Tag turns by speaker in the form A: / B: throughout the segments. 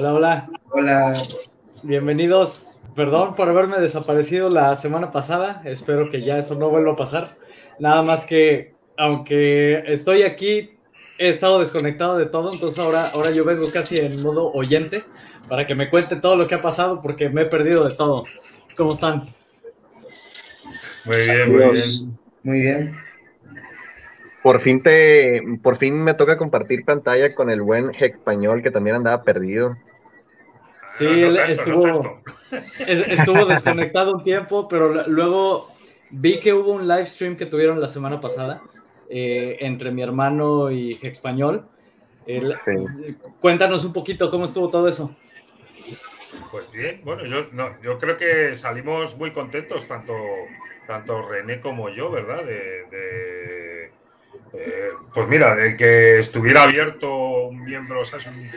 A: Hola, hola.
B: Hola.
A: Bienvenidos. Perdón por haberme desaparecido la semana pasada. Espero que ya eso no vuelva a pasar. Nada más que, aunque estoy aquí, he estado desconectado de todo, entonces ahora, ahora yo vengo casi en modo oyente para que me cuente todo lo que ha pasado porque me he perdido de todo. ¿Cómo están?
C: Muy bien, muy bien.
B: Muy bien.
D: Por fin te, por fin me toca compartir pantalla con el buen español que también andaba perdido.
A: Sí, él estuvo, estuvo desconectado un tiempo, pero luego vi que hubo un live stream que tuvieron la semana pasada eh, entre mi hermano y Español. Cuéntanos un poquito cómo estuvo todo eso.
C: Pues bien, bueno, yo, yo creo que salimos muy contentos, tanto, tanto René como yo, ¿verdad? De, eh, pues mira, de que estuviera abierto un miembro, o sea, es un,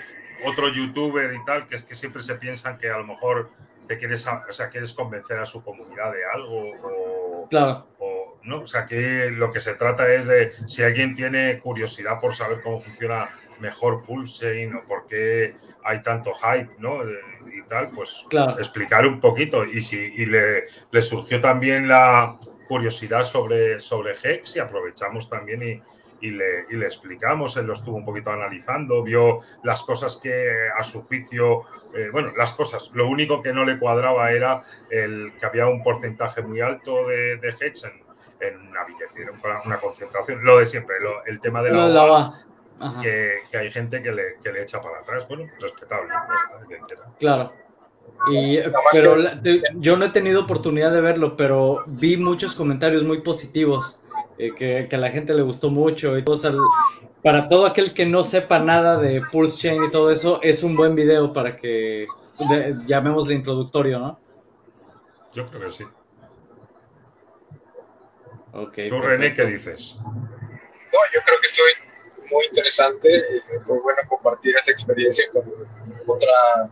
C: otro youtuber y tal, que es que siempre se piensan que a lo mejor te quieres, o sea, quieres convencer a su comunidad de algo o,
A: claro.
C: o no, o sea, que lo que se trata es de si alguien tiene curiosidad por saber cómo funciona mejor Pulsein o por qué hay tanto hype, ¿no? Y tal, pues explicar un poquito. Y si y le, le, surgió también la curiosidad sobre, sobre Hex y aprovechamos también y, y le, y le, explicamos, él lo estuvo un poquito analizando, vio las cosas que a su juicio, eh, bueno, las cosas, lo único que no le cuadraba era el que había un porcentaje muy alto de, de Hex en, en, una billetera, una concentración, lo de siempre, lo, el tema de la,
A: la
C: que, que, hay gente que le, que le, echa para atrás, bueno, respetable,
A: Claro. Y, pero yo no he tenido oportunidad de verlo, pero vi muchos comentarios muy positivos eh, que, que, a la gente le gustó mucho. Y para todo aquel que no sepa nada de Pulse Chain y todo eso, es un buen video para que llamémosle introductorio, ¿no?
C: Yo creo que sí.
A: Okay,
C: ¿Tú, René, qué dices?
E: No, yo creo que estoy muy interesante. y Fue bueno compartir esa experiencia con otra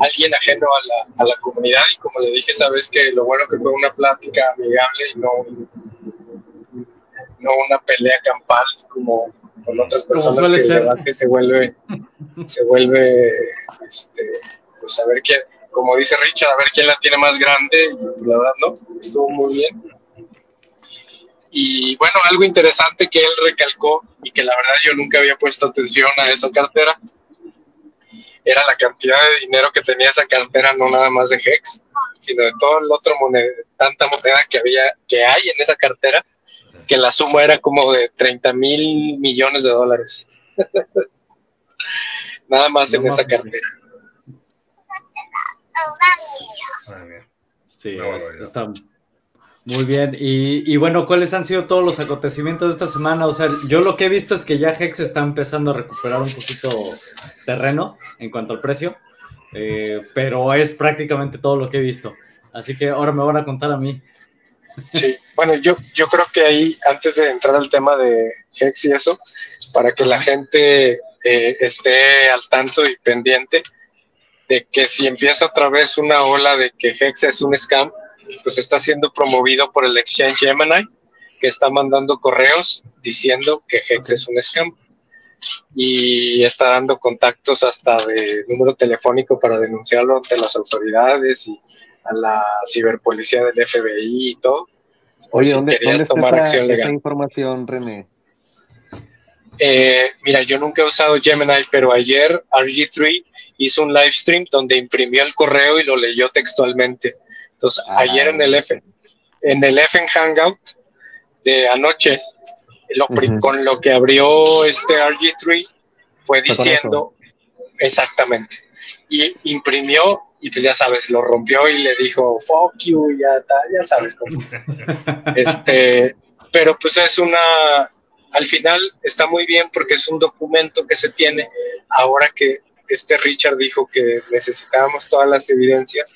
E: alguien ajeno a la, a la comunidad. Y como le dije, sabes que lo bueno que fue una plática amigable y no no una pelea campal como con otras personas que,
A: ser.
E: que se vuelve, se vuelve, este, pues a ver quién, como dice Richard, a ver quién la tiene más grande, y la verdad no, estuvo muy bien. Y bueno, algo interesante que él recalcó y que la verdad yo nunca había puesto atención a esa cartera, era la cantidad de dinero que tenía esa cartera, no nada más de Hex, sino de todo el otro moneda, tanta moneda que había, que hay en esa cartera, que la suma era como de 30 mil millones de dólares. Nada más no en esa cartera.
A: Sí, está muy bien. Y, y, bueno, ¿cuáles han sido todos los acontecimientos de esta semana? O sea, yo lo que he visto es que ya Hex está empezando a recuperar un poquito terreno en cuanto al precio, eh, pero es prácticamente todo lo que he visto. Así que ahora me van a contar a mí.
E: Sí, bueno, yo, yo creo que ahí, antes de entrar al tema de Hex y eso, para que la gente eh, esté al tanto y pendiente de que si empieza otra vez una ola de que Hex es un scam, pues está siendo promovido por el Exchange Gemini, que está mandando correos diciendo que Hex es un scam. Y está dando contactos hasta de número telefónico para denunciarlo ante las autoridades y a la ciberpolicía del FBI y todo.
D: Oye, si ¿dónde, ¿dónde tomar está acción legal. información, René?
E: Eh, mira, yo nunca he usado Gemini, pero ayer RG3 hizo un live stream donde imprimió el correo y lo leyó textualmente. Entonces, ah. ayer en el F, en el F Hangout de anoche, lo, uh -huh. con lo que abrió este RG3 fue diciendo exactamente. Y imprimió y pues ya sabes, lo rompió y le dijo, fuck you, ya, ya sabes cómo. este, pero pues es una, al final está muy bien porque es un documento que se tiene ahora que este Richard dijo que necesitábamos todas las evidencias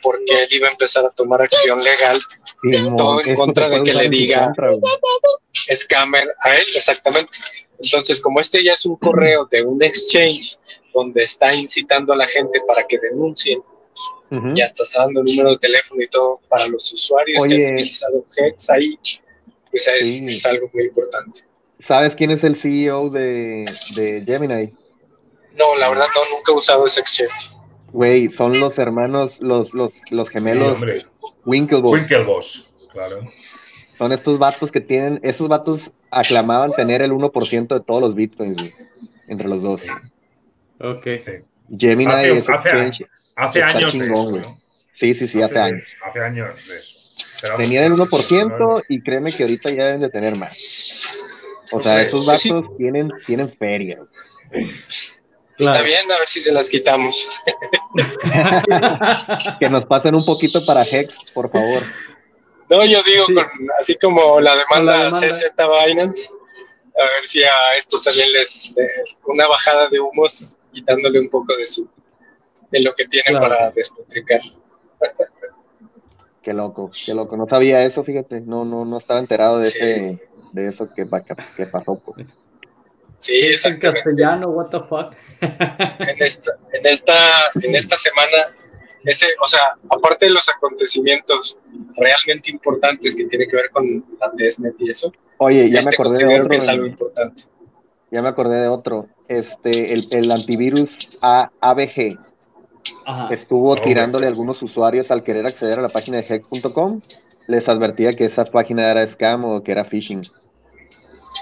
E: porque él iba a empezar a tomar acción legal sí, todo en contra de que le diga scammer a él, exactamente. Entonces, como este ya es un correo de un exchange donde está incitando a la gente para que denuncien, uh -huh. ya está dando el número de teléfono y todo para los usuarios Oye, que han utilizado Hex ahí, pues es, sí. es, algo muy importante.
D: ¿Sabes quién es el CEO de, de Gemini?
E: No, la verdad no, nunca he usado ese exchange.
D: Güey, son los hermanos, los, los, los gemelos
C: Sí,
D: Winklevoss.
C: Winklevoss, claro.
D: Son estos vatos que tienen, esos vatos aclamaban tener el 1% de todos los bitcoins, güey, entre los dos.
A: Ok.
C: Sí.
D: Gemini
C: Hace-
D: es
C: hace-
D: exchange.
C: Hace
D: Está
C: años de eso.
D: Sí, sí, sí, hace años.
C: Hace años de eso. Pero
D: Tenían el
C: sí,
D: 1% y créeme que ahorita ya deben de tener más. O sea, esos vatos
E: sí.
D: tienen, tienen feria.
A: Claro.
E: Está bien, a ver si se las quitamos.
D: Que nos pasen un poquito para Hex, por favor.
E: No, yo digo,
A: Sí.
E: con, así como la demanda,
A: la demanda.
E: CZ Binance, a ver si a estos también les de- una bajada de humos, quitándole un poco de su de lo que
A: Claro.
E: para despotricar.
D: Qué loco, qué loco. No sabía eso, fíjate. No, no, no estaba enterado de
E: Sí.
D: ese, de eso que, pa- que pasó. Pues.
E: Sí,
A: Es en castellano, what the fuck.
E: en esta, en esta, en esta semana, ese, o sea, aparte de los acontecimientos realmente importantes que tiene que ver con la testnet y eso,
D: Oye, ya me
E: este
D: acordé de otro.
E: que es algo importante.
D: Ya me acordé de otro. Este, el, el antivirus A- ABG
A: Ajá.
D: estuvo
C: Oh,
D: tirándole a algunos usuarios al querer acceder a la página de hex.com. Les advertía que esa página era scam o que era phishing.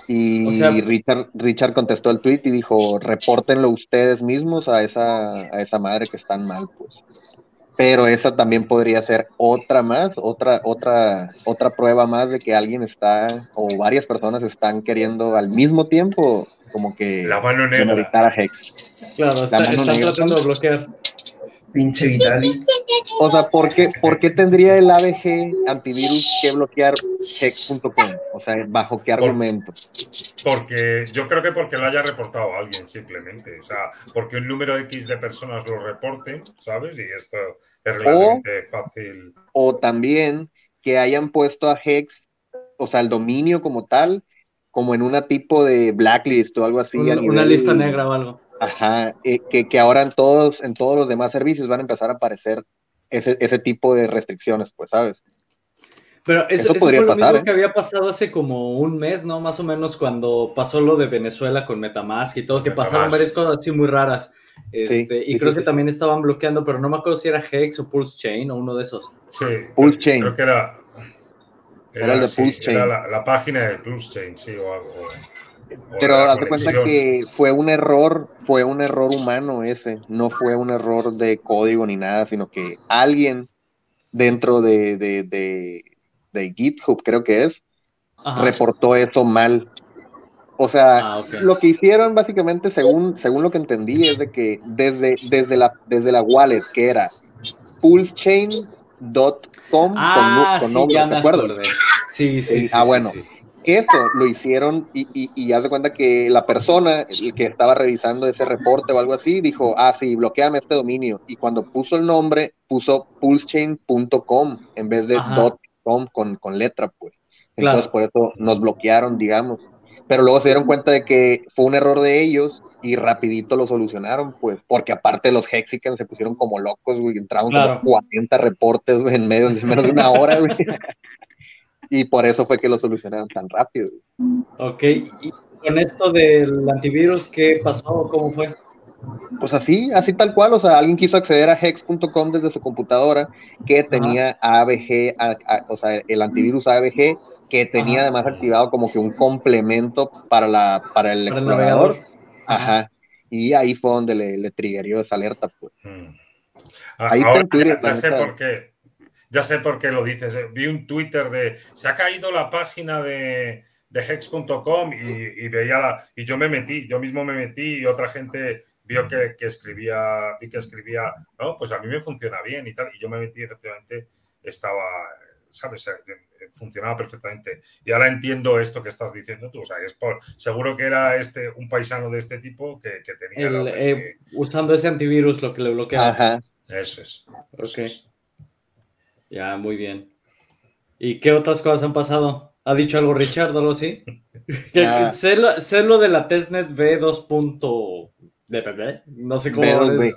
D: Y
A: O sea-
D: Richard, Richard contestó el tweet y dijo, repórtenlo ustedes mismos a esa, a esa madre que están mal, pues. Pero esa también podría ser otra más, otra, otra, otra prueba más de que alguien está, o varias personas están queriendo al mismo tiempo, como que
C: La mano negra.
D: a Hex.
A: Claro, está-
D: mano
A: están
D: negra.
A: tratando de bloquear.
B: Pinche Vitalik.
D: O sea, ¿por qué, por qué tendría el ABG antivirus que bloquear hex.com? O sea, ¿bajo qué argumento?
C: Porque yo creo que porque lo haya reportado a alguien simplemente. O sea, porque un número X de personas lo reporten, ¿sabes? Y esto es relativamente fácil.
D: O también que hayan puesto a hex, o sea, el dominio como tal, como en una tipo de blacklist o algo así. a
A: Una,
D: nivel-
A: una lista negra o algo.
D: Ajá, eh, que, que ahora en todos, en todos los demás servicios van a empezar a aparecer ese, ese tipo de restricciones, pues, ¿sabes?
A: Pero eso,
D: Eso
A: eso
D: podría
A: fue lo
D: pasar,
A: mismo
D: ¿eh?
A: que había pasado hace como un mes, ¿no? Más o menos cuando pasó lo de Venezuela con Metamask y todo, que
C: Metamask.
A: pasaron varias cosas así muy raras. Este,
D: sí,
A: y creo
D: sí,
A: que
D: sí.
A: también estaban bloqueando, pero no me acuerdo si era Hex o Pulse Chain o uno de esos.
C: Sí,
D: Pulse
C: creo,
D: Chain.
C: creo que era.
D: Era el de
C: sí,
D: Pulse
C: era
D: Chain.
C: la, la página de Pulse Chain, sí, o algo. o
D: Pero de cuenta que fue un error, fue un error humano ese, no fue un error de código ni nada, sino que alguien dentro de, de, de, de GitHub, creo que es,
A: Ajá.
D: reportó eso mal. O sea,
A: Ah,
D: lo que hicieron básicamente, según, según lo que entendí, es de que desde, desde, la, desde la wallet, que era
A: Ah,
D: con,
A: sí,
D: con
A: ya
D: ¿te
A: me
D: acuerdas?
A: acordé. Sí, sí,
D: Sí,
A: sí.
D: ah,
A: sí,
D: bueno.
A: sí.
D: Eso lo hicieron y, y, y haz de cuenta que la persona el que estaba revisando ese reporte o algo así dijo, ah, sí, bloqueame este dominio. Y cuando puso el nombre, puso pulsechain.com en vez de
A: Ajá.
D: .com con, con letra, pues.
A: Claro.
D: Entonces por eso nos bloquearon, digamos. Pero luego se dieron cuenta de que fue un error de ellos y rapidito lo solucionaron, pues, porque aparte los Hexicans se pusieron como locos, güey, entraron
A: Claro.
D: como 40 reportes güey, en medio de menos de una hora, güey. Y por eso fue que lo solucionaron tan rápido. güey.
A: Ok, y con esto del antivirus, ¿qué pasó? ¿Cómo fue?
D: Pues así, así tal cual, o sea, alguien quiso acceder a hex.com desde su computadora que tenía ABG, a- a- o sea, el antivirus ABG, que tenía
A: Ajá.
D: además activado como que un complemento para, la, para el
A: Para el
D: explorador. Ajá. Y ahí fue donde le, le triggerió esa alerta, pues.
C: Mm. Ah,
D: Ahí
C: ahora ya, sé por qué. Ya sé por qué lo dices. Eh, Vi un Twitter de se ha caído la página de, de hex.com y, y veía la. Y yo me metí, yo mismo me metí y otra gente vio que, que escribía, vi que escribía, no, pues a mí me funciona bien y tal. Y yo me metí, efectivamente, estaba, ¿sabes? Funcionaba perfectamente. Y ahora entiendo esto que estás diciendo tú. O sea, es por, seguro que era este un paisano de este tipo que, que tenía.
A: El,
C: la-
A: eh, usando ese antivirus lo que le bloqueaba.
D: Ajá.
C: Eso es.
A: Ok. Ya, muy bien. ¿Y qué otras cosas han pasado? ¿Ha dicho algo Richard o algo así?
D: Ah.
A: sé, lo, sé lo de la testnet V2. DPP, no sé cómo
D: V2B.
A: es.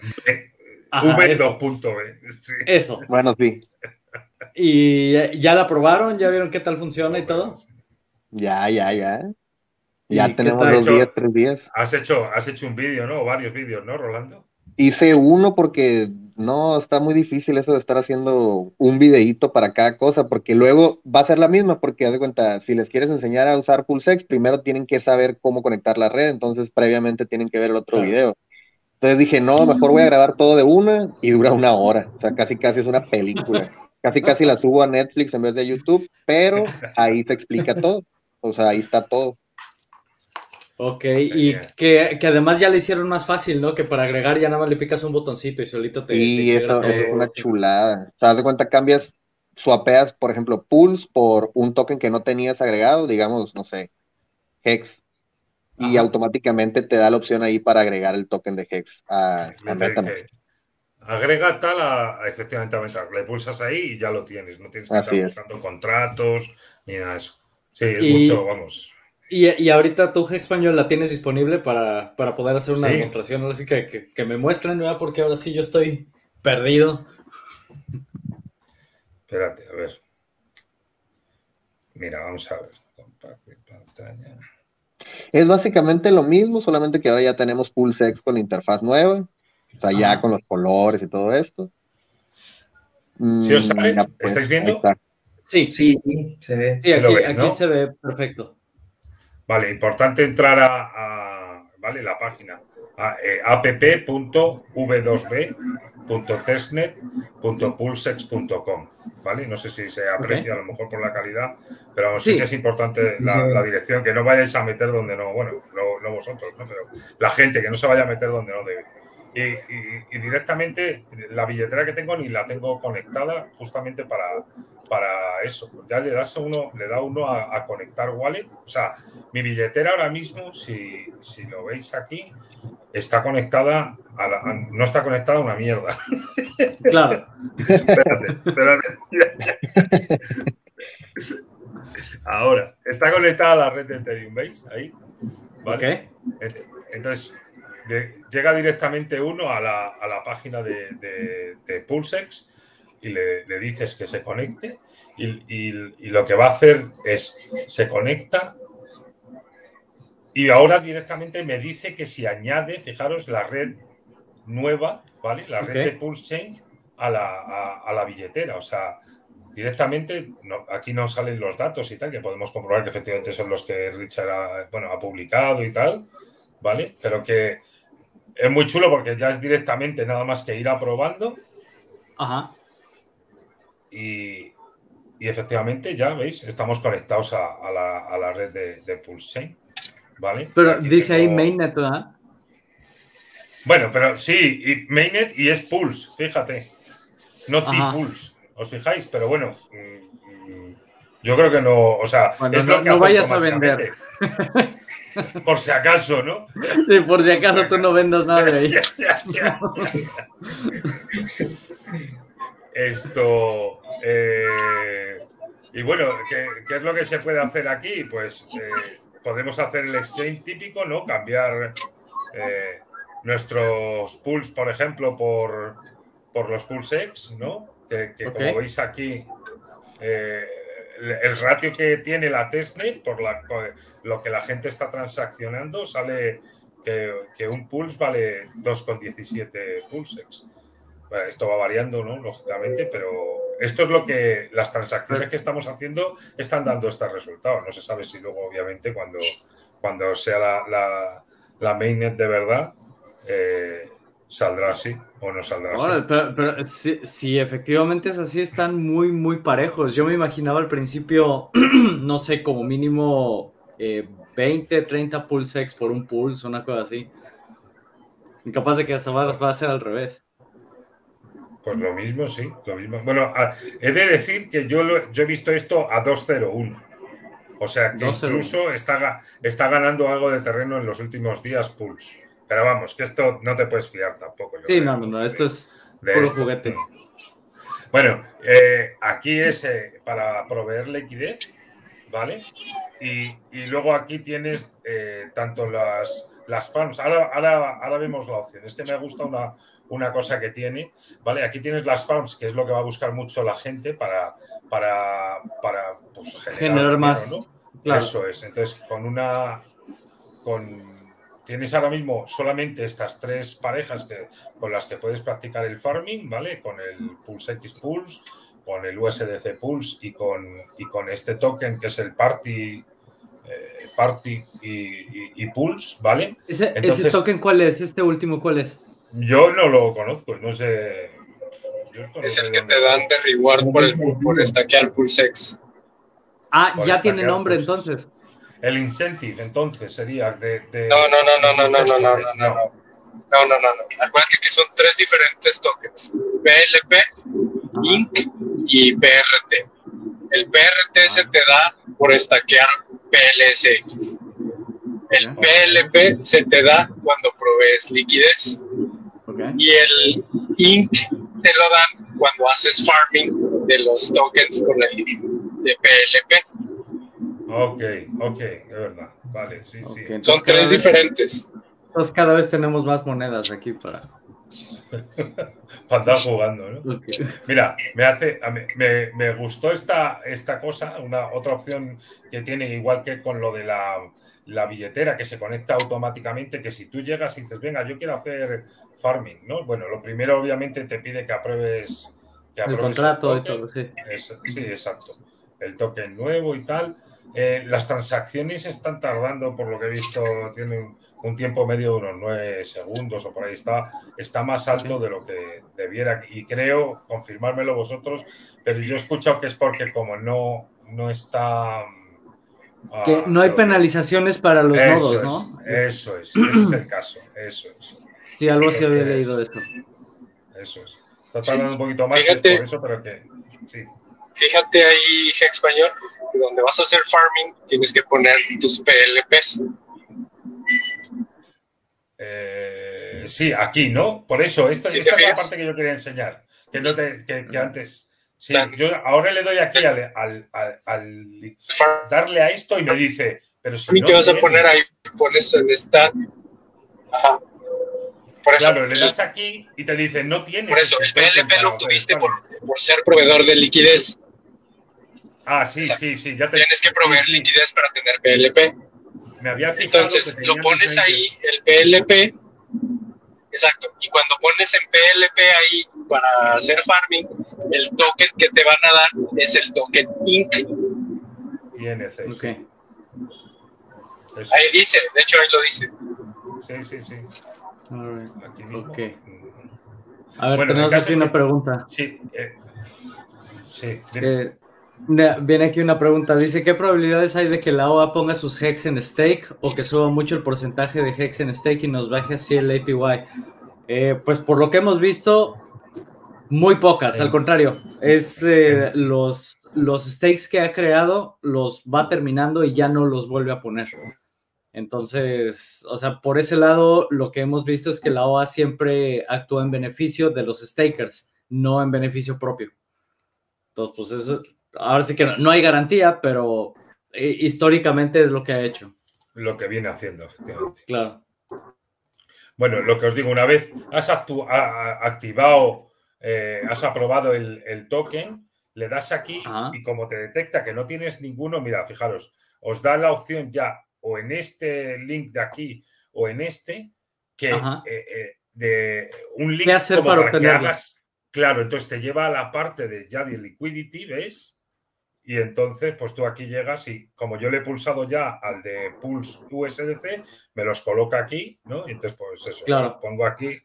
A: Ajá,
C: V
A: eso.
C: punto B. Sí.
A: Eso.
D: Bueno, sí.
A: ¿Y ya- la probaron? ¿Ya vieron qué tal funciona y todo?
D: Ya, ya, ya. Ya tenemos dos días, tres días.
C: Has hecho, has hecho un vídeo, ¿no? Varios vídeos, ¿no, Rolando?
D: Hice uno porque no, está muy difícil eso de estar haciendo un videíto para cada cosa, porque luego va a ser la misma, porque haz de cuenta, si les quieres enseñar a usar Pulsex, primero tienen que saber cómo conectar la red, entonces previamente tienen que ver el otro video. Entonces dije, no, mejor voy a grabar todo de una y dura una hora, o sea, casi casi es una película. Casi casi la subo a Netflix en vez de YouTube, pero ahí te explica todo, o sea, ahí está todo.
A: Ok, y que, además ya le hicieron más fácil, ¿no? Que para agregar ya nada más le picas un botoncito y solito te.
D: Sí, eso, es una chulada. ¿Te das de cuenta? Cambias, swapeas, por ejemplo, Pulse por un token que no tenías agregado, digamos, no sé, Hex. Y automáticamente te da la opción ahí para agregar el token de Hex a,
C: Agrega tal a, efectivamente a Le pulsas ahí y ya lo tienes. No tienes que estar buscando contratos ni nada de eso. Sí, es mucho, vamos
A: y, ahorita tu español la tienes disponible para, poder hacer una demostración, así que, que, me muestren, ¿verdad? Porque ahora sí yo estoy perdido.
C: Espérate, a ver. Mira, vamos a ver. Compartir pantalla.
D: Es básicamente lo mismo, solamente que ahora ya tenemos PulseX con interfaz nueva. O sea, ya con los colores y todo esto.
C: ¿Sí os sale? Mm, pues, ¿Estáis viendo?
A: Sí, sí, sí, se ve. Sí, aquí se ve perfecto.
C: Vale, importante entrar a, ¿vale? la página eh, app.v2b.testnet.pulsex.com, ¿vale? No sé si se aprecia a lo mejor por la calidad, pero sí, que es importante la, dirección, que no vayáis a meter donde no, bueno, no, vosotros, ¿no? pero la gente que no se vaya a meter donde no debe. Y, directamente la billetera que tengo ni la tengo conectada justamente para, para eso. Ya le das uno, le da uno a, conectar wallet. O sea, mi billetera ahora mismo, si, si lo veis aquí, está conectada a no está conectada a una mierda.
A: Claro. espérate, espérate.
C: Ahora, está conectada a la red de Ethereum, ¿veis? Ahí. ¿Vale? Entonces, llega directamente uno a la, página de, de, Pulsex y le, dices que se conecte y, lo que va a hacer es se conecta y ahora directamente me dice que si añade, fijaros, la red nueva, ¿vale? La red de PulseChain a la, a, la billetera. O sea, directamente aquí no salen los datos y tal, que podemos comprobar que efectivamente son los que Richard ha, bueno, ha publicado y tal, ¿vale? Pero que es muy chulo porque ya es directamente nada más que ir aprobando.
A: Ajá.
C: Y, efectivamente, ya veis, estamos conectados a, la, red de, de Pulse. ¿Vale?
A: Pero dice ahí Mainnet, ¿verdad?
C: Bueno, pero sí, y Mainnet y es Pulse, fíjate. No T-Pulse, ¿os fijáis? Pero bueno, mm, mm, yo creo que no, o sea,
A: es lo que no vayas a vender.
C: Por si acaso, ¿no?
A: Sí, por si acaso tú no vendas nada de ahí.
C: Esto. Eh, y bueno, ¿qué, es lo que se puede hacer aquí? Pues eh, podemos hacer el exchange típico, ¿no? Cambiar eh, nuestros pools, por ejemplo, por, por los pools ¿no? Que, como veis aquí el ratio que tiene la testnet por la, lo que la gente está transaccionando sale que, un pulse vale 2,17 pulsex. esto va variando, ¿no? Lógicamente, pero esto es lo que las transacciones que estamos haciendo están dando este resultado. No se sabe si luego, obviamente, cuando, cuando sea la, la, mainnet de verdad, eh, saldrá así o no saldrá así.
A: Pero, si, efectivamente es así, están muy, muy parejos. Yo me imaginaba al principio, no sé, como mínimo 20, 30 pulsex por un pulse, una cosa así. Incapaz de que hasta va, a ser al revés.
C: Pues lo mismo, sí, lo mismo. Bueno, he de decir que yo, yo he visto esto a 2.01. O sea que incluso está, está ganando algo de terreno en los últimos días Pulse. Pero vamos, que esto no te puedes fiar tampoco.
A: sí, no, no, no, esto es puro juguete.
C: Bueno, eh, aquí es eh, para proveer liquidez, ¿vale? Y, luego aquí tienes eh, tanto las, las farms. Ahora, ahora, ahora, vemos la opción. Es que me gusta una, una cosa que tiene, ¿vale? Aquí tienes las farms, que es lo que va a buscar mucho la gente para, para, para pues,
A: generar, más.
C: Eso es. Entonces, con una con tienes ahora mismo solamente estas tres parejas que, con las que puedes practicar el farming, ¿vale? Con el Pulse X Pulse, con el USDC Pulse y con, y con este token que es el Party, eh, Party y, Pulse, ¿vale?
A: ¿Ese, token cuál es? ¿Este último cuál es?
C: Yo no lo conozco, no sé.
E: es el que te dan de reward por, el, por estaquear Pulse X.
A: Ah, ya tiene nombre entonces.
C: El incentive, entonces, sería de.
E: No, no, no, no, no, no, no, no, no, no. No, no, no, Acuérdate que son tres diferentes tokens: PLP, INC y PRT. El PRT se te da por estaquear PLSX. El PLP se te da cuando provees liquidez. Y el INC te lo dan cuando haces farming de los tokens con el de PLP.
C: Ok, ok, es verdad. Vale, sí, sí.
E: Son tres diferentes.
A: Entonces cada vez tenemos más monedas aquí para...
C: para estar jugando, ¿no? Mira, me hace, me, me, gustó esta, esta cosa, una otra opción que tiene, igual que con lo de la, la, billetera que se conecta automáticamente, que si tú llegas y dices, venga, yo quiero hacer farming, ¿no? Bueno, lo primero obviamente te pide que apruebes, que
A: el contrato y todo, sí.
C: sí, exacto. El token nuevo y tal. Eh, las transacciones están tardando, por lo que he visto, tienen un tiempo medio de unos nueve segundos o por ahí está, está más alto de lo que debiera. Y creo, confirmármelo vosotros, pero yo he escuchado que es porque como no, no está...
A: que no hay penalizaciones para los nodos,
C: ¿no? eso es, ese es el caso, eso es.
A: Sí, algo así había leído esto.
C: Eso es. Está tardando un poquito más, por eso, pero que sí.
E: Fíjate ahí, español, donde vas a hacer farming tienes que poner tus PLPs.
C: Eh, sí, aquí, ¿no? Por eso, esta, es la parte que yo quería enseñar. Que, no que, antes. Sí, yo ahora le doy aquí al, al, darle a esto y me dice, pero si
E: no. ¿Qué vas a poner ahí? Pones en esta. Ajá.
C: Por eso, claro, le das aquí y te dice, no tienes.
E: Por eso, el PLP lo tuviste por, por, ser proveedor de liquidez.
C: Ah, sí, sí, sí.
E: Ya Tienes que proveer liquidez para tener PLP.
C: Me había
E: fijado Entonces, lo pones ahí, el PLP. Exacto. Y cuando pones en PLP ahí para hacer farming, el token que te van a dar es el token INC.
C: INC. Okay.
E: Ahí dice, de hecho ahí lo dice.
C: Sí, sí, sí.
A: Aquí mismo. Okay. A ver, tenemos aquí una pregunta.
C: Sí, eh, sí.
A: Eh, Viene aquí una pregunta. Dice, ¿qué probabilidades hay de que la OA ponga sus hex en stake o que suba mucho el porcentaje de hex en stake y nos baje así el APY? Eh, pues por lo que hemos visto, muy pocas. Al contrario, es eh, los, los stakes que ha creado los va terminando y ya no los vuelve a poner. Entonces, o sea, por ese lado, lo que hemos visto es que la OA siempre actúa en beneficio de los stakers, no en beneficio propio. Entonces, pues eso, ahora sí que no, hay garantía, pero eh, históricamente es lo que ha hecho.
C: Lo que viene haciendo, efectivamente.
A: Claro.
C: Bueno, lo que os digo, una vez has activado, eh, has aprobado el, token, le das aquí y como te detecta que no tienes ninguno, mira, fijaros, os da la opción ya o en este link de aquí o en este, que eh, de un link
A: como para, que hagas,
C: claro, entonces te lleva a la parte de ya de liquidity, ¿ves? Y entonces, pues tú aquí llegas y como yo le he pulsado ya al de Pulse USDC, me los coloca aquí, ¿no? Y entonces, pues eso,
A: claro.
C: pongo aquí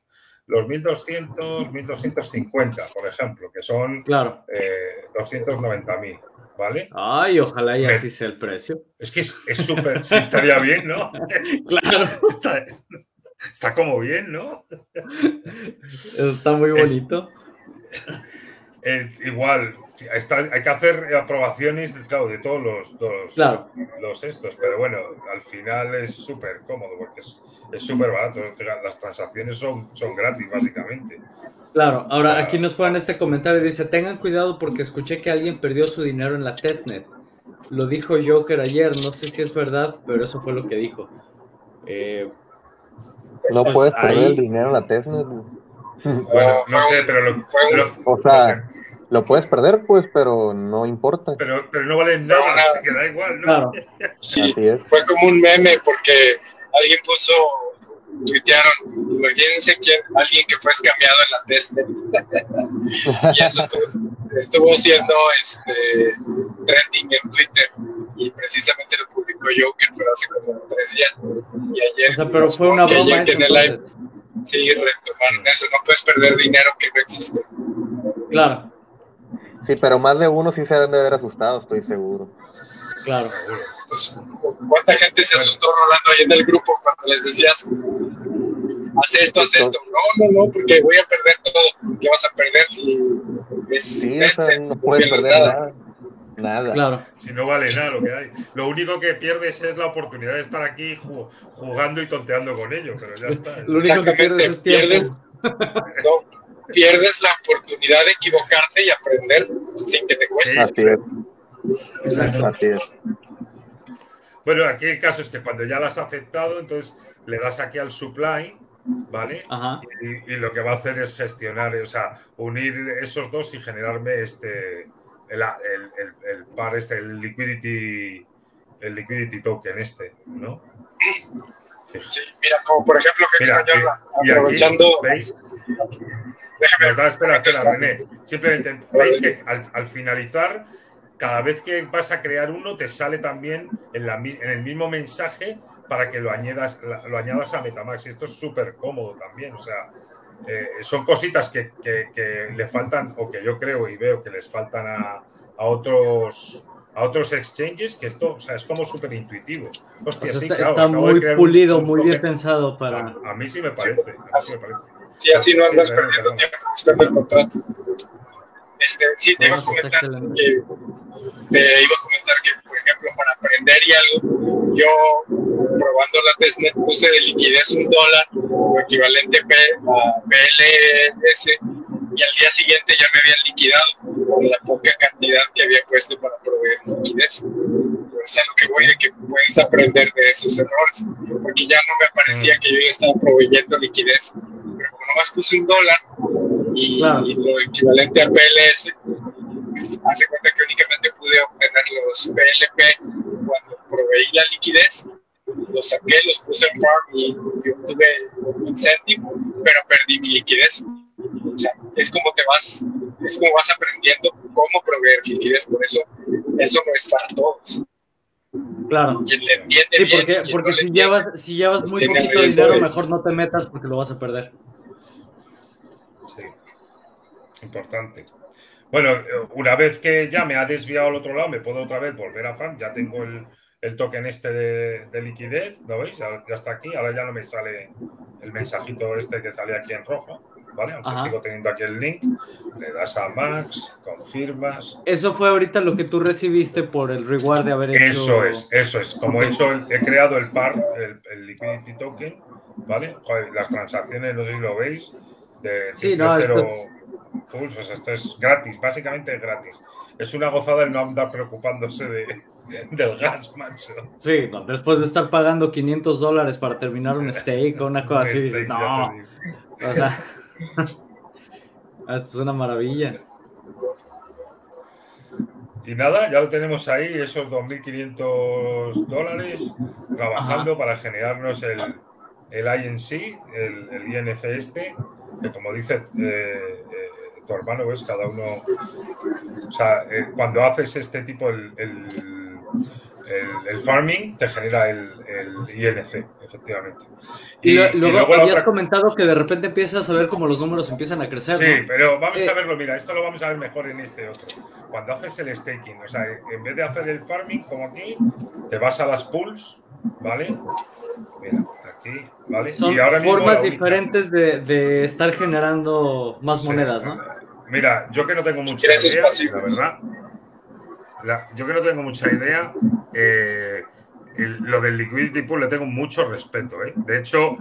C: los 1200, 1250, por ejemplo, que son
A: claro.
C: eh, 290.000, ¿vale?
A: Ay, ojalá y así sea el precio.
C: Es que es súper, sí estaría bien, ¿no?
A: claro.
C: Está, está, como bien, ¿no?
A: Está muy bonito.
C: Igual, hay que hacer aprobaciones claro, de todos los, los, estos, pero bueno, al final es súper cómodo porque es súper barato. Las transacciones son, son gratis, básicamente.
A: Claro, ahora aquí nos ponen este comentario: dice: Tengan cuidado porque escuché que alguien perdió su dinero en la testnet. Lo dijo Joker ayer, no sé si es verdad, pero eso fue lo que dijo. Eh,
D: no pues puedes perder el dinero en la testnet.
C: Bueno, no sé, pero lo,
D: o sea, lo puedes perder, pues, pero no importa.
C: Pero, pero no vale nada, que da igual, ¿no?
E: Sí, fue como un meme porque alguien puso, tuitearon, imagínense que alguien que fue escameado en la test. y eso estuvo, estuvo siendo este, trending en Twitter y precisamente lo publicó Joker, pero hace como tres días. Y ayer.
A: O sea, pero fue una broma. Eso,
E: live, sí, retomaron eso. No puedes perder dinero que no existe.
A: Claro.
D: Sí, pero más de uno sí se deben de haber asustado, estoy seguro.
A: Claro.
E: Pues, ¿Cuánta gente se asustó Rolando ahí en el grupo cuando les decías, haz esto, haz esto? No, no, no, porque voy a perder todo. ¿Qué vas a perder si es
D: sí, este, no puedes perder nada. Nada.
A: Claro.
C: Si no vale nada lo que hay. Lo único que pierdes es la oportunidad de estar aquí jugando y tonteando con ellos, pero ya está.
A: Lo único que pierdes es
E: pierdes, no, pierdes la oportunidad de equivocarte y aprender sin que te cueste.
D: Así es.
C: Bueno, aquí el caso es que cuando ya las has aceptado, entonces le das aquí al supply, ¿vale? Y, y, lo que va a hacer es gestionar, o sea, unir esos dos y generarme este el, el, el, par este, el liquidity, el liquidity token este, ¿no?
E: Sí, mira, como por ejemplo que mira, español, y, aprovechando...
C: Aquí, ¿veis? Déjame, espera, espera, René. Simplemente veis que al, al, finalizar, cada vez que vas a crear uno, te sale también en, la, en el mismo mensaje para que lo añadas, lo añadas a Metamax. Y esto es súper cómodo también. O sea, eh, son cositas que, le faltan, o que yo creo y veo que les faltan a, otros a otros exchanges, que esto o sea, es como súper intuitivo. Hostia,
A: sí,
C: está,
A: claro, está muy pulido, muy bien pensado para...
C: A, mí sí me parece. A sí, me parece.
E: Sí así no andas perdiendo tiempo buscando el contrato. Este, sí, te iba, a comentar que, te iba a comentar que, por ejemplo, para aprender y algo, yo probando la testnet puse de liquidez un dólar o equivalente a PLS y al día siguiente ya me habían liquidado con la poca cantidad que había puesto para proveer liquidez. Pues es a lo que voy de que puedes aprender de esos errores, porque ya no me parecía que yo ya estaba proveyendo liquidez, pero como nomás puse un dólar, y, lo equivalente al PLS, hace cuenta que únicamente pude obtener los PLP cuando proveí la liquidez, los saqué, los puse en farm y, obtuve un incentive, pero perdí mi liquidez. O sea, es como te vas, es como vas aprendiendo cómo proveer liquidez, por eso eso no es para todos.
A: Claro.
E: Quien le entiende
A: sí, porque, porque si, llevas, si llevas muy poquito dinero, mejor no te metas porque lo vas a perder.
C: Sí. Importante. Bueno, una vez que ya me ha desviado al otro lado, me puedo otra vez volver a farm. Ya tengo el, el token este de, liquidez, ¿lo veis? Ya, está aquí. Ahora ya no me sale el mensajito este que sale aquí en rojo, ¿vale? Aunque sigo teniendo aquí el link. Le das a Max, confirmas.
A: Eso fue ahorita lo que tú recibiste por el reward de haber hecho.
C: Eso es, eso es. Como he hecho, he creado el par, el, liquidity token, ¿vale? las transacciones, no sé si lo veis. De,
A: sí, no, esto
C: pulsos. Esto es gratis, básicamente es gratis. Es una gozada el no andar preocupándose de, del gas, macho.
A: Sí, después de estar pagando 500 dólares para terminar un steak o una cosa así, dices, no. O sea, esto es una maravilla.
C: Y nada, ya lo tenemos ahí, esos 2.500 dólares, trabajando para generarnos el, el INC, el, el INC este, que como dice eh, tu hermano, ves, cada uno, o sea, eh, cuando haces este tipo, el, el, el, farming, te genera el, INC, efectivamente.
A: Y, luego, habías comentado que de repente empiezas a ver cómo los números empiezan a crecer.
C: Sí, pero vamos a verlo, mira, esto lo vamos a ver mejor en este otro. Cuando haces el staking, o sea, en vez de hacer el farming como aquí, te vas a las pools, ¿vale? Mira,
A: son formas diferentes de, estar generando más monedas, ¿no?
C: Mira, yo que no tengo mucha idea, la verdad. yo que no tengo mucha idea, eh, lo del liquidity pool le tengo mucho respeto. ¿eh? De hecho,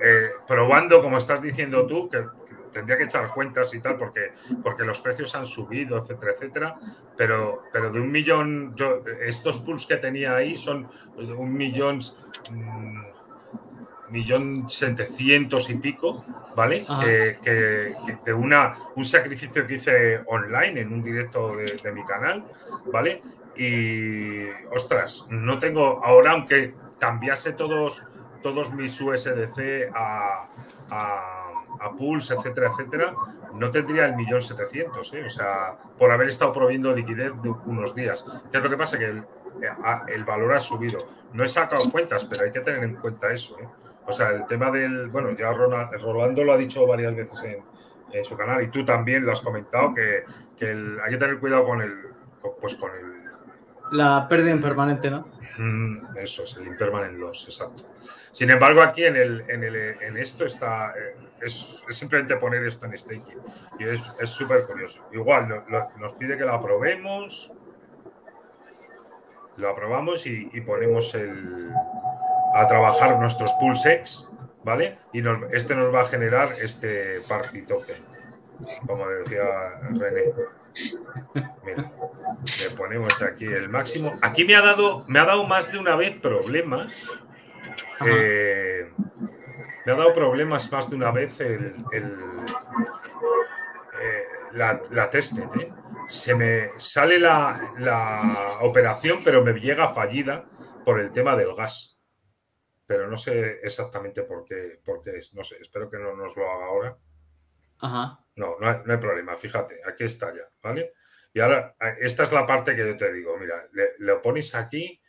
C: eh, probando, como estás diciendo tú, que, tendría que echar cuentas y tal, porque, porque los precios han subido, etcétera, etcétera. Pero, pero de un millón, yo, estos pools que tenía ahí son de un millón. Mm, millón setecientos y pico, ¿vale? Que, de una, un sacrificio que hice online en un directo de, mi canal, ¿vale? Y, ostras, no tengo, ahora aunque cambiase todos, todos mis USDC a, a, a, Pulse, etcétera, etcétera, no tendría el millón setecientos, ¿eh? o sea, por haber estado proviendo liquidez de unos días. ¿Qué es lo que pasa? Que el, el valor ha subido. No he sacado cuentas, pero hay que tener en cuenta eso. ¿eh? O sea, el tema del, bueno, ya Rolando lo ha dicho varias veces en, en su canal y tú también lo has comentado, que, que hay que tener cuidado con el, pues con el...
A: La pérdida impermanente, ¿no?
C: Mm, eso es, el impermanent loss, exacto. Sin embargo, aquí en, el, en, el, en esto está, eh, es, es, simplemente poner esto en staking y es súper curioso. Igual nos pide que lo aprobemos, lo aprobamos y, y ponemos el, a trabajar nuestros pulsex, ¿vale? Y nos, este nos va a generar este party token, como decía René. Mira, le ponemos aquí el máximo. Aquí me ha dado, me ha dado más de una vez problemas. Eh, me ha dado problemas más de una vez el, el eh, la, la testnet. ¿eh? Se me sale la, la operación, pero me llega fallida por el tema del gas pero no sé exactamente por qué, por qué es. No sé, espero que no nos lo haga ahora.
A: Ajá.
C: No, no hay, no hay, problema, fíjate, aquí está ya, ¿vale? Y ahora, esta es la parte que yo te digo, mira, le, lo pones aquí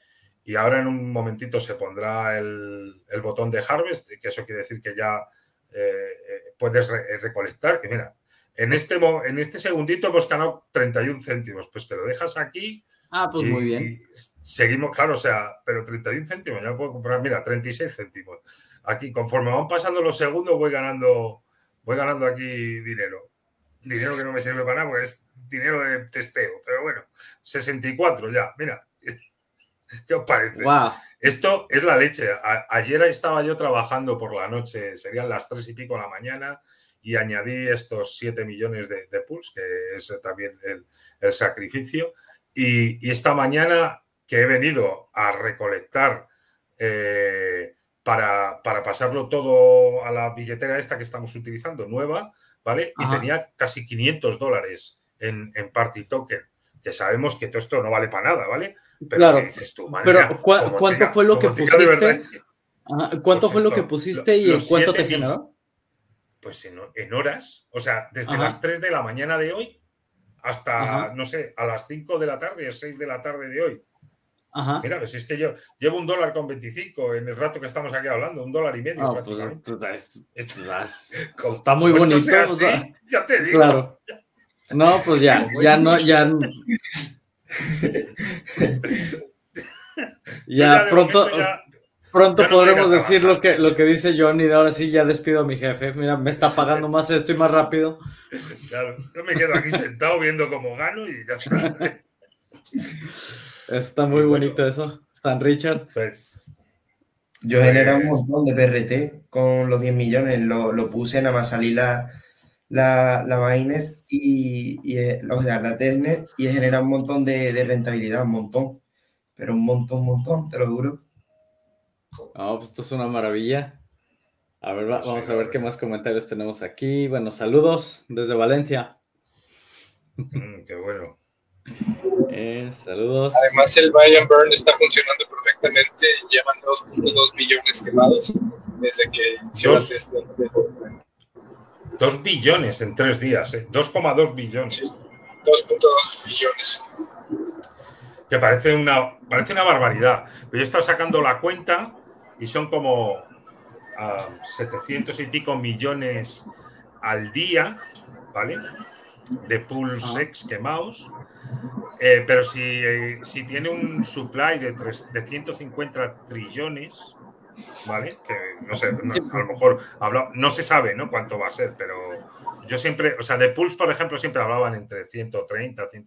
C: y ahora en un momentito se pondrá el, el botón de Harvest, que eso quiere decir que ya eh, puedes re, recolectar, que mira, en este, en este segundito hemos ganado 31 céntimos, pues te lo dejas aquí
A: Ah, pues
C: y,
A: muy bien.
C: seguimos, claro, o sea, pero 31 céntimos, ya puedo comprar, mira, 36 céntimos. Aquí, conforme van pasando los segundos, voy ganando, voy ganando aquí dinero. Dinero que no me sirve para nada, porque es dinero de testeo. Pero bueno, 64 ya, mira. ¿Qué os parece?
A: Wow.
C: Esto es la leche. A, ayer estaba yo trabajando por la noche, serían las 3 y pico de la mañana, y añadí estos 7 millones de, de pools, que es también el, el sacrificio. Y, y, esta mañana que he venido a recolectar eh, para, para, pasarlo todo a la billetera esta que estamos utilizando, nueva, ¿vale? Ajá. Y tenía casi 500 dólares en, en, Party Token, que sabemos que todo esto no vale para nada, ¿vale?
A: Pero claro, dices tú, pero ¿cu ¿cuánto tenga, fue lo que pusiste? Ajá, ¿Cuánto pues fue esto, lo que pusiste y en cuánto te generó?
C: Pues en, en, horas, o sea, desde Ajá. las 3 de la mañana de hoy hasta, Ajá. no sé, a las 5 de la tarde o 6 de la tarde de hoy.
A: Ajá.
C: Mira, pues es que yo llevo un dólar con 25 en el rato que estamos aquí hablando, un dólar y medio.
A: Pues, es, es, está muy
C: pues
A: bonito.
C: Sea así, ya te digo.
A: Claro. No, pues ya, ya no, ya. ya, ya pronto. Ya, pronto no podremos decir lo que, lo que dice Johnny. Ahora sí, ya despido a mi jefe. Mira, me está pagando más esto y más rápido.
C: Claro, yo me quedo aquí sentado viendo cómo gano y ya está.
A: Está muy bonito eso, Stan Richard.
C: Pues,
B: yo generé un montón de PRT con los 10 millones, lo, lo puse nada más salir la, la, la y, y o sea, la y he generado un montón de, de, rentabilidad, un montón, pero un montón, un montón, te lo juro.
A: Oh, pues esto es una maravilla. A ver, vamos a ver qué más comentarios tenemos aquí. Bueno, saludos desde Valencia.
C: Mm, qué bueno.
A: Eh, saludos.
E: Además, el buy and burn está funcionando perfectamente. Llevan 2.2 billones quemados desde que
C: Dos, este... 2 billones en tres días, ¿eh? 2,2 billones. Sí,
E: 2.2 billones.
C: Que parece una, parece una barbaridad. Pero yo he estado sacando la cuenta y son como uh, 700 y pico millones al día, ¿vale? De pulsex ah. quemados. Eh, pero si, eh, si, tiene un supply de, tres, de 150 trillones, ¿vale? Que no sé, no, a lo mejor habla, no se sabe ¿no? cuánto va a ser, pero yo siempre, o sea, de Pulse, por ejemplo, siempre hablaban entre 130, 100,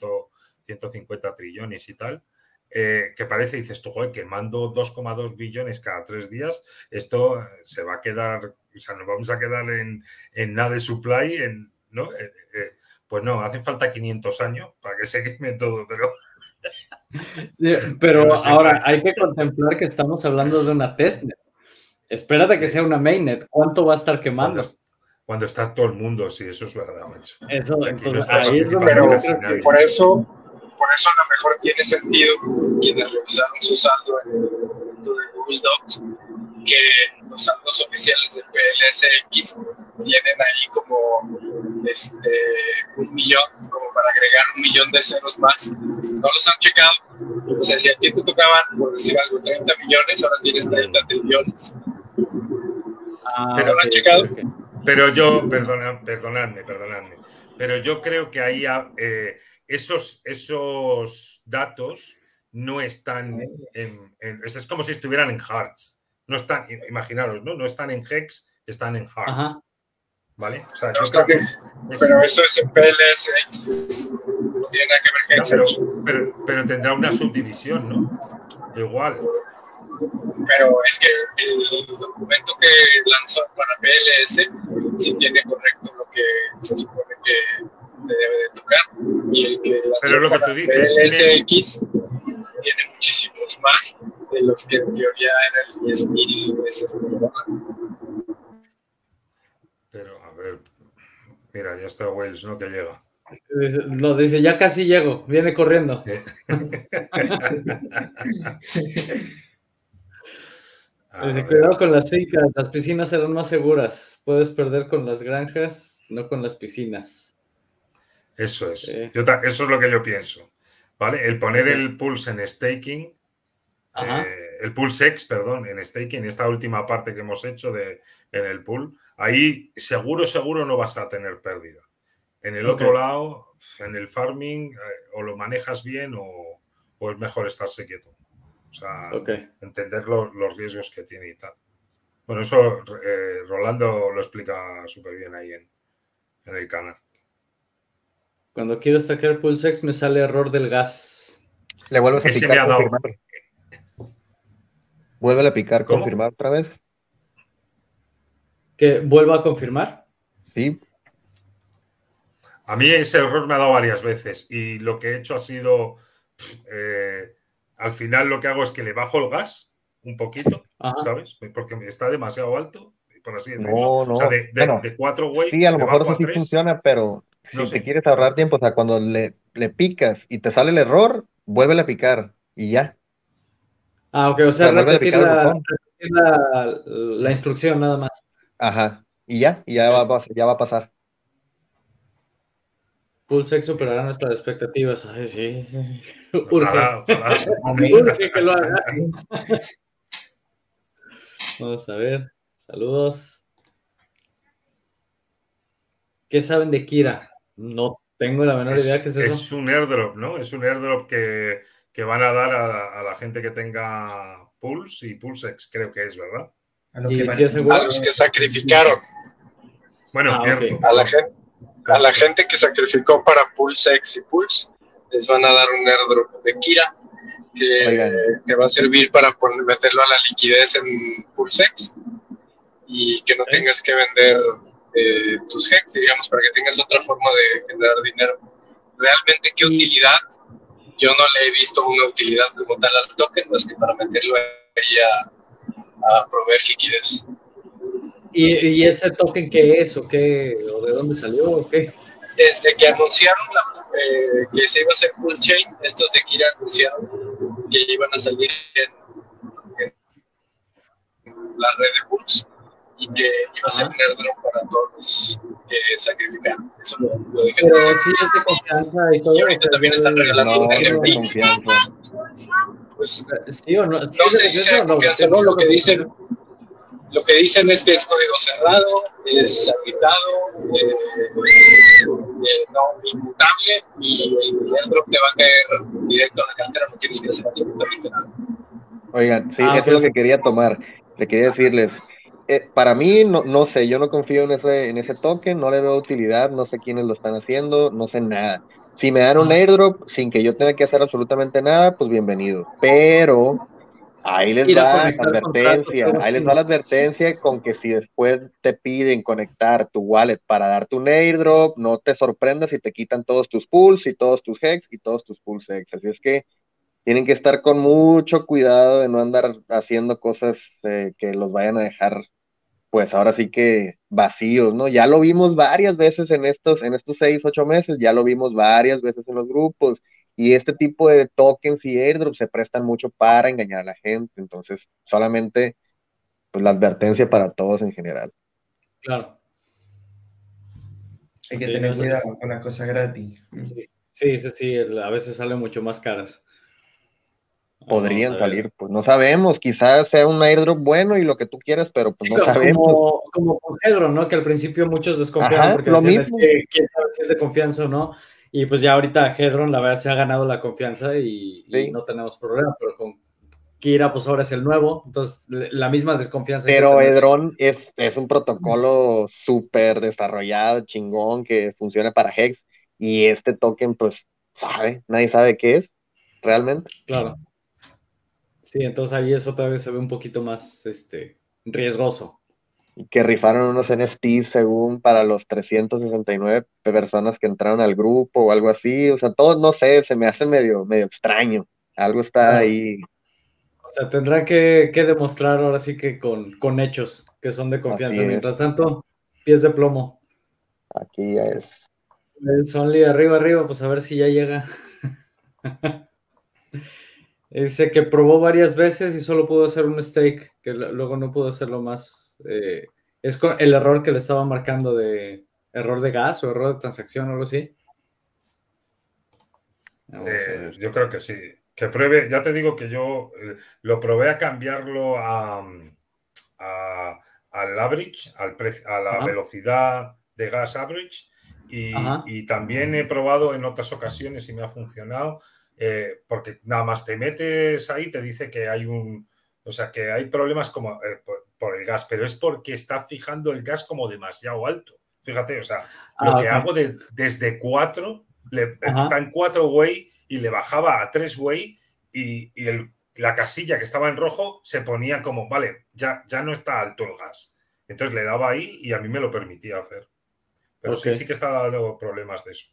C: 150 trillones y tal. Eh, que parece, dices tú, joder, que mando 2,2 billones cada tres días, esto se va a quedar, o sea, nos vamos a quedar en, en nada de supply, en, ¿no? Eh, eh, pues no, hace falta 500 años para que se queme todo, pero...
A: Pero ahora hay que contemplar que estamos hablando de una testnet. Espérate que sea una mainnet. ¿Cuánto va a estar quemando?
C: Cuando, cuando está todo el mundo, sí, eso es verdad, macho.
A: Eso, entonces,
E: no ahí es donde pero por eso, por eso a lo mejor tiene sentido quienes revisaron su saldo en el de Google Docs que los saldos oficiales de PLSX tienen ahí como este, un millón, como para agregar un millón de ceros más. No los han checado. O sea, si a ti te tocaban, por decir algo, 30 millones, ahora tienes 30 trillones.
C: Ah, pero lo han checado. Pero yo, perdona, perdonadme, perdonadme, pero yo creo que ahí eh, esos, esos datos no están en, Es como si estuvieran en Hearts. No están, imaginaros, ¿no? No están en Hex, están en Hearts. ¿Vale? O sea, yo creo que es,
E: Pero eso es en PLS. No tiene nada que ver
C: con pero, pero, tendrá una subdivisión, ¿no? Igual.
E: Pero es que el documento que lanzó para PLS sí tiene correcto lo que se supone que debe de tocar. Y el que
C: pero lo que tú dices,
E: PLSX tiene muchísimos más de los que en teoría eran 10.000 veces por
C: Pero, a ver, mira, ya está Wales, ¿no? Que llega.
A: Lo dice, ya casi llego, viene corriendo. dice, cuidado con las fincas, las piscinas serán más seguras. Puedes perder con las granjas, no con las piscinas.
C: Eso es. eso es lo que yo pienso. ¿vale? El poner el pulse en staking, eh, el pulse X, perdón, en staking, esta última parte que hemos hecho de, en el pool, ahí seguro, seguro no vas a tener pérdida. En el otro lado, en el farming, eh, o lo manejas bien o, es mejor estarse quieto. O sea, entender los riesgos que tiene y tal. Bueno, eso eh, Rolando lo explica súper bien ahí en el canal.
A: Cuando quiero stackear PulseX me sale error del gas.
D: Le vuelves a picar, confirmar. Vuelve a picar, confirmar otra vez.
A: ¿Que vuelva a confirmar?
D: Sí.
C: A mí ese error me ha dado varias veces y lo que he hecho ha sido, eh, al final lo que hago es que le bajo el gas un poquito, ¿sabes? Porque está demasiado alto, por así decirlo. No, no. O sea, de, de, cuatro way.
D: Sí, a lo mejor eso sí funciona, pero si te quieres ahorrar tiempo, o sea, cuando le, le, picas y te sale el error, vuelve a picar y ya.
A: Ah, ok, o sea, repetir, la, la, instrucción nada más.
D: Ajá, y ya, y ya va, ya va a pasar.
A: Pulsex superará nuestras expectativas. Ay, sí. Urge. Urge que lo haga. Vamos a ver. Saludos. ¿Qué saben de Kira? No tengo la menor idea qué es eso.
C: Es un airdrop, ¿no? Es un airdrop que, van a dar a, la gente que tenga Pulse y PulseX, creo que es, ¿verdad?
E: A, los que sacrificaron.
C: Bueno, ah, cierto.
E: A, la gente, a la gente que sacrificó para PulseX y Pulse, les van a dar un airdrop de Kira que, va a servir para meterlo a la liquidez en PulseX y que no tengas que vender eh, tus hex, digamos, para que tengas otra forma de generar dinero. Realmente, ¿qué utilidad? Yo no le he visto una utilidad como tal al token, más que para meterlo ahí a, a proveer liquidez.
A: ¿Y, ¿Y, ese token qué es o qué? ¿O de dónde salió o qué?
E: Desde que anunciaron eh, que se iba a hacer full chain, estos de Kira anunciaron que iban a salir en, en la red de pools y que iba a ser un airdrop para todos los que sacrificaron. Eso lo, lo dije. Pero sí es de confianza y todo. Y ahorita también están regalando un NFT. Pues, sí o no. ¿Sí no sé si sea confianza no, lo que dicen. Lo que dicen es que es código cerrado, es habitado, eh, eh, no inmutable y el airdrop te va a caer directo a la cartera, no tienes que hacer absolutamente nada.
D: Oigan, sí, ah, eso es lo que quería tomar. Le quería decirles, eh, para mí, no, no sé, yo no confío en ese, en ese token, no le veo utilidad, no sé quiénes lo están haciendo, no sé nada. Si me dan un airdrop sin que yo tenga que hacer absolutamente nada, pues bienvenido. Pero ahí les va la advertencia, ahí les va la advertencia con que si después te piden conectar tu wallet para darte un airdrop, no te sorprendas si te quitan todos tus pools y todos tus hex y todos tus pools hex. Así es que tienen que estar con mucho cuidado de no andar haciendo cosas eh, que los vayan a dejar pues ahora sí que vacíos, ¿no? Ya lo vimos varias veces en estos, en estos seis, ocho meses, ya lo vimos varias veces en los grupos, y este tipo de tokens y airdrops se prestan mucho para engañar a la gente, entonces solamente, pues, la advertencia para todos en general.
A: Claro.
B: Hay que tener cuidado con las cosas gratis.
A: Sí, sí, sí, a veces salen mucho más caras.
D: Podrían salir, pues no sabemos, quizás sea un airdrop bueno y lo que tú quieras, pero pues no sabemos.
A: Como, con Hedron, ¿no? Que al principio muchos desconfiaban porque lo decían, es que quién sabe si es de confianza o no. Y pues ya ahorita Hedron, la verdad, se ha ganado la confianza y, no tenemos problema, pero con Kira, pues ahora es el nuevo, entonces la misma desconfianza.
D: Pero Hedron es, es un protocolo súper desarrollado, chingón, que funciona para Hex, y este token, pues, sabe, nadie sabe qué es, realmente.
A: Claro. Sí, entonces ahí eso todavía se ve un poquito más este, riesgoso.
D: Que rifaron unos NFTs según para los 369 personas que entraron al grupo o algo así. O sea, todo, no sé, se me hace medio, medio extraño. Algo está ahí.
A: O sea, tendrán que, demostrar ahora sí que con, con hechos que son de confianza. Mientras tanto, pies de plomo.
D: Aquí ya es.
A: El Sonly arriba, arriba, pues a ver si ya llega. Dice que probó varias veces y solo pudo hacer un stake, que luego no pudo hacerlo más. Eh, es el error que le estaba marcando de error de gas o error de transacción o algo así.
C: Eh, yo creo que sí. Que pruebe, ya te digo que yo eh, lo probé a cambiarlo a, al average, al a la velocidad de gas average, y, y, también he probado en otras ocasiones y me ha funcionado eh, porque nada más te metes ahí, te dice que hay un, o sea, que hay problemas como eh, por, el gas, pero es porque está fijando el gas como demasiado alto. Fíjate, o sea, lo ah, que hago desde 4, está en 4 way y le bajaba a 3 way y, la casilla que estaba en rojo se ponía como, vale, ya, ya no está alto el gas. Entonces le daba ahí y a mí me lo permitía hacer. Pero sí, sí que está dando problemas de eso.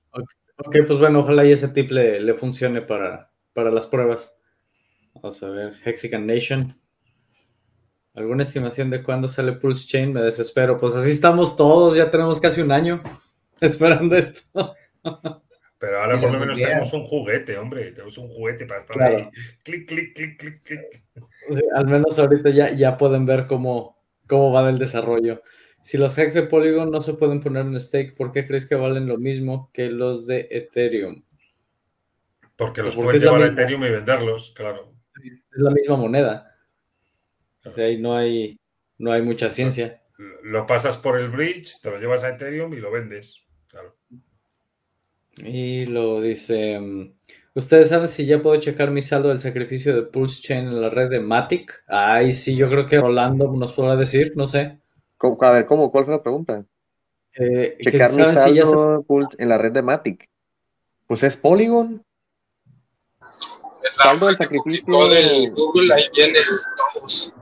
A: Ok, pues bueno, ojalá y ese tip le, funcione para, para, las pruebas. Vamos a ver, Hexican Nation. ¿Alguna estimación de cuándo sale Pulse Chain? Me desespero. Pues así estamos todos, ya tenemos casi un año esperando esto.
C: Pero ahora por lo menos tenemos un juguete, hombre. Tenemos un juguete para estar ahí. Clic, clic, clic, clic, clic.
A: al menos ahorita ya, ya pueden ver cómo, cómo va el desarrollo. Si los hacks de Polygon no se pueden poner en stake, ¿por qué crees que valen lo mismo que los de Ethereum?
C: Porque los puedes llevar a Ethereum y venderlos, claro.
A: Es la misma moneda. O sea, ahí no hay, no hay mucha ciencia.
C: Lo pasas por el bridge, te lo llevas a Ethereum y lo vendes. Claro.
A: Y lo dice. Mm, ¿Ustedes saben si ya puedo checar mi saldo del sacrificio de Pulse Chain en la red de Matic? Ay, sí, yo creo que Rolando nos podrá decir, no sé.
D: A ver, ¿cómo? ¿Cuál fue la pregunta?
A: Eh, Checar mi saldo
D: en la red de Matic. Pues es Polygon. saldo del sacrificio.
E: del Google, ahí vienen todos.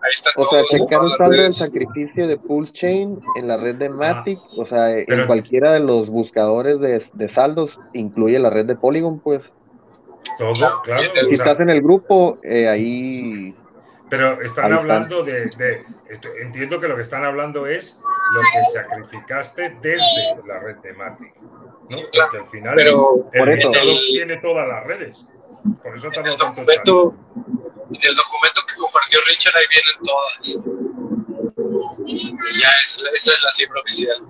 D: Ahí está o sea, checar un saldo del sacrificio de Pulse Chain en la red de Matic, o sea, en cualquiera de los buscadores de, de, saldos, incluye la red de Polygon, pues.
C: Todo, claro.
D: Si estás en el grupo, eh, ahí
C: pero están hablando de, Entiendo que lo que están hablando es lo que sacrificaste desde la red de Matic. ¿no? Porque al final
E: pero
C: el, el tiene todas las redes. Por eso
E: en el, documento, en el documento que compartió Richard ahí vienen todas. Ya es, esa es la cifra oficial.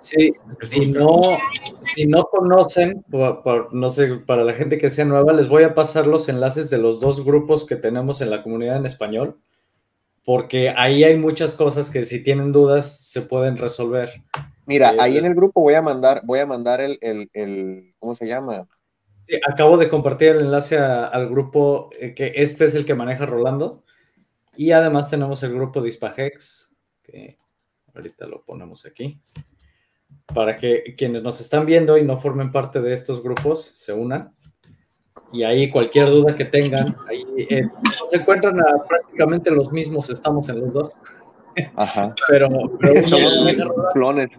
A: Sí, si no, si no conocen, no sé, para la gente que sea nueva, les voy a pasar los enlaces de los dos grupos que tenemos en la comunidad en español, porque ahí hay muchas cosas que si tienen dudas se pueden resolver.
D: Mira, eh, ahí en el grupo voy a mandar, voy a mandar el, el, ¿cómo se llama?
A: Sí, acabo de compartir el enlace al grupo, eh, que este es el que maneja Rolando, y además tenemos el grupo de Ispahex, que ahorita lo ponemos aquí para que quienes nos están viendo y no formen parte de estos grupos se unan. Y ahí cualquier duda que tengan, ahí eh, se encuentran prácticamente los mismos, estamos en los dos.
D: Ajá.
A: pero, pero
E: somos clones.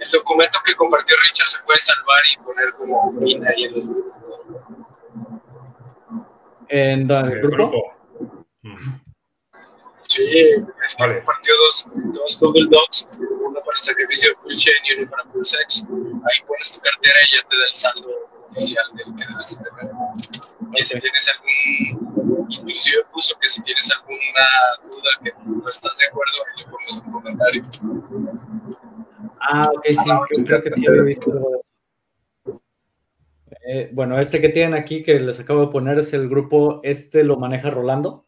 E: El documento que compartió Richard se puede salvar y poner como mina ahí en los grupos.
A: ¿En, el grupo?
E: Sí, es que vale. compartió dos, dos Google Docs para el sacrificio de Pulse y uno para PulseX. Ahí pones tu cartera y ya te da el saldo oficial del que debes de tener. Y si tienes algún inclusive puso que si tienes alguna duda que no estás de acuerdo, le pones un comentario.
A: Ah, ok, sí, creo, que sí había visto algo de eso. Eh, bueno, este que tienen aquí que les acabo de poner es el grupo, este lo maneja Rolando,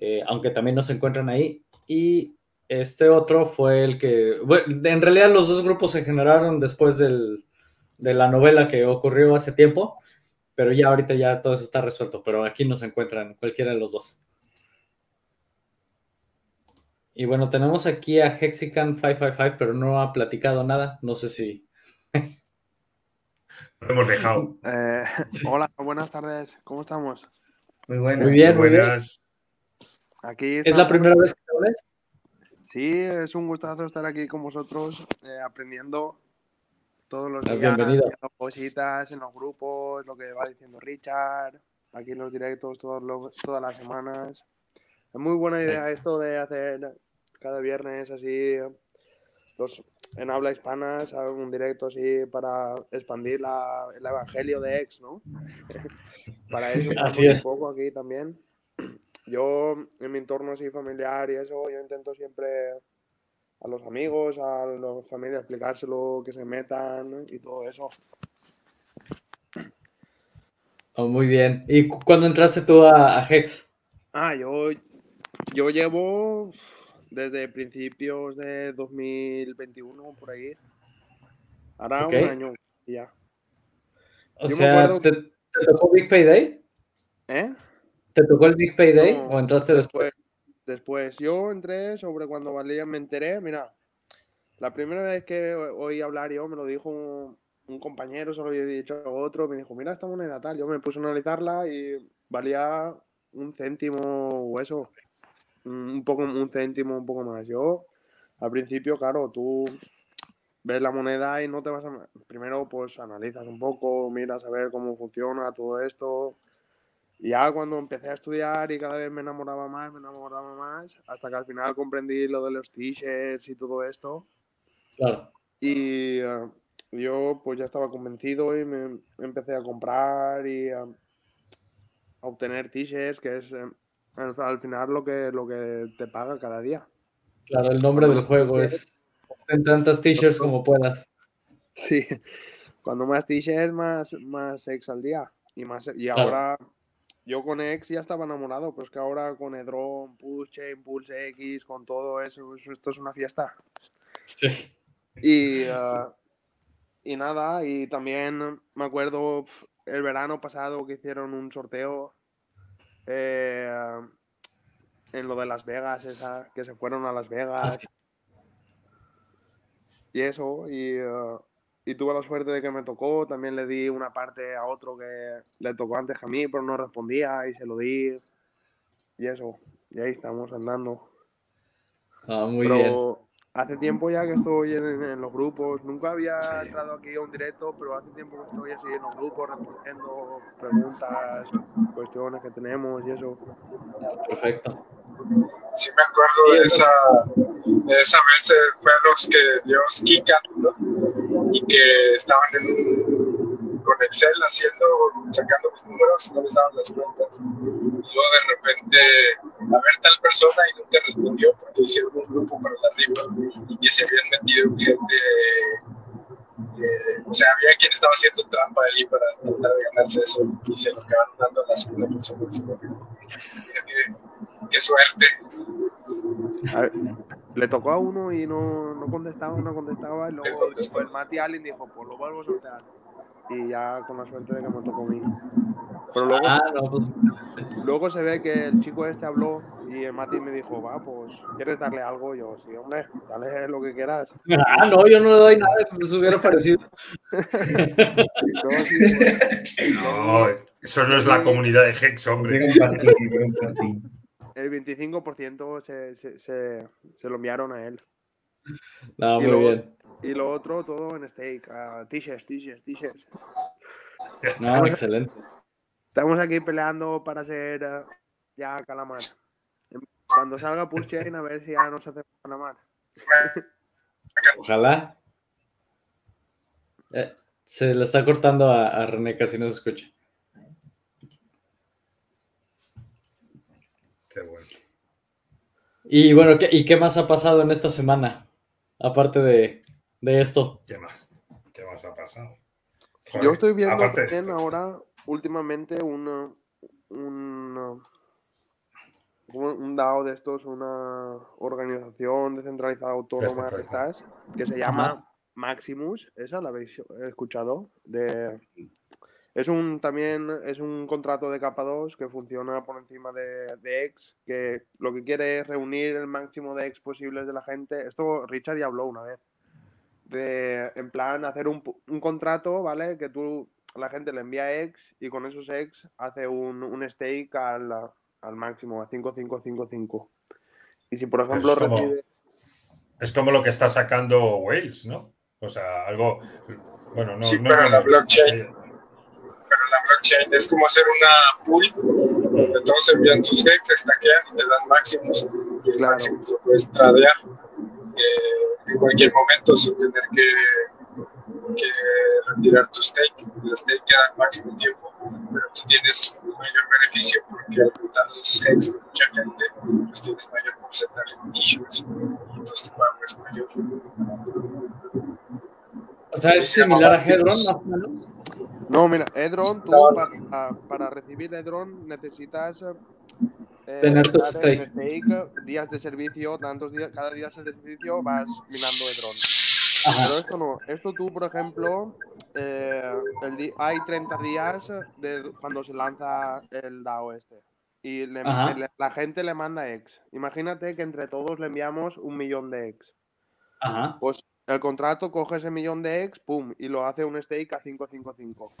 A: eh, aunque también no se encuentran ahí. Y este otro fue el que, bueno, en realidad los dos grupos se generaron después del, de la novela que ocurrió hace tiempo, pero ya ahorita ya todo eso está resuelto, pero aquí no se encuentran cualquiera de los dos. Y bueno, tenemos aquí a Hexican555, pero no ha platicado nada. No sé si.
C: Lo hemos dejado.
F: Eh, hola, buenas tardes. ¿Cómo estamos?
B: Muy buenas.
A: Muy bien, muy buenas.
F: Aquí
A: ¿Es la primera vez que lo ves?
F: Sí, es un gustazo estar aquí con vosotros, eh, aprendiendo todos los días,
A: bienvenido.
F: haciendo cositas en los grupos, lo que va diciendo Richard, aquí en los directos todos los- todas las semanas. Es muy buena idea esto de hacer cada viernes así los en habla hispana, ¿sabes? un directo así para expandir la, el evangelio de ex, ¿no? para eso
A: Así es.
F: un poco aquí también. Yo en mi entorno así familiar y eso, yo intento siempre a los amigos, a la familia explicárselo, que se metan y todo eso.
A: Oh, muy bien. ¿Y cu- cuándo entraste tú a, a Hex?
F: Ah, yo, yo llevo desde principios de 2021 por ahí. Ahora un año ya.
A: O
F: Yo
A: sea,
F: acuerdo-
A: ¿te, te tocó Big Payday?
F: ¿Eh?
A: ¿Te tocó el Big Payday
F: No,
A: o entraste después?
F: Después, yo entré sobre cuando valía, me enteré, mira, la primera vez que oí hablar yo, me lo dijo un, un compañero, solo había dicho otro, me dijo, mira esta moneda tal, yo me puse a analizarla y valía un céntimo o eso, un poco, un céntimo, un poco más. Yo, al principio, claro, tú ves la moneda y no te vas a... Primero, pues analizas un poco, miras a ver cómo funciona todo esto, y ya cuando empecé a estudiar y cada vez me enamoraba más, me enamoraba más, hasta que al final comprendí lo de los t-shirts y todo esto.
A: Claro.
F: Y eh, yo pues ya estaba convencido y me empecé a comprar y a, a obtener t-shirts, que es eh, al, al final lo que, lo que te paga cada día.
A: Claro, el nombre del juego es en tantas t-shirts como puedas.
F: Sí, cuando más t-shirts, más, más ex al día. Y, más, y
A: Claro.
F: ahora, yo con ex ya estaba enamorado, pues que ahora con Edron, Push, Impulse X, con todo eso, esto es una fiesta.
A: Sí.
F: Y, ah, y nada, y también me acuerdo el verano pasado que hicieron un sorteo eh, en lo de Las Vegas, esa, que se fueron a Las Vegas.
A: sí.
F: Y eso, y, eh, y tuve la suerte de que me tocó. También le di una parte a otro que le tocó antes que a mí, pero no respondía y se lo di. Y eso, y ahí estamos andando.
A: Ah, muy
F: pero
A: bien.
F: hace tiempo ya que estoy en, en los grupos. Nunca había entrado aquí a un directo, pero hace tiempo que estoy así en los grupos respondiendo preguntas, cuestiones que tenemos y eso.
A: Perfecto.
E: Sí me acuerdo de esa, de esa vez, eh, fue a los que Dios Kika, ¿no? Y que estaban en un- con Excel haciendo, sacando los números y no les daban las cuentas. Y luego de repente, a ver tal persona y no te respondió porque hicieron un grupo para la rifa y que se habían metido gente, eh, o sea, había quien estaba haciendo trampa ahí para tratar de ganarse eso y se lo acabaron dando a la segunda persona. Mira qué, qué suerte.
F: A ver, le tocó a uno y no, no contestaba, no contestaba. Y luego dijo el Mati Allen dijo, pues lo vuelvo a sortear. Y ya con la suerte de que me tocó a mí. Pero luego,
A: Ah, no, pues
F: luego se ve que el chico este habló y el Mati me dijo, va, pues, ¿quieres darle algo? Yo, sí, hombre, dale lo que quieras.
A: Ah, no, yo no le doy nada, pues hubiera parecido.
F: No, sí,
C: No, eso no es la comunidad de Hex, hombre.
F: El 25% se, se, se, se lo enviaron a él.
A: No,
F: Y
A: muy
F: luego-
A: bien.
F: Y lo otro, todo en stake. ah, t-shirts, t-shirts, t-shirts.
A: No, excelente.
F: Estamos aquí peleando para ser eh, ya calamar. Cuando salga Push Chain, a ver si ya nos hacemos calamar.
A: Ojalá. Eh, se le está cortando a, a René, casi no se escucha. Y bueno, ¿y qué más ha pasado en esta semana? Aparte de, esto.
C: ¿Qué más? ¿Qué más ha pasado?
F: Yo estoy viendo también ahora, últimamente, una, un, un DAO de estos, una organización descentralizada autónoma que se llama Maximus. ¿Esa la habéis escuchado? De, es un también es un contrato de capa 2 que funciona por encima de, de X, que lo que quiere es reunir el máximo de X posibles de la gente. Esto Richard ya habló una vez. De, en plan, hacer un, un contrato, ¿vale? Que tú, la gente le envía X y con esos X hace un, un stake al, al máximo, a 5555. Y si, por ejemplo,
C: es como, recibe... Es como lo que está sacando Wales, ¿no? O sea, algo... Bueno, no...
E: Sí,
C: no,
E: la blockchain es como hacer una pool donde todos envían sus hex, stackean y te dan máximos. Y el claro. máximo lo puedes tradear eh, en cualquier momento sin tener que, que retirar tu stake. El stake queda máximo tiempo, pero tú tienes un mayor beneficio porque al juntar los hex de mucha gente, pues tienes mayor porcentaje de issues y entonces tu pago es mayor.
A: O sea, es similar a Hedron, más o menos.
F: No, mira, Edron, tú para, para recibir Edron necesitas
A: eh, tener tus stakes.
F: días de servicio, tantos días, cada día de servicio vas minando Edron. Pero esto no, esto tú, por ejemplo, eh, el hay 30 días de cuando se lanza el DAO este. Y la gente le manda X. Imagínate que entre todos le enviamos un millón de X.
A: Ajá.
F: Pues el contrato coge ese millón de X, pum, y lo hace un stake a 555.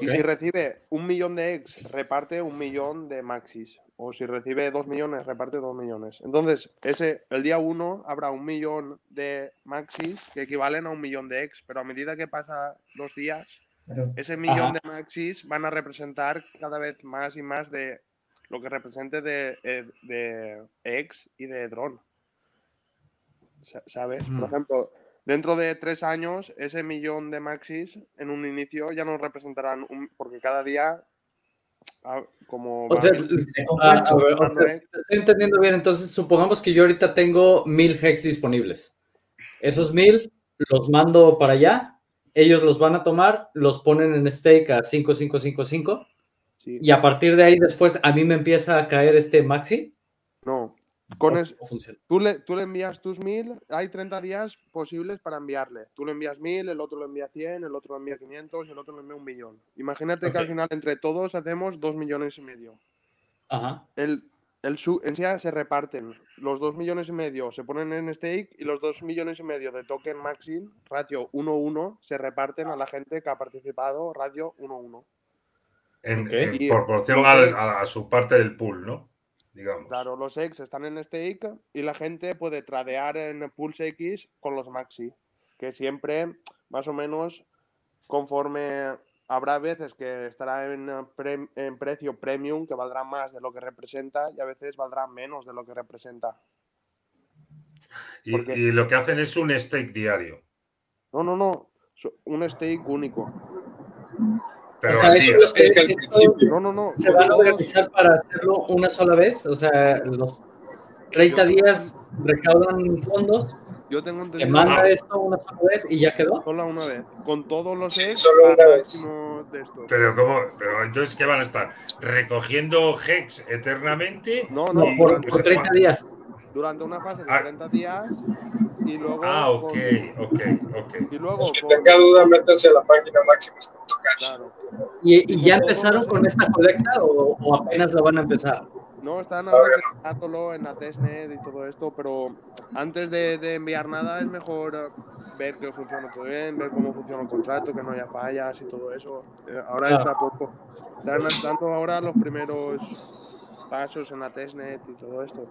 F: Y si recibe un millón de X, reparte un millón de maxis. O si recibe dos millones, reparte dos millones. Entonces, ese, el día uno habrá un millón de maxis que equivalen a un millón de X. Pero a medida que pasa los días, ese millón de maxis van a representar cada vez más y más de lo que represente de, eh, de X y de Drone. ¿Sabes? Por mm. ejemplo, Dentro de tres años, ese millón de maxis en un inicio ya nos representarán, un, porque cada día, ah, como...
A: O sea, ah, estoy entendiendo bien, entonces supongamos que yo ahorita tengo mil hex disponibles. Esos mil los mando para allá, ellos los van a tomar, los ponen en stake a 5555 sí. y a partir de ahí después a mí me empieza a caer este maxi.
F: Con tú, le, tú le envías tus mil, hay 30 días posibles para enviarle. Tú le envías mil, el otro le envía 100, el otro le envía 500 y el otro le envía un millón. Imagínate que al final entre todos hacemos dos millones y medio.
A: Ajá.
F: El, el en sí se reparten. Los dos millones y medio se ponen en stake y los dos millones y medio de token maxim, ratio 1-1, se reparten a la gente que ha participado, ratio 1-1.
C: En, proporción a, a su parte del pool, ¿no?
F: Claro, los X están en stake y la gente puede tradear en Pulse X con los Maxi, que siempre, más o menos, conforme habrá veces que estará en, en precio premium, que valdrá más de lo que representa, y a veces valdrá menos de lo que representa.
C: Y, lo que hacen es un stake diario.
F: No, no, no. Un stake único.
A: Pero o sea, eso, principio. No, no, no. ¿Se van a organizar para hacerlo una sola vez? O sea, los 30 días recaudan fondos.
F: Yo tengo
A: Se manda esto una sola vez y ya quedó.
F: Solo una vez. Con todos los sí,
E: solo una vez.
F: de estos.
C: Pero cómo, pero entonces qué van a estar recogiendo hex eternamente.
A: No, no, por, por 30 días.
F: Durante una fase de 30 ah. días y luego.
C: Ah, ok, ok, ok.
F: Y luego.
E: que tenga duda, métanse a la página máximos.cash.
A: Claro. ¿Y, ¿Y, ya empezaron con esta colecta o, o, apenas la van a empezar?
F: No, están ahora no. en la testnet y todo esto, pero antes de, de, enviar nada es mejor ver que funciona todo bien, ver cómo funciona el contrato, que no haya fallas y todo eso. Eh, ahora claro. está poco. Están dando ahora los primeros pasos en la testnet y todo esto.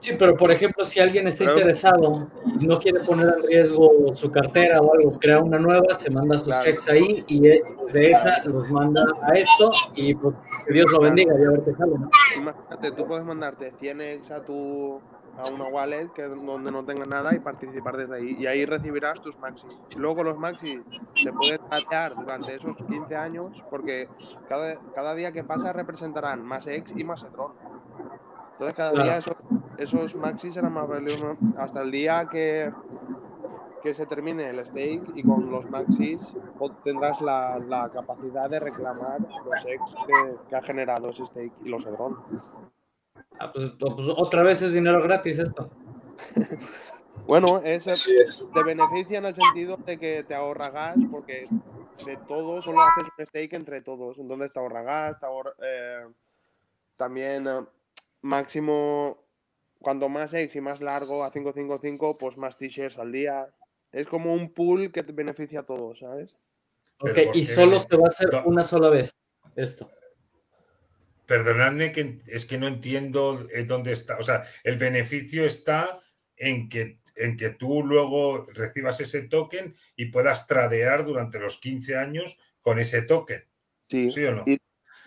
A: Sí, pero por ejemplo, si alguien está interesado y no quiere poner en riesgo su cartera o algo, crea una nueva, se manda sus checks ahí y de esa los manda a esto y pues, que Dios lo bendiga y a ver qué sale, ¿no?
F: Imagínate, tú puedes mandarte 100 ex a tu a una wallet que donde no tenga nada y participar desde ahí. Y ahí recibirás tus maxi. Luego los maxi se pueden tratear durante esos 15 años porque cada, cada día que pasa representarán más X y más Etron. Entonces cada día esos, esos maxis serán más valiosos hasta el día que, que se termine el stake y con los maxis tendrás la, la capacidad de reclamar los ex que, ha generado ese stake y los Edron.
A: Ah, pues, pues, otra vez es dinero gratis esto.
F: bueno, es, te beneficia en el sentido de que te ahorra gas porque de todo solo haces un stake entre todos. Entonces te ahorra gas, te ahorra, eh, también eh, máximo, cuando más X y más largo a 555, pues más t-shirts al día. Es como un pool que te beneficia a todos, ¿sabes?
A: Ok, y solo se va a hacer una sola vez esto.
C: Perdonadme que es que no entiendo eh, dónde está. O sea, el beneficio está en que, en que tú luego recibas ese token y puedas tradear durante los 15 años con ese token.
F: Sí,
C: ¿Sí o no?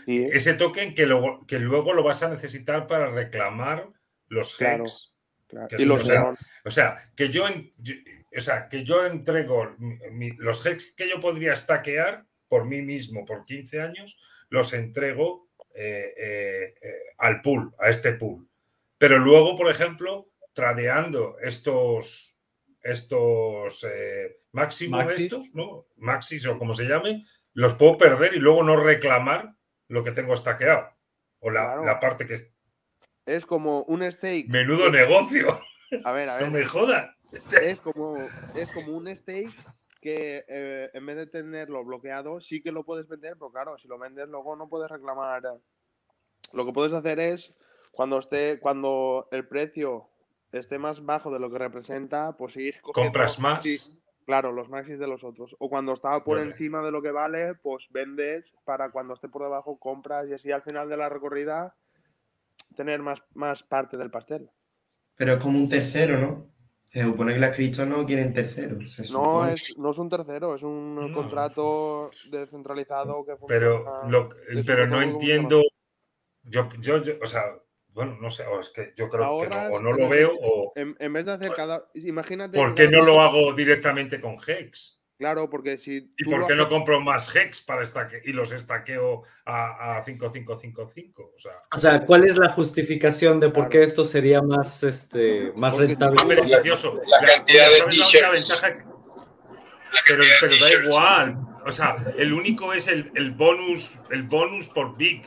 C: Ese token que luego, que luego lo vas a necesitar para reclamar los hex.
F: Y los
C: o, sea, que yo, o sea, que yo entrego los hex que yo podría stackear por mí mismo por 15 años, los entrego eh, eh, eh, al pool, a este pool. Pero luego, por ejemplo, tradeando estos, estos máximos estos, ¿no? Maxis o como se llame, los puedo perder y luego no reclamar lo que tengo stackeado. O la, parte que.
F: Es como un stake.
C: Menudo negocio.
F: A ver, a ver.
C: No me jodas.
F: Es como, es como un stake que eh, en vez de tenerlo bloqueado, sí que lo puedes vender, pero claro, si lo vendes luego no puedes reclamar. Lo que puedes hacer es, cuando esté, cuando el precio esté más bajo de lo que representa, pues ir
C: Compras más.
F: Claro, los maxis de los otros. O cuando está por encima de lo que vale, pues vendes para cuando esté por debajo compras y así al final de la recorrida tener más, más parte del pastel.
B: Pero es como un tercero, ¿no? Se supone que las criptos no quieren tercero.
F: no, es, no es un tercero, es un contrato descentralizado que
C: funciona. Pero, pero no entiendo. Yo, yo, yo, o sea, bueno, no sé, o es que yo creo que no, o no lo veo o...
F: En, vez de hacer cada... Imagínate...
C: ¿Por qué no lo hago directamente con Hex?
F: Claro, porque si...
C: ¿Y por qué no compro más Hex para estaque y los estaqueo a, a 5555? O sea,
A: o sea, ¿cuál es la justificación de por qué esto sería más, este, más rentable?
C: Más beneficioso.
E: La, cantidad de t-shirts.
C: Pero, pero da igual. O sea, el único es el, el bonus, el bonus por Big.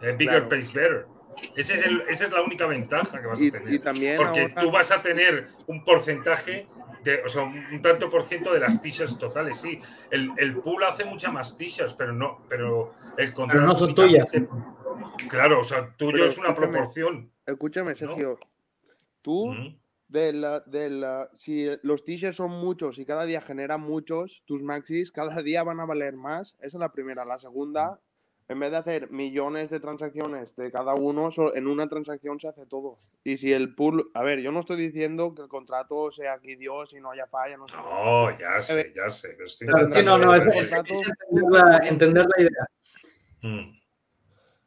C: Eh, bigger pays better. Ese es esa es la única ventaja que vas a tener.
F: también
C: Porque tú vas a tener un porcentaje, de, o sea, un, tanto por ciento de las t-shirts totales, sí. El, el, pool hace muchas más t-shirts, pero no, pero el contrato.
A: Pero no son tuyas.
C: Claro, o sea, tuyo es una proporción.
F: Escúchame, Sergio. Tú, de la, de la, si los t-shirts son muchos y cada día generan muchos, tus maxis cada día van a valer más. Esa es la primera. La segunda, en vez de hacer millones de transacciones de cada uno, en una transacción se hace todo. Y si el pool, a ver, yo no estoy diciendo que el contrato sea aquí Dios y no haya falla, no sé.
C: No, ya sé, ya sé.
A: no, no, es, entender, la, idea.
F: Hmm.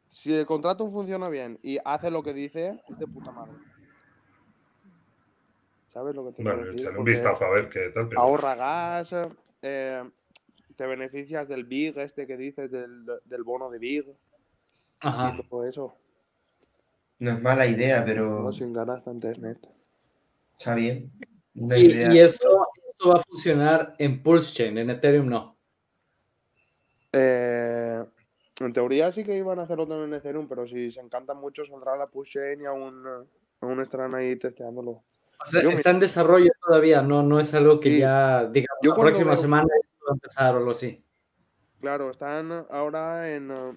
F: Si el contrato funciona bien y hace lo que dice, es de puta madre. ¿Sabes lo que te
C: Bueno, echarle un vistazo a ver qué tal.
F: Ahorra gas, eh, te beneficias del Big, este que dices, del, del bono de Big.
A: Ajá.
F: Y todo eso.
B: No es mala idea, pero.
F: No, sin ganas de internet.
B: Está bien.
A: Una y, idea. y esto, esto, va a funcionar en Pulse Chain, en Ethereum no.
F: Eh, en teoría sí que iban a hacerlo también en Ethereum, pero si se encantan mucho saldrá la Pulse Chain y aún, aún estarán ahí testeándolo.
A: está en desarrollo todavía, no, no es algo que ya, digamos, la próxima semana empezar o algo así.
F: Claro, están ahora en. Uh,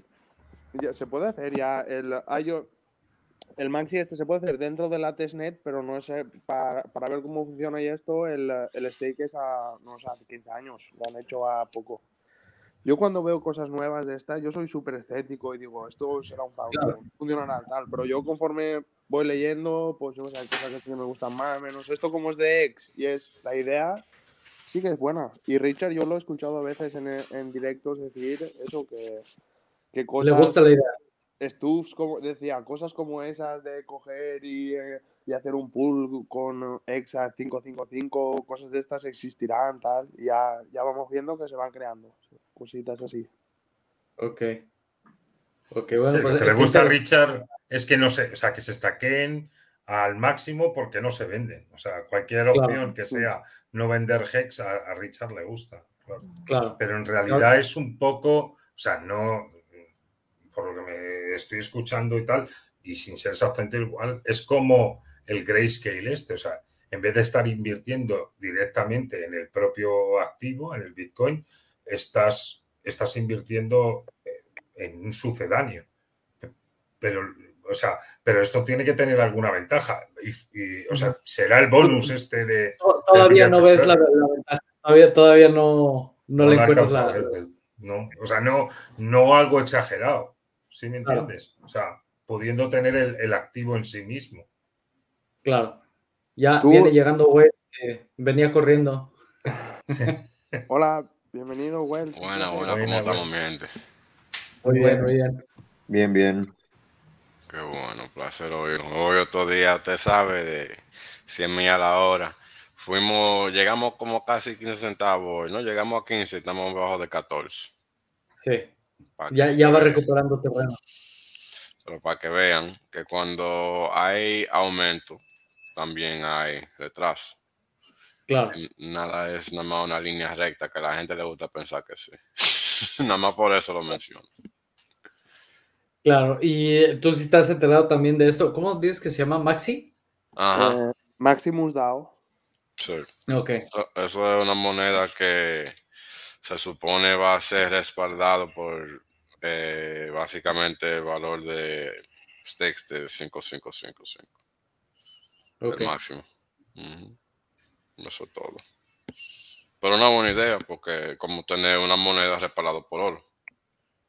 F: ya, se puede hacer ya. El yo el Maxi este se puede hacer dentro de la testnet, pero no sé, para, para ver cómo funciona y esto, el, el stake es a, no sé, hace 15 años, lo han hecho a poco. Yo cuando veo cosas nuevas de estas, yo soy súper escéptico y digo, esto será un favor, funcionará tal, pero yo conforme voy leyendo, pues yo sé, hay cosas que me gustan más, menos. Esto como es de X y es la idea, sí que es buena. Y Richard, yo lo he escuchado a veces en, en directos decir eso, que, que cosas...
A: Le gusta la idea.
F: Stuffs, como decía, cosas como esas de coger y, eh, y hacer un pool con Exa 555, cosas de estas existirán, tal. Y ya, ya vamos viendo que se van creando cositas así.
A: Ok. Ok, bueno.
C: lo pues que le gusta a Richard es que no sé, o sea, que se estaqueen al máximo porque no se venden. O sea, cualquier opción que sea no vender Hex a, Richard le gusta. Claro. Pero en realidad es un poco, o sea, no, por lo que me estoy escuchando y tal, y sin ser exactamente igual, es como el grayscale este. O sea, en vez de estar invirtiendo directamente en el propio activo, en el Bitcoin, estás, estás invirtiendo eh, en un sucedáneo. Pero, o sea, pero esto tiene que tener alguna ventaja. Y, o sea, será el bonus este de.
A: Todavía no ves la, ventaja. Todavía, todavía no, no, le encuentras la.
C: No, o sea, no, no algo exagerado. ¿Sí me entiendes? O sea, pudiendo tener el, activo en sí mismo.
A: Claro. Ya viene llegando Wells, que venía corriendo.
F: Hola, bienvenido, Wells.
G: Buena, buena, ¿cómo estamos, mi gente?
A: Muy bien, muy bien.
D: Bien, bien.
G: Qué bueno, placer oírlo. Hoy otro día, usted sabe, de 100 mil a la hora. Fuimos, llegamos como casi 15 centavos, ¿no? Llegamos a 15, estamos bajo de 14.
A: Sí. Ya, ya va recuperando terreno.
G: Pero para que vean que cuando hay aumento, también hay retraso.
A: Claro.
G: Nada es nada más una línea recta que a la gente le gusta pensar que sí. nada más por eso lo menciono.
A: Claro, y tú sí estás enterado también de eso. ¿Cómo dices que se llama Maxi?
G: Ajá. Eh,
F: Maximus DAO.
G: Sí.
A: Ok.
G: Eso es una moneda que se supone va a ser respaldado por eh, básicamente el valor de stakes de 5555. El máximo. Eso es todo. Pero una buena idea, porque como tener una moneda respaldada por oro.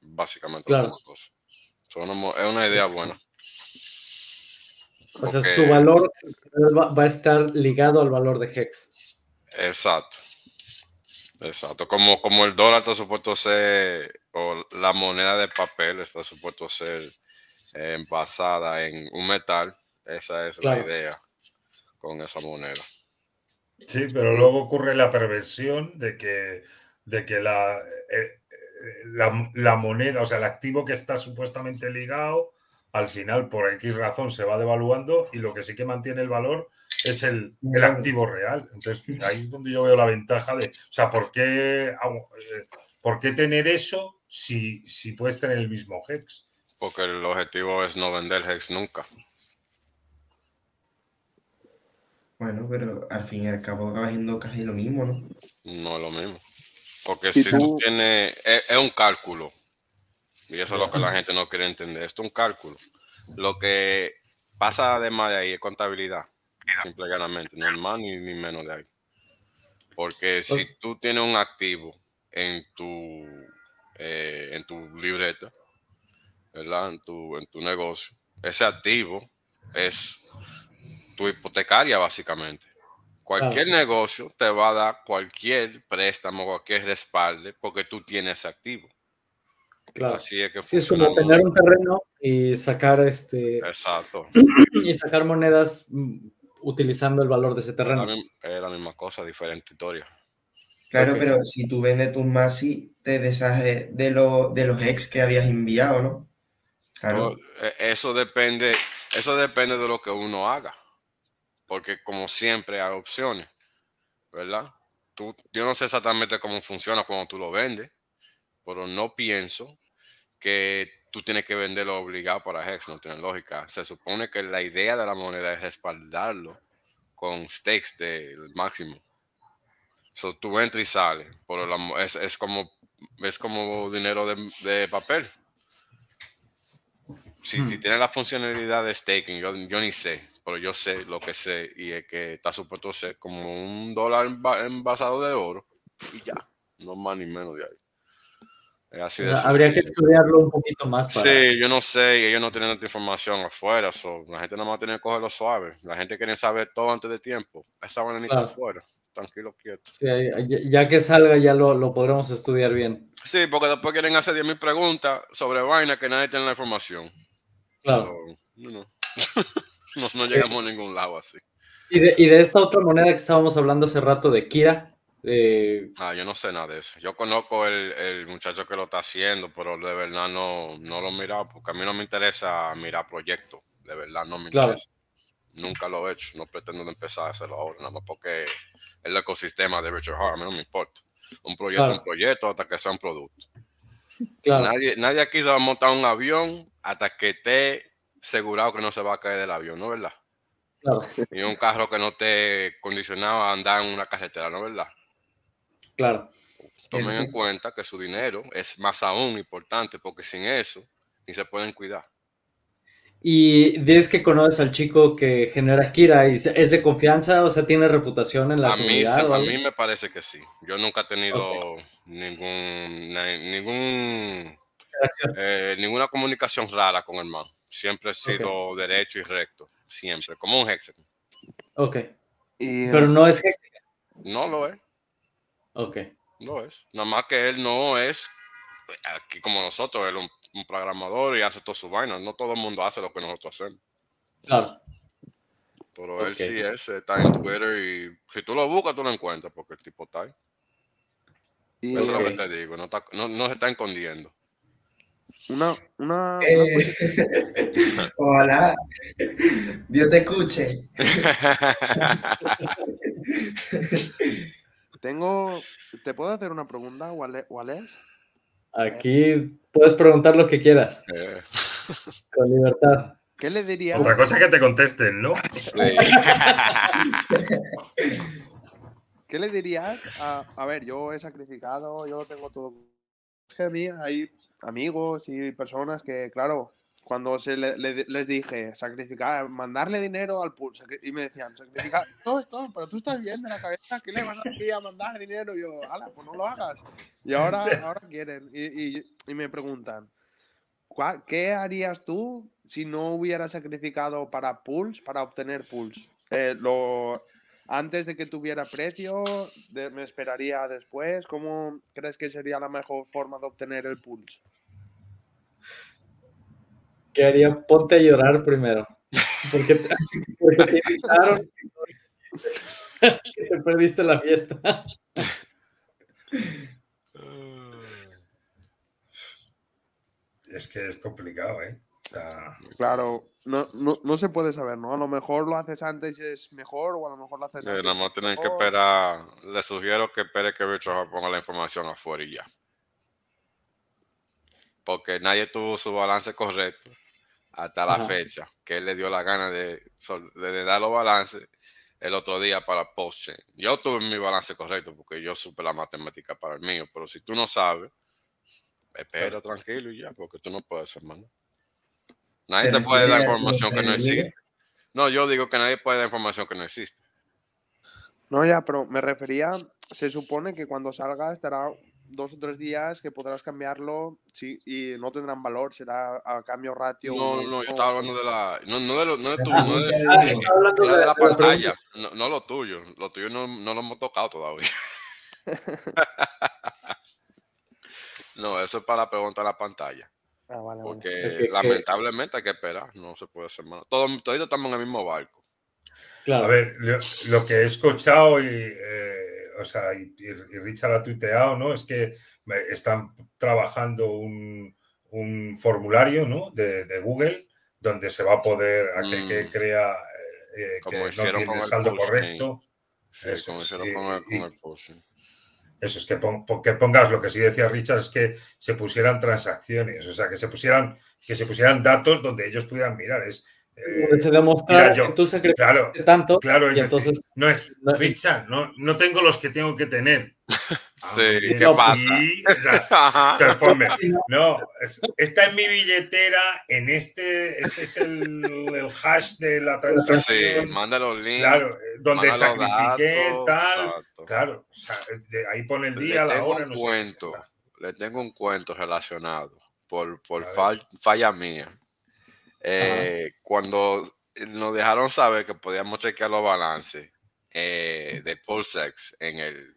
G: Básicamente la misma cosa. Es una idea buena.
A: O sea, su valor va a estar ligado al valor de Hex.
G: Exacto. Exacto. Como, como el dólar está supuesto a ser, o la moneda de papel está supuesto a ser eh, basada en un metal, esa es la idea con esa moneda.
C: Sí, pero luego ocurre la perversión de que, de que la, eh, eh, la, moneda, o sea, el activo que está supuestamente ligado, al final por X razón se va devaluando y lo que sí que mantiene el valor es el, activo real. Entonces, ahí es donde yo veo la ventaja de, o sea, ¿por qué, eh, ¿por qué tener eso si, si puedes tener el mismo Hex?
G: Porque el objetivo es no vender Hex nunca.
B: Bueno, pero al fin y al cabo acaba siendo casi lo mismo, ¿no?
G: No es lo mismo. Porque si tú tienes, es, un cálculo. Y eso es lo que la gente no quiere entender. Esto es un cálculo. Lo que pasa además de ahí es contabilidad. Simple y llanamente. No es más ni, menos de ahí. Porque si tú tienes un activo en tu, eh, en tu libreta, ¿verdad? En tu, en tu negocio, ese activo es tu hipotecaria, básicamente. Cualquier negocio te va a dar cualquier préstamo, cualquier respaldo, porque tú tienes activo.
A: Claro. Así es que Es como tener un terreno y sacar este.
G: Exacto.
A: Y sacar monedas mm, utilizando el valor de ese terreno.
G: Es la misma cosa, diferente historia.
B: Claro, pero si tú vendes tus Masi, te deshaces de, lo, de los ex que habías enviado, ¿no?
G: Claro. E, eso depende, eso depende de lo que uno haga porque como siempre hay opciones, ¿verdad? Tú, yo no sé exactamente cómo funciona cuando tú lo vendes, pero no pienso que tú tienes que venderlo obligado para Hex, no tiene lógica. Se supone que la idea de la moneda es respaldarlo con stakes del máximo. So, tú entras y sales, pero es, como, es como dinero de, papel. Si, si, hmm. tiene la funcionalidad de staking, yo, yo ni sé pero yo sé lo que sé y es que está supuesto ser como un dólar envasado de oro y ya, no más ni menos de ahí. así de
A: Habría que estudiarlo un poquito más.
G: Para... Sí, yo no sé, y ellos no tienen tanta información afuera, la gente nada más tiene que cogerlo suave. La gente quiere saber todo antes de tiempo. Esa manera afuera, tranquilo, quieto.
A: Sí, ya que salga ya lo, lo, podremos estudiar bien.
G: Sí, porque después quieren hacer 10.000 preguntas sobre vaina que nadie tiene la información.
A: Claro.
G: No, no llegamos a ningún lado así.
A: ¿Y de, y de, esta otra moneda que estábamos hablando hace rato de Kira.
G: Ah, yo no sé nada de eso. Yo conozco el, el, muchacho que lo está haciendo, pero de verdad no, no lo he mirado porque a mí no me interesa mirar proyectos. De verdad no me interesa. Nunca lo he hecho, no pretendo empezar a hacerlo ahora, nada más porque el ecosistema de Richard Hart, no me importa. Un proyecto, un proyecto hasta que sea un producto. Nadie, nadie aquí se va a montar un avión hasta que esté asegurado que no se va a caer del avión, ¿no verdad? Claro. Y un carro que no esté condicionado a andar en una carretera, ¿no verdad?
A: Claro.
G: Tomen en cuenta que su dinero es más aún importante porque sin eso ni se pueden cuidar.
A: Y dices que conoces al chico que genera Kira, ¿es de confianza? O sea, ¿tiene reputación en la
G: a comunidad? Mí, a mí me parece que sí. Yo nunca he tenido ningún, ningún eh, ninguna comunicación rara con el man. Siempre he sido derecho y recto. Siempre, como un hexagon.
A: Ok. Pero no es hexagon.
G: No lo es.
A: Ok.
G: No es. Nada más que él no es aquí como nosotros, él un un programador y hace todo su vaina. No todo el mundo hace lo que nosotros hacemos.
A: Claro.
G: Pero él sí es, está en Twitter y si tú lo buscas, tú lo encuentras porque el tipo está ahí. Eso es lo que te digo, no, no, se está escondiendo.
F: Una, una,
B: eh, Hola, Dios te escuche.
F: Tengo, ¿te puedo hacer una pregunta, Wallace?
A: Aquí puedes preguntar lo que quieras. Eh. Con libertad.
F: ¿Qué le dirías?
C: Otra cosa que te contesten, ¿no?
F: ¿Qué le dirías? A, a, ver, yo he sacrificado, yo tengo todo. Que a mí hay amigos y personas que, claro, cuando se les dije sacrificar, mandarle dinero al pool, y me decían, sacrificar todo esto, pero tú estás bien de la cabeza, ¿qué le vas a, a mandar dinero? Y yo, ala, pues no lo hagas. Y ahora, ahora quieren, y, y, y me preguntan, ¿qué harías tú si no hubieras sacrificado para pools, para obtener pools? Eh, lo, antes de que tuviera precio, me esperaría después. ¿Cómo crees que sería la mejor forma de obtener el pools?
A: ¿Qué haría? Ponte a llorar primero. Porque te, porque te invitaron que te perdiste la fiesta.
C: Es que es complicado, ¿eh?
F: Claro, no, no, se puede saber, ¿no? A lo mejor lo haces antes y es mejor, o a lo mejor lo haces
G: antes. nada tienen que esperar. Les sugiero que espere que Richard ponga la información afuera y ya. Porque nadie tuvo su balance correcto hasta la fecha, que él le dio la gana de, de, dar los balances el otro día para post -chain. Yo tuve mi balance correcto porque yo supe la matemática para el mío, pero si tú no sabes, espera tranquilo y ya, porque tú no puedes más. Nadie te puede dar información que no existe. No, yo digo que nadie puede dar información que no existe.
F: No, ya, pero me refería, se supone que cuando salga estará dos o tres días que podrás cambiarlo sí, y no tendrán valor, será a cambio ratio.
G: No, no, yo estaba hablando de la. No, no de, lo, no de tu. No de, de, de, la pantalla, no, no, lo tuyo. Lo tuyo no, no lo hemos tocado todavía. no, eso es para preguntar la pantalla. Ah, vale, Porque lamentablemente hay que esperar, no se puede hacer más. Todos, todos estamos en el mismo barco.
C: Claro. A ver, lo, lo que he escuchado y. Eh, o sea, y, Richard ha tuiteado, ¿no? Es que están trabajando un, formulario, ¿no? De, Google donde se va a poder, a que, que mm. crea eh, que no tiene el saldo correcto.
G: eso,
C: Eso es que, que, pongas lo que sí decía Richard, es que se pusieran transacciones, o sea, que se pusieran, que se pusieran datos donde ellos pudieran mirar. Es,
A: eh, se demuestra que tú
C: claro,
A: tanto.
C: Claro, entonces, no es, Richard, no, no tengo los que tengo que tener.
G: Sí, ¿qué pasa?
C: no, está en mi billetera, en este, este es el, el hash de la transacción.
G: Sí, manda los links.
C: Claro, eh, donde sacrifiqué, tal. Claro, o sea, ahí pone el día,
G: le
C: la hora.
G: Un cuento, Le tengo un cuento relacionado por, por falla mía. Eh, cuando nos dejaron saber que podíamos chequear los balances eh, de PulseX en el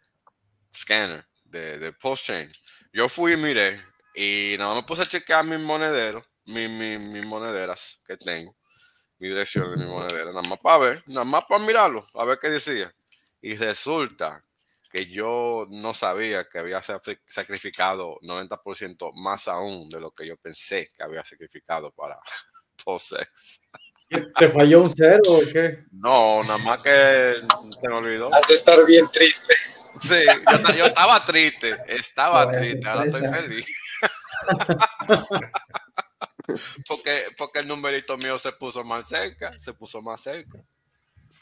G: scanner de, de PulseChain, yo fui y miré y nada más me puse a chequear mis monederos, mis, mis, monederas que tengo, mi dirección de mi monedera, nada más para ver, nada más para mirarlo, a ver qué decía. Y resulta que yo no sabía que había sacrificado 90% más aún de lo que yo pensé que había sacrificado para, PulseX.
A: ¿Te falló un cero o qué?
G: No, nada más que te me olvidó.
E: Has de estar bien triste.
G: Sí, yo, estaba triste, estaba triste, ahora estoy feliz. porque, porque el numerito mío se puso más cerca, se puso más cerca.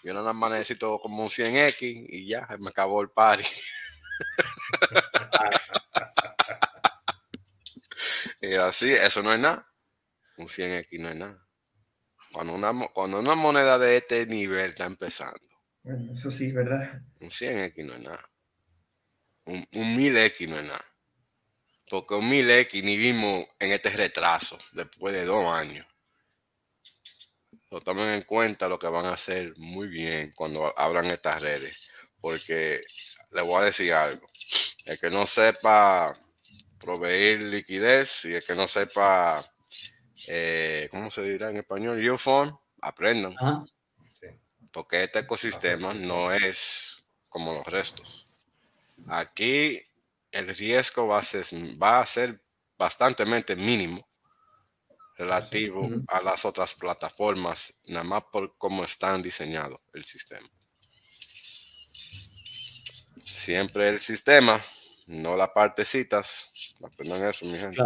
G: Yo nada más necesito como un 100X y ya, me acabó el party. y así, eso no es nada. Un 100X no es nada. Cuando una, cuando una moneda de este nivel está empezando.
B: Bueno, eso sí, ¿verdad?
G: Un 100X no es nada. Un, 1000X no es nada. Porque un 1000X ni vimos en este retraso después de dos años. Lo tomen en cuenta lo que van a hacer muy bien cuando abran estas redes. Porque les voy a decir algo. El que no sepa proveer liquidez y el que no sepa, eh, ¿cómo se dirá en español? Uform, aprendan. Porque este ecosistema no es como los restos. Aquí el riesgo va a ser, va a ser bastante mínimo relativo a las otras plataformas, nada más por cómo están diseñados el sistema. Siempre el sistema, no las partecitas. Aprendan eso, mi gente.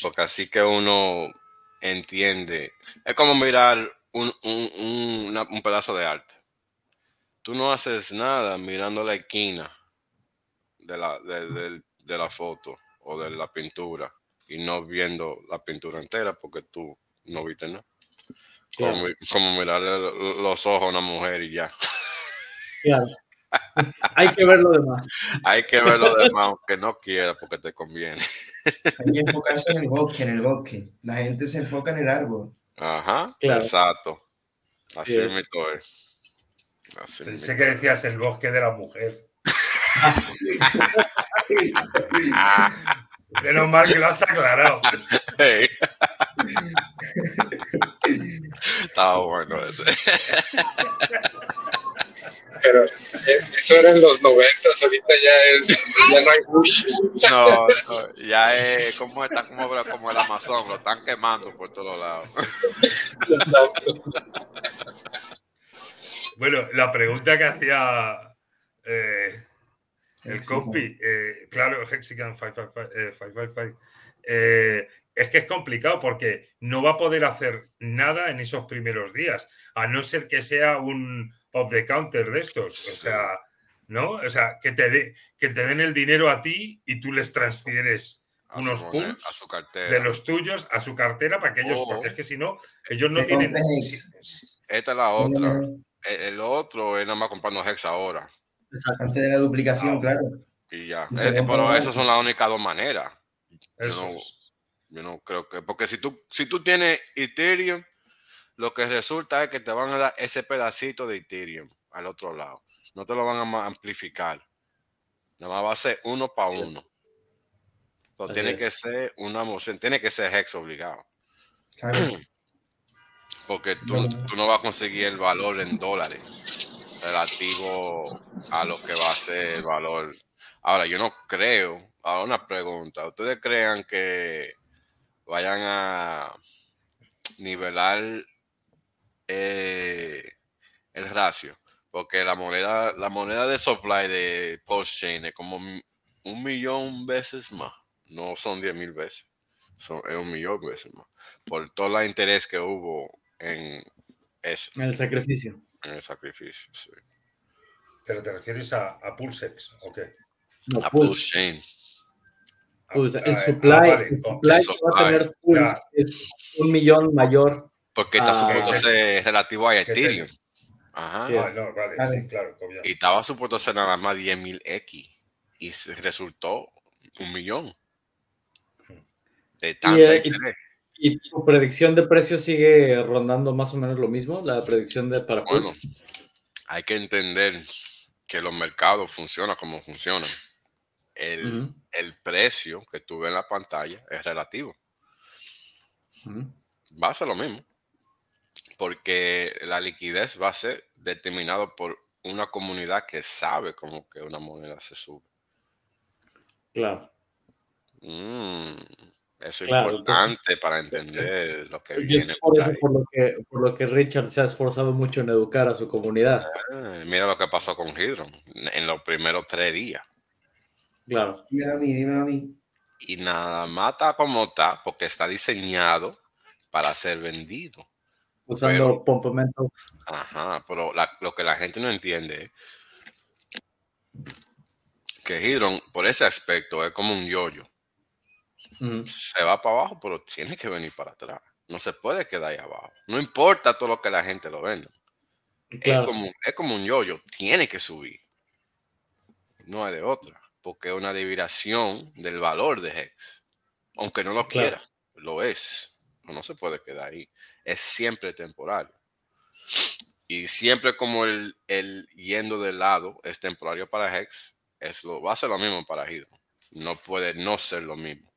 G: Porque así que uno entiende. Es como mirar un, un pedazo de arte tú no haces nada mirando la esquina de la, de, la foto o de la pintura y no viendo la pintura entera porque tú no viste nada. Como, como mirarle los ojos a una mujer y ya.
A: Claro. Hay que ver lo demás.
G: Hay que ver lo demás, aunque no quiera, porque te conviene.
B: Hay que enfocarse en el bosque, en el bosque. La gente se enfoca en el árbol.
G: Ajá, exacto. Así es. es.
C: Pensé que decías el bosque de la mujer. Menos mal que lo has aclarado.
G: Estaba bueno ese.
E: Pero eh, eso era en los noventas, ahorita ya es, ya no hay Bush.
G: No, no, ya es como está como, como el Amazon, lo están quemando por todos lados.
C: Bueno, la pregunta que hacía eh, el copy, eh, claro, Hexican 555, eh, es que es complicado porque no va a poder hacer nada en esos primeros días, a no ser que sea un off the counter de estos. O sea, ¿no? O sea, que te, que te den el dinero a ti y tú les transfieres unos puntos de los tuyos a su cartera para que ellos, porque es que si no, ellos no tienen.
G: Esta es la otra. El, otro es nada más comprando Hex ahora.
B: Antes de la duplicación, ah, claro.
G: Y ya. Eh, pero esas son las únicas dos maneras. Yo no, creo que. Porque si tú, si tú tienes Ethereum, lo que resulta es que te van a dar ese pedacito de Ethereum al otro lado. No te lo van a amplificar. Nada más va a ser uno para uno. Pero tiene que ser una tiene que ser Hex obligado. Claro. porque tú, no vas a conseguir el valor en dólares relativo a lo que va a ser el valor. Ahora, yo no creo, ahora una pregunta, ¿ustedes crean que vayan a nivelar eh, el ratio? Porque la moneda, la moneda de supply de post-chain es como un millón veces más, no son diez mil veces, son, es un millón veces más, por todo el interés que hubo en
A: el sacrificio.
G: En el sacrificio, sí.
C: ¿Pero te refieres a, a Pulsex o qué?
G: a Pulse Chain.
A: Pues el supply, el supply, va a tener Pulse es un millón mayor.
G: Porque está supuesto ser relativo a Ethereum.
C: Ajá. Sí, ah, no, vale, sí, claro.
G: Y estaba supuesto ser nada más 10.000 X. Y resultó un millón. De tanta
A: y, interés. ¿Y tu predicción de precio sigue rondando más o menos lo mismo? La predicción de para
G: Bueno, hay que entender que los mercados funcionan como funcionan. El, precio que tú ves en la pantalla es relativo. Va a ser lo mismo. Porque la liquidez va a ser determinado por una comunidad que sabe cómo que una moneda se sube.
A: Claro.
G: Mm. Es importante para entender lo que viene.
A: Por, eso por lo, que, por lo que Richard se ha esforzado mucho en educar a su comunidad.
G: Ah, mira lo que pasó con Hydron en los primeros tres días.
A: Claro.
B: Dímelo a mí, dímelo a mí.
G: Y nada más está como está, porque está diseñado para ser vendido.
A: Usando pompomento.
G: Ajá, pero lo que la gente no entiende es que Hydron, por ese aspecto, es como un yoyo. Se va para abajo, pero tiene que venir para atrás. No se puede quedar ahí abajo. No importa todo lo que la gente lo venda. Es, como, es como un yoyo, tiene que subir. No hay de otra, porque es una deviación del valor de Hex. Aunque no lo quiera, lo es. No se puede quedar ahí. Es siempre temporal. Y siempre como el, el yendo de lado es temporario para Hex, es lo, va a ser lo mismo para Hydro. No puede no ser lo mismo.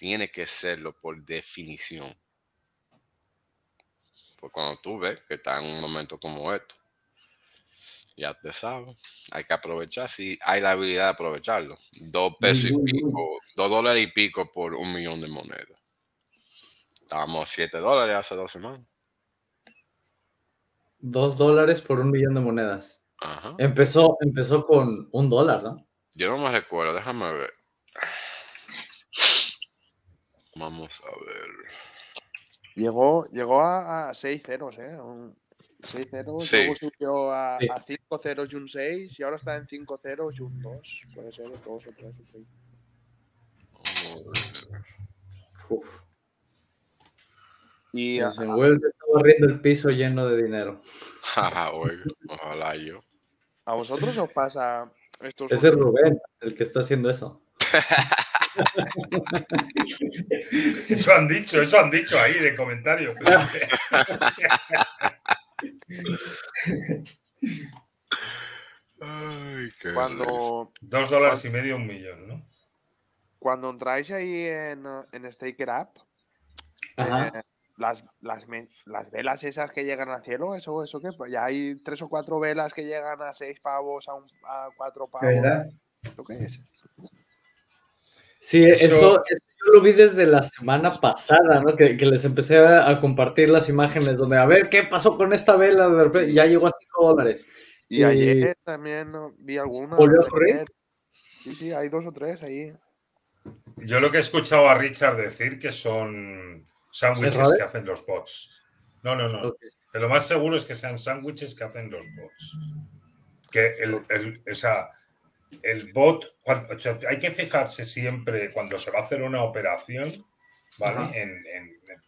G: Tiene que serlo por definición. Pues cuando tú ves que está en un momento como esto, ya te sabes, hay que aprovechar si hay la habilidad de aprovecharlo. Dos pesos y pico, dos dólares y pico por un millón de monedas. Estábamos a siete dólares hace dos semanas.
A: Dos dólares por un millón de monedas. Empezó, empezó con un dólar, ¿no?
G: Yo no me recuerdo, déjame ver. Vamos a ver.
F: Llegó, llegó a, 6 ceros, ¿eh? 6 ceros, luego subió a, 5 ceros y un 6 y ahora está en 5 ceros y un 2. Puede ser 2 o 3 o 3.
A: Y pues en Wells está barriendo el piso lleno de dinero.
G: ojalá yo.
F: ¿A vosotros os pasa
A: esto? Ese es Rubén, el que está haciendo eso.
C: eso han dicho, eso han dicho ahí de comentarios.
F: cuando
C: dos dólares y medio un millón, ¿no?
F: Cuando entráis ahí en, en Staker App, eh, las, las, las, velas esas que llegan al cielo, eso, eso que ya hay tres o cuatro velas que llegan a seis pavos, a, un, a cuatro pavos.
B: ¿Verdad?
F: ¿Lo qué es?
A: Sí, eso, yo lo vi desde la semana pasada, ¿no? Que, que les empecé a, compartir las imágenes donde, a ver, ¿qué pasó con esta vela? ya llegó a 5 dólares.
F: Y, ayer también vi alguna.
A: ¿Volvió a correr?
F: Sí, sí, hay dos o tres ahí.
C: Yo lo que he escuchado a Richard decir que son sándwiches que hacen los bots. No, no, no. Lo más seguro es que sean sándwiches que hacen los bots. Que el, el, el bot, hay que fijarse siempre cuando se va a hacer una operación, ¿vale? En,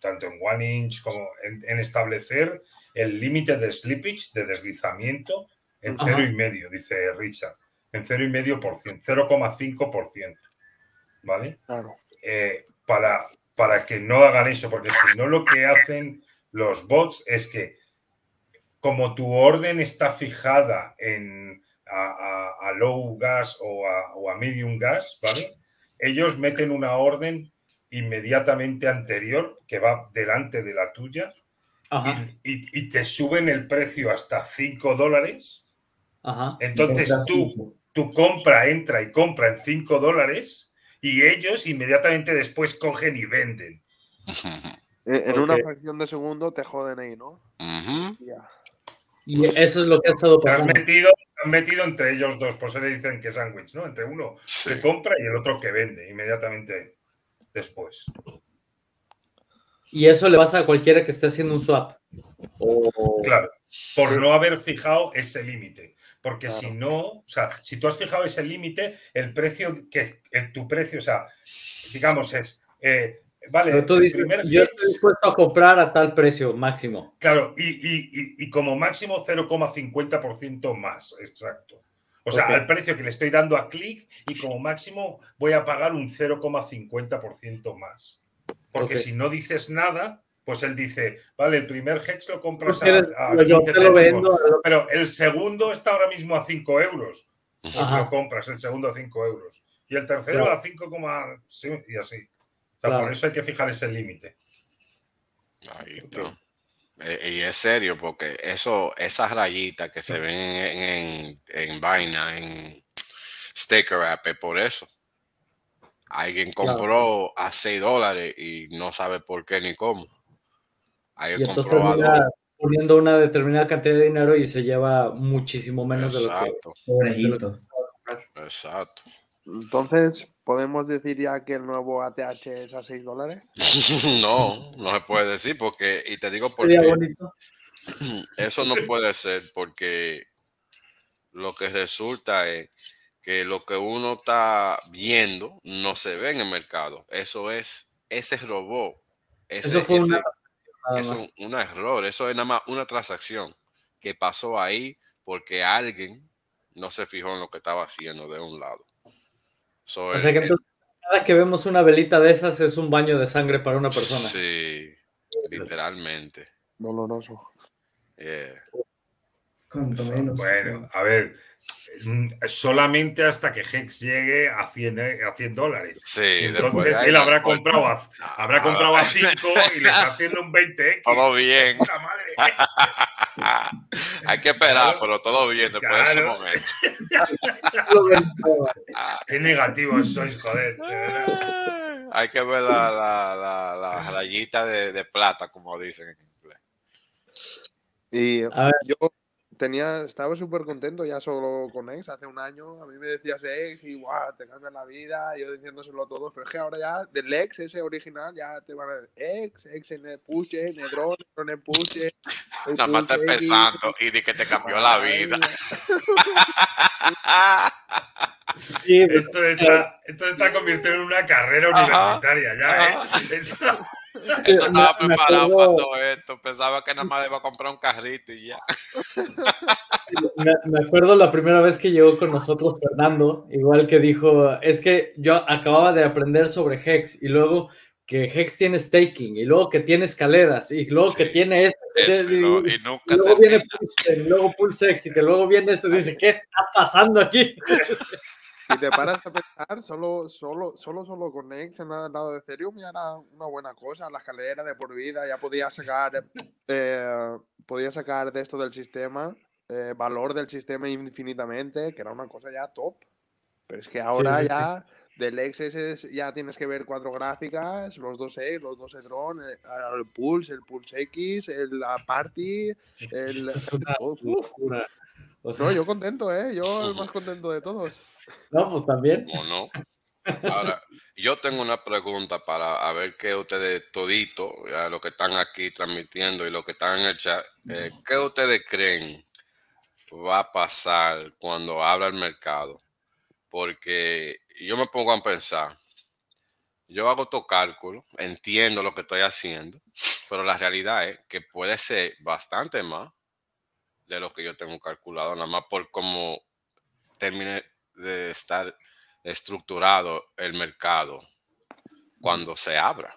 C: tanto en one inch como en, establecer el límite de slippage, de deslizamiento, en cero y medio, dice Richard. En cero y medio por ciento, 0,5%. ¿Vale?
F: Claro.
C: Eh, para, para que no hagan eso, porque si no lo que hacen los bots es que como tu orden está fijada en a, low gas o a, medium gas, ¿vale? Ellos meten una orden inmediatamente anterior que va delante de la tuya y, te suben el precio hasta 5 dólares. Entonces tú, tu compra entra y compra en 5 dólares y ellos inmediatamente después cogen y venden.
F: Eh, en una fracción de segundo te joden ahí, ¿no?
A: Y eso es lo que ha estado pasando.
C: Han metido, han metido entre ellos dos, por eso le dicen que sándwich, ¿no? Entre uno que compra y el otro que vende inmediatamente después.
A: Y eso le pasa a cualquiera que esté haciendo un swap.
C: Claro, por no haber fijado ese límite. Porque si no, o sea, si tú has fijado ese límite, el precio que tu precio, o sea, digamos, es. Eh, vale,
A: Pero tú dices, yo estoy dispuesto a comprar a tal precio máximo.
C: Claro, y, como máximo 0,50% más, exacto. O sea, al precio que le estoy dando a clic y como máximo voy a pagar un 0,50% más. Porque si no dices nada, pues él dice, vale, el primer Hex lo compras a, 15 pero el segundo está ahora mismo a 5 euros. Pues lo compras, el segundo a 5 euros. Y el tercero a 5, y así. Por eso hay que fijar ese límite.
G: Ahí está. Eh, y es serio, porque eso, esas rayitas que se ven en, en, vaina, en sticker app, por eso. Alguien compró a 6 dólares y no sabe por qué ni cómo.
A: Alguien y entonces termina poniendo una determinada cantidad de dinero y se lleva muchísimo menos de lo que...
G: Exacto.
F: Entonces, ¿podemos decir ya que el nuevo ATH es a 6 dólares?
G: no, no se puede decir porque, y te digo por qué. Eso no puede ser porque lo que resulta es que lo que uno está viendo no se ve en el mercado. Eso es ese robot. eso fue un error. Eso es nada más una transacción que pasó ahí porque alguien no se fijó en lo que estaba haciendo de un lado.
A: O sea que entonces, cada que vemos una velita de esas es un baño de sangre para una persona.
G: Sí, literalmente.
F: Doloroso.
C: Bueno, a ver, solamente hasta que Hex llegue a 100, a 100 dólares.
G: Sí,
C: Entonces él habrá comprado, a, habrá comprado a 5 y le está haciendo un 20X.
G: Todo bien. Hay que esperar, pero todo bien después de ese momento.
C: Qué negativos sois, joder.
G: Hay que ver la, la, la, rayita de, de, plata, como dicen en inglés.
F: Y yo tenía, estaba súper contento ya solo con Ex hace un año. A mí me decías Ex y guau, te cambia la vida. Yo diciéndoselo a todos, pero es que ahora ya del Ex, ese original, ya te van a decir Ex, Ex en Puche, Nedron, en Puche.
G: Nada más está empezando y de que te cambió la vida.
C: Sí, esto, está, esto está convirtiendo en una carrera universitaria ya, ¿eh?
G: Esto estaba preparado para todo esto. Pensaba que nada más iba a comprar un carrito y ya.
A: Me, acuerdo la primera vez que llegó con nosotros Fernando, igual que dijo, es que yo acababa de aprender sobre Hex y luego que Hex tiene staking y luego que tiene escaleras y luego que tiene esto. y, luego viene Pulse, y luego Pulsex y que luego viene esto. Dice, ¿qué está pasando aquí?
F: Si te paras a pensar, solo, solo, solo, solo con X en el lado de Ethereum ya era una buena cosa. La escalera de por vida ya podía sacar, eh, podía sacar de esto del sistema, eh, valor del sistema infinitamente, que era una cosa ya top. Pero es que ahora ya del XS ya tienes que ver cuatro gráficas, los dos X, los dos Edron, el, el, Pulse, el Pulse X, el, la Party, el... no, yo contento, ¿eh? Yo el más contento de todos.
A: No, pues también.
G: ¿O no? Ahora, yo tengo una pregunta para a ver qué ustedes todito, ya, lo que están aquí transmitiendo y lo que están en el chat, eh, ¿qué ustedes creen va a pasar cuando abra el mercado? Porque yo me pongo a pensar, yo hago todo cálculo, entiendo lo que estoy haciendo, pero la realidad es que puede ser bastante más de lo que yo tengo calculado, nada más por cómo termine de estar estructurado el mercado cuando se abra.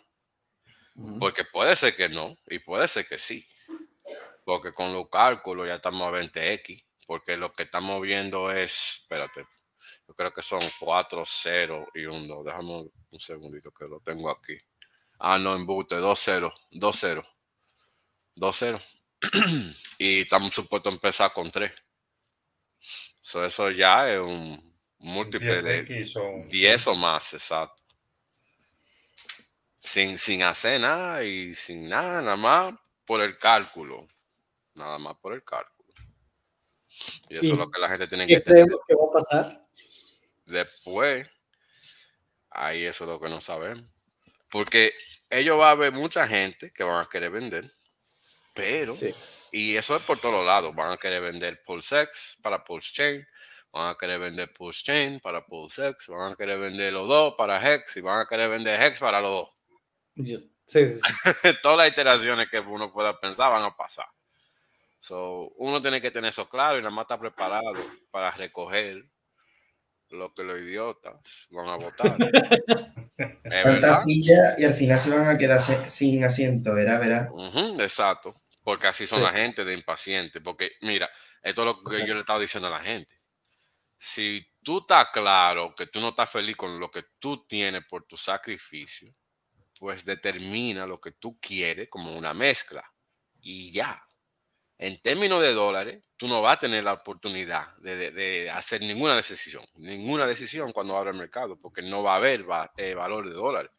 G: Porque puede ser que no y puede ser que sí. Porque con los cálculos ya estamos a 20x. Porque lo que estamos viendo es, espérate, yo creo que son 4, 0 y 1, 2. Déjame un segundito que lo tengo aquí. Ah, no, embute, 2, 0, 2, 0. 2, 0. y estamos supuestos a empezar con 3. eso ya es un múltiple de 10 o más, exacto. Sin, sin hacer nada y sin nada, nada más por el cálculo. Nada más por el cálculo. Y eso es lo que la gente tiene que
A: entender. que va a pasar?
G: Después, ahí eso es lo que no sabemos. Porque ellos va a haber mucha gente que van a querer vender, pero, y eso es por todos lados, van a querer vender PulseX para Pulse Chain, van a querer vender Pulse Chain para PulseX, van a querer vender los dos para Hex y van a querer vender Hex para los dos.
A: Sí, sí,
G: Todas las iteraciones que uno pueda pensar van a pasar. So, uno tiene que tener eso claro y nada más está preparado para recoger lo que los idiotas van a votar.
B: Tanta silla y al final se van a quedar sin asiento, ¿verdad? ¿verdad?
G: exacto, porque así son la gente de impaciente. Porque mira, esto es lo que yo le estaba diciendo a la gente si tú estás claro que tú no estás feliz con lo que tú tienes por tu sacrificio, pues determina lo que tú quieres como una mezcla y ya. en términos de dólares, tú no vas a tener la oportunidad de, hacer ninguna decisión, ninguna decisión cuando abra el mercado, porque no va a haber eh, valor de dólares.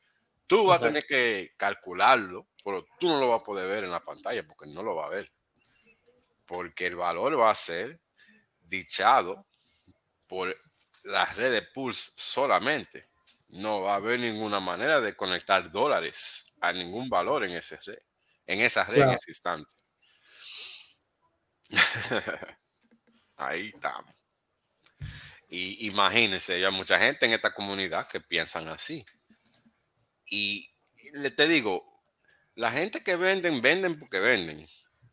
G: Tú vas a tener que calcularlo, pero tú no lo vas a poder ver en la pantalla porque no lo va a ver. Porque el valor va a ser dichado por las redes Pulse solamente. No va a haber ninguna manera de conectar dólares a ningún valor en, ese red, en esa red en ese instante. Ahí estamos. Y imagínense, hay mucha gente en esta comunidad que piensan así. Y le te digo, la gente que venden, venden porque venden.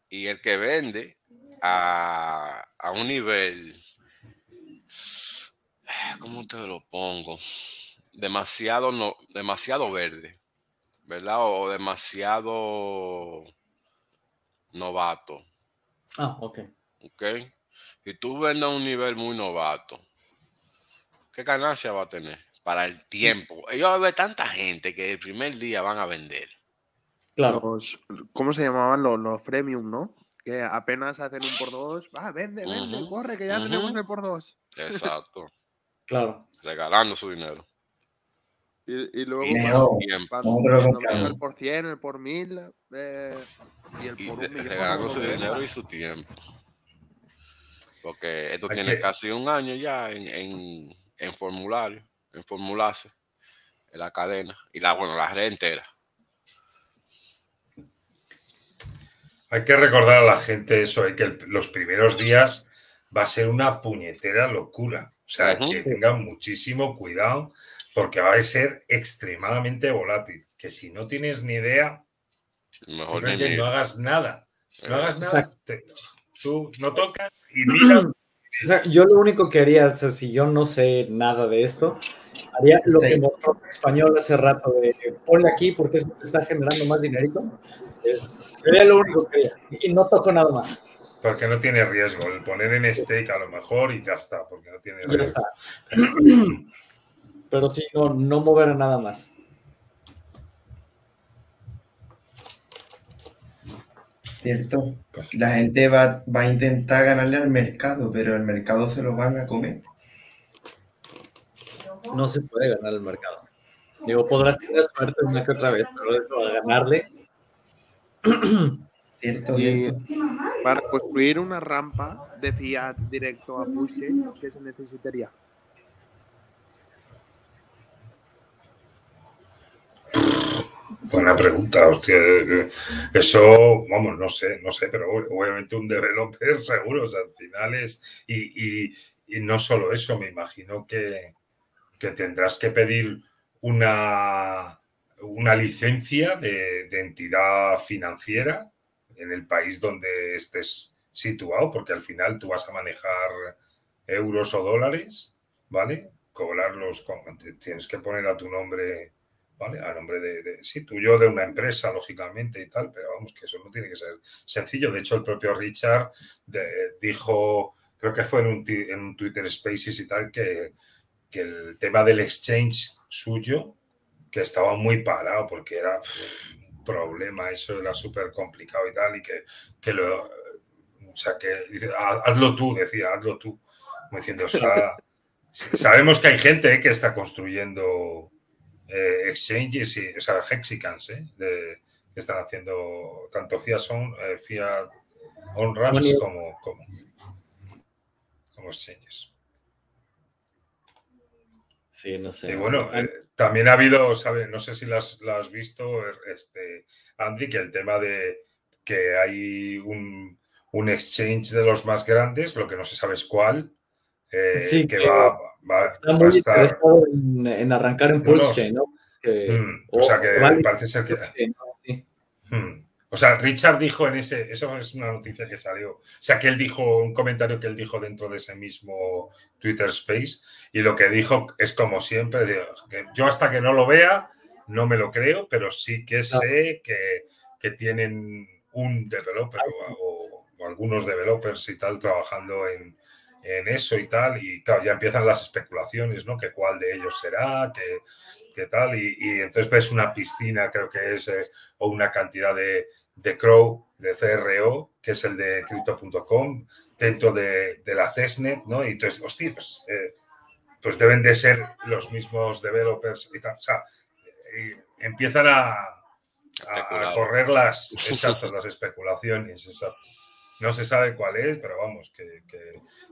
G: Y el que vende a, a un nivel, ¿cómo te lo pongo? Demasiado, no, demasiado verde, ¿verdad? O demasiado novato
A: Ah, ok.
G: Ok. Si tú vendes a un nivel muy novato, ¿qué ganancia va a tener? Para el tiempo. Ellos van a ver tanta gente que el primer día van a vender.
F: Claro. ¿Cómo se llamaban los, los freemium, no? Que apenas hacen un por dos. Va, vende, vende, corre, que ya tenemos el por dos.
G: Exacto.
A: claro.
G: Regalando su dinero.
F: Y, y luego el por 100, el por 1000 eh, y el por un
G: Regalando su dinero y su tiempo. Porque esto tiene casi un año ya en, en, en, formulario, en formularse, en la cadena, y la, bueno, la red entera.
C: Hay que recordar a la gente eso, hay que los primeros días va a ser una puñetera locura. O sea, que tengan muchísimo cuidado porque va a ser extremadamente volátil. Que si no tienes ni idea, Mejor no hagas nada. No hagas nada. tú no tocas y mira.
A: yo lo único que haría, o sea, si yo no sé nada de esto, haría lo que mostró en español hace rato, de ponle aquí porque eso te está generando más dinerito. sería lo único que haría. Y no toco nada más.
C: Porque no tiene riesgo. El poner en stake a lo mejor y ya está, porque no tiene riesgo.
A: pero sí, no, no mover nada más.
B: Cierto. La gente va, a intentar ganarle al mercado, pero el mercado se lo van a comer.
A: No se puede ganar el mercado. Digo, podrás tener suerte una que otra vez, pero eso a ganarle.
B: Cierto.
F: Para construir una rampa de fiat directo a Pushchain, ¿qué se necesitaría?
C: Buena pregunta, hostia. Eh, eso, vamos, no sé, no sé, pero obviamente un developer seguro, o sea, al final es. Y, no solo eso, me imagino que, tendrás que pedir una, una licencia de, de, entidad financiera en el país donde estés situado, porque al final tú vas a manejar euros o dólares, ¿vale? Cobrarlos, tienes que poner a tu nombre a nombre de, sí, tuyo, de una empresa, lógicamente y tal, pero vamos, que eso no tiene que ser sencillo. De hecho, el propio Richard dijo, creo que fue en un, en un, Twitter Spaces y tal, que, que el tema del exchange suyo, que estaba muy parado porque era un problema, eso era súper complicado y tal, y que, que lo, o sea, que dice, hazlo tú, decía, hazlo tú, como diciendo, o sea, sabemos que hay gente que está construyendo eh, exchanges, y, o sea, hexicans, ¿eh? que están haciendo tanto Fiat on, eh, Fiat on ramps como, como, como, exchanges.
A: Sí, no sé.
C: Y bueno, eh, también ha habido, ¿sabes? No sé si las has visto, este, Andri, que el tema de que hay un, un exchange de los más grandes, lo que no se sabe es cuál, eh, que, va, va,
A: está muy a estar... en, en, arrancar en Pulse, ¿no?
C: Mm, o, sea que parece ser que. Mm. O sea, Richard dijo en ese, eso es una noticia que salió, o sea, que él dijo, un comentario que él dijo dentro de ese mismo Twitter Space, y lo que dijo es como siempre, que yo hasta que no lo vea, no me lo creo, pero sí que sé que, que tienen un developer o, o, algunos developers y tal trabajando en, en eso y tal, y claro, ya empiezan las especulaciones, ¿no? Que cuál de ellos será, que, tal, y, entonces ves una piscina, creo que es, eh, o una cantidad de, de Crow, de CRO, que es el de Crypto.com, dentro de, la testnet, ¿no? Y entonces, hostia, pues, eh, pues, deben de ser los mismos developers y tal. O sea, empiezan a, a, correr las, las especulaciones, exacto. No se sabe cuál es, pero vamos, que,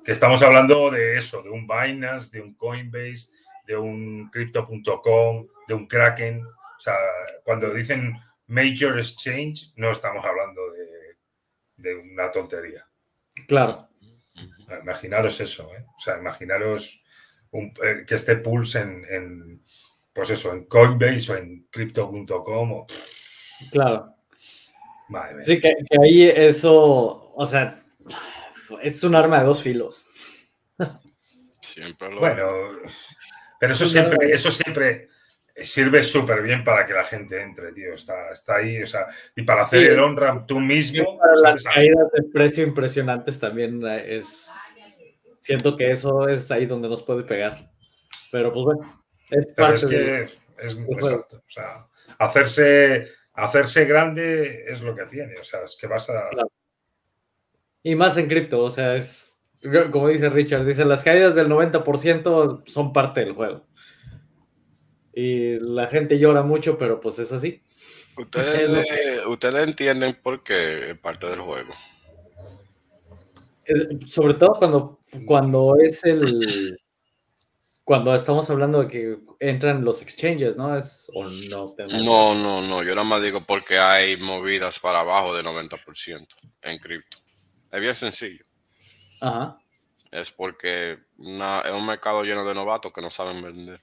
C: estamos hablando de eso, de un Binance, de un Coinbase, de un Crypto.com, de un Kraken. O sea, cuando dicen Major Exchange, no estamos hablando de, una tontería.
A: Claro.
C: Imaginaros eso, ¿eh? O sea, imaginaros eh, que esté Pulse en, pues eso, en Coinbase o en Crypto.com.
A: Claro. Sí, que, ahí eso, o sea, es un arma de dos filos.
C: Siempre lo Bueno, pero eso siempre, eso siempre sirve súper bien para que la gente entre, tío. Está, está ahí, o sea, y para hacer el on-ramp tú mismo.
A: para las caídas de precio impresionantes también es. Siento que eso es ahí donde nos puede pegar. Pero pues bueno,
C: es parte es que es, exacto. O sea, hacerse hacerse grande es lo que tiene, o sea, es que vas a...
A: Y más en cripto, o sea, es, como dice Richard, dice, las caídas del 90% son parte del juego. Y la gente llora mucho, pero pues es así.
G: Ustedes, ustedes entienden por qué es parte del juego.
A: Sobre todo cuando, cuando es el, cuando estamos hablando de que entran los exchanges, ¿no? ¿Es, o no,
G: no, no, no. Yo nada más digo porque hay movidas para abajo del 90% en cripto. Es bien sencillo. Ajá. Es porque es un mercado lleno de novatos que no saben vender.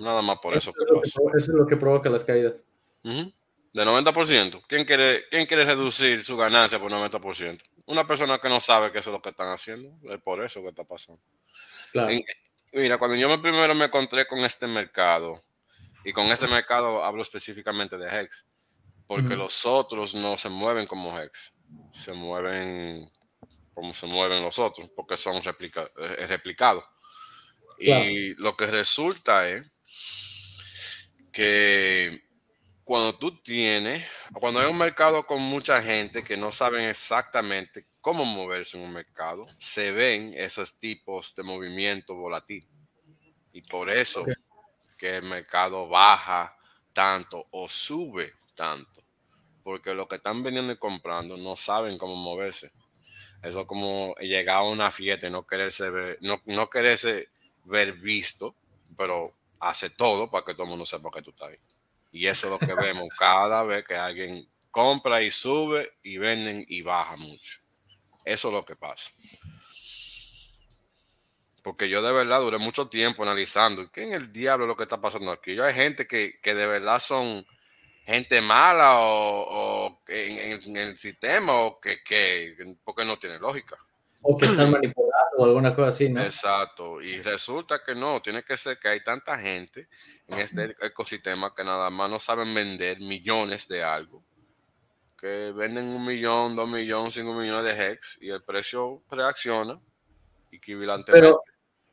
G: Nada más por eso.
A: eso, es lo que provoca las caídas.
G: De 90%. ¿Quién quiere, ¿Quién quiere reducir su ganancia por 90%? Una persona que no sabe que eso es lo que están haciendo. Es por eso que está pasando mira, cuando yo me primero me encontré con este mercado, y con este mercado hablo específicamente de Hex, porque los otros no se mueven como Hex, se mueven como se mueven los otros, porque son replica, eh, replicados. Y lo que resulta es que cuando tú tienes, cuando hay un mercado con mucha gente que no saben exactamente cómo moverse en un mercado, se ven esos tipos de movimiento volátil. Y por eso que el mercado baja tanto o sube tanto. Porque lo que están vendiendo y comprando no saben cómo moverse. Eso es como llegar a una fiesta y no quererse ver, no, no quererse ver visto, pero hace todo para que todo el mundo sepa que tú estás ahí. Y eso es lo que vemos cada vez que alguien compra y sube y venden y baja mucho. Eso es lo que pasa. Porque yo de verdad duré mucho tiempo analizando qué en el diablo es lo que está pasando aquí. Yo hay gente que, de verdad son gente mala o, en, el sistema o que, que, porque no tiene lógica.
A: O que están manipulando o alguna cosa así, ¿no?
G: Exacto. Y resulta que no, tiene que ser que hay tanta gente en este ecosistema que nada más no saben vender millones de algo que venden un millón, dos millones, cinco millones de hex y el precio reacciona equivalentemente. Pero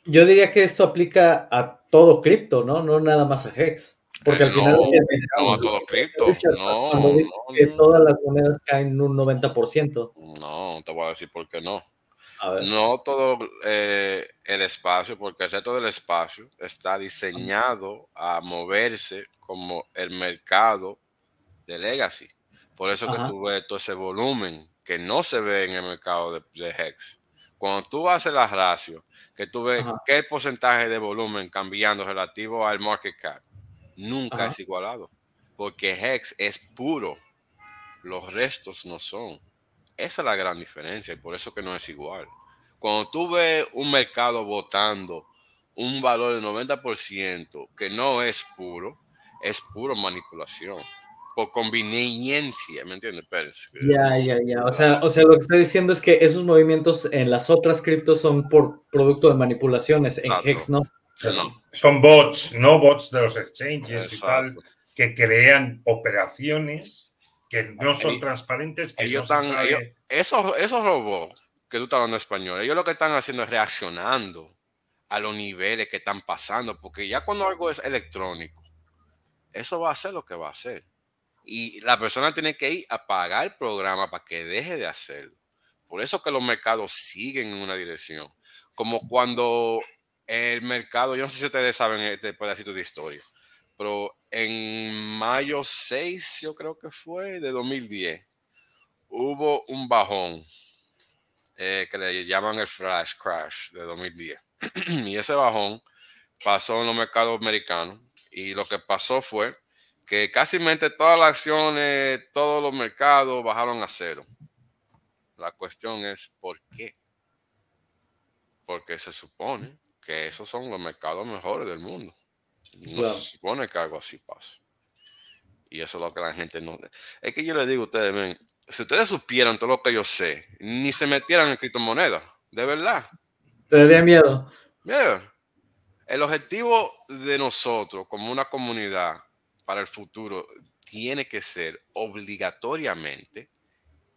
A: yo diría que esto aplica a todo cripto, ¿no? No nada más a hex. Porque al final.
G: No, a todo cripto. No,
A: no, que todas las monedas caen un 90%.
G: No, te voy a decir por qué no. No todo eh, el espacio, porque el resto del espacio está diseñado a moverse como el mercado de legacy. Por eso que tú ves todo ese volumen que no se ve en el mercado de, Hex. Cuando tú haces la ratio, que tú ves qué porcentaje de volumen cambiando relativo al market cap, nunca es igualado. Porque Hex es puro. Los restos no son. Esa es la gran diferencia y por eso que no es igual. Cuando tú ves un mercado votando un valor del 90% que no es puro, es puro manipulación por conveniencia, ¿me entiendes, Pérez?
A: Ya, ya, ya. O sea, o sea, lo que está diciendo es que esos movimientos en las otras criptos son por producto de manipulaciones. En Hex no.
C: Son bots, no bots de los exchanges y tal, que crean operaciones que no son transparentes. Que
G: ellos están, esos, esos robots que tú estás hablando español, ellos lo que están haciendo es reaccionando a los niveles que están pasando, porque ya cuando algo es electrónico, eso va a ser lo que va a ser Y la persona tiene que ir a pagar el programa para que deje de hacerlo. Por eso que los mercados siguen en una dirección. Como cuando el mercado, yo no sé si ustedes saben este pedacito de historia, pero en mayo 6, yo creo que fue, de 2010, hubo un bajón eh, que le llaman el flash crash de 2010. y ese bajón pasó en los mercados americanos y lo que pasó fue que casi todas las acciones, todos los mercados bajaron a cero. La cuestión es ¿por qué? Porque se supone que esos son los mercados mejores del mundo. No se supone que algo así pasa. Y eso es lo que la gente no... Es que yo le digo a ustedes, si ustedes supieran todo lo que yo sé, ni se metieran en criptomonedas, de verdad.
A: Te daría miedo.
G: Miedo. El objetivo de nosotros como una comunidad para el futuro tiene que ser obligatoriamente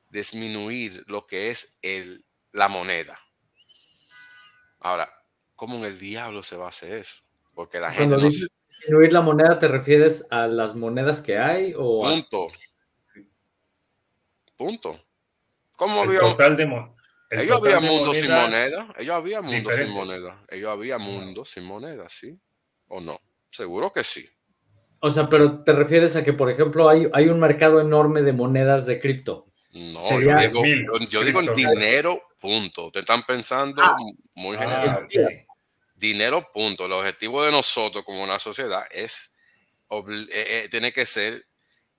G: disminuir lo que es el, la moneda. Ahora, ¿cómo en el diablo se va a hacer eso? Porque la gente...
A: Cuando disminuir la moneda, ¿te refieres a las monedas que hay? O
G: Punto. Punto. ¿Cómo
C: había... Total de
G: ellos había mundo sin moneda. Ellos había mundo sin moneda. Ellos había mundo sin moneda, ¿sí? ¿O no? Seguro que sí.
A: O sea, pero te refieres a que, por ejemplo, hay, hay un mercado enorme de monedas de cripto.
G: No, yo digo, yo, digo dinero, punto. Te están pensando ah. muy ah, general. Dinero, punto. El objetivo de nosotros como una sociedad es, eh, eh, tiene que ser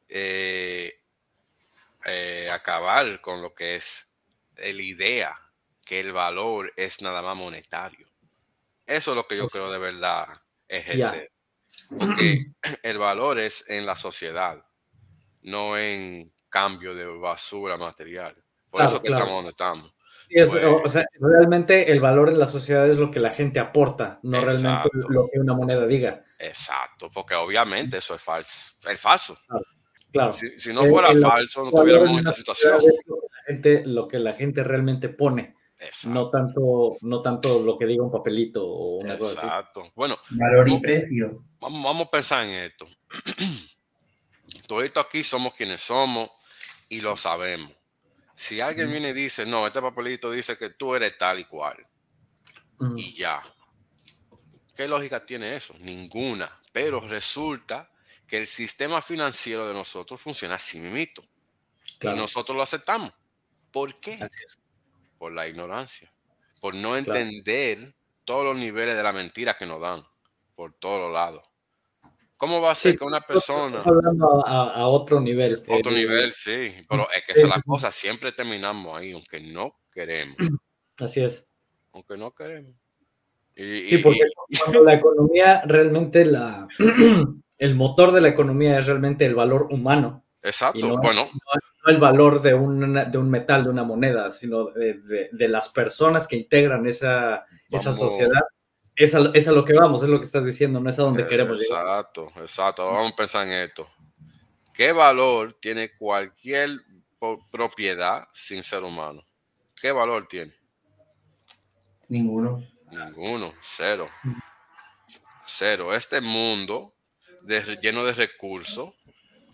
G: eh, acabar con lo que es la idea que el valor es nada más monetario. Eso es lo que yo creo de verdad ejercer. Porque el valor es en la sociedad, no en cambio de basura material. Por eso que estamos donde estamos.
A: O sea, realmente el valor en la sociedad es lo que la gente aporta, no realmente lo que una moneda diga.
G: Exacto, porque obviamente eso es falso. Es falso.
A: Claro.
G: Si, no fuera falso, no tuviéramos esta situación
A: lo que la gente realmente pone. No tanto, no tanto lo que diga un papelito o una
G: Exacto. Bueno.
B: Valor y precio.
G: Vamos, vamos a pensar en esto. Todo esto aquí somos quienes somos y lo sabemos. Si alguien viene y dice, no, este papelito dice que tú eres tal y cual. Y ya. ¿Qué lógica tiene eso? Ninguna. Pero resulta que el sistema financiero de nosotros funciona así mismo. Y nosotros lo aceptamos. ¿Por qué? Por la ignorancia, por no entender todos los niveles de la mentira que nos dan por todos los lados. ¿Cómo va a ser que una persona...
A: hablando a, otro nivel.
G: Otro nivel, sí. Pero es que es la cosa. Siempre terminamos ahí, aunque no queremos.
A: Así es.
G: Aunque no queremos.
A: sí, porque cuando la economía realmente, la, el motor de la economía es realmente el valor humano.
G: Exacto. bueno,
A: no el valor de un, de un metal, de una moneda, sino de, de, las personas que integran esa, esa sociedad. Es a, es a, lo que vamos, es lo que estás diciendo, no es a donde queremos
G: llegar. Exacto, exacto. Vamos a pensar en esto. ¿Qué valor tiene cualquier propiedad sin ser humano? ¿Qué valor tiene?
B: Ninguno.
G: Ninguno, cero. Cero. Este mundo lleno de recursos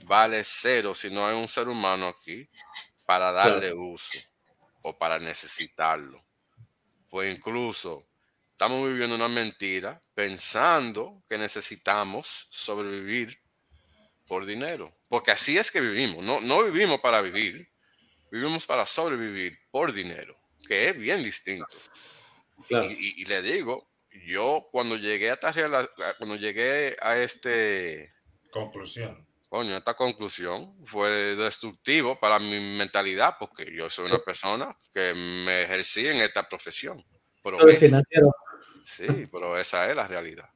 G: vale cero si no hay un ser humano aquí para darle uso o para necesitarlo. Pues incluso estamos viviendo una mentira pensando que necesitamos sobrevivir por dinero. Porque así es que vivimos. No, no vivimos para vivir, vivimos para sobrevivir por dinero, que es bien distinto. Y, le digo, yo cuando llegué a cuando llegué a este
C: conclusión
G: coño, esta conclusión fue destructivo para mi mentalidad porque yo soy una persona que me ejercí en esta profesión. Pero sí, pero esa es la realidad.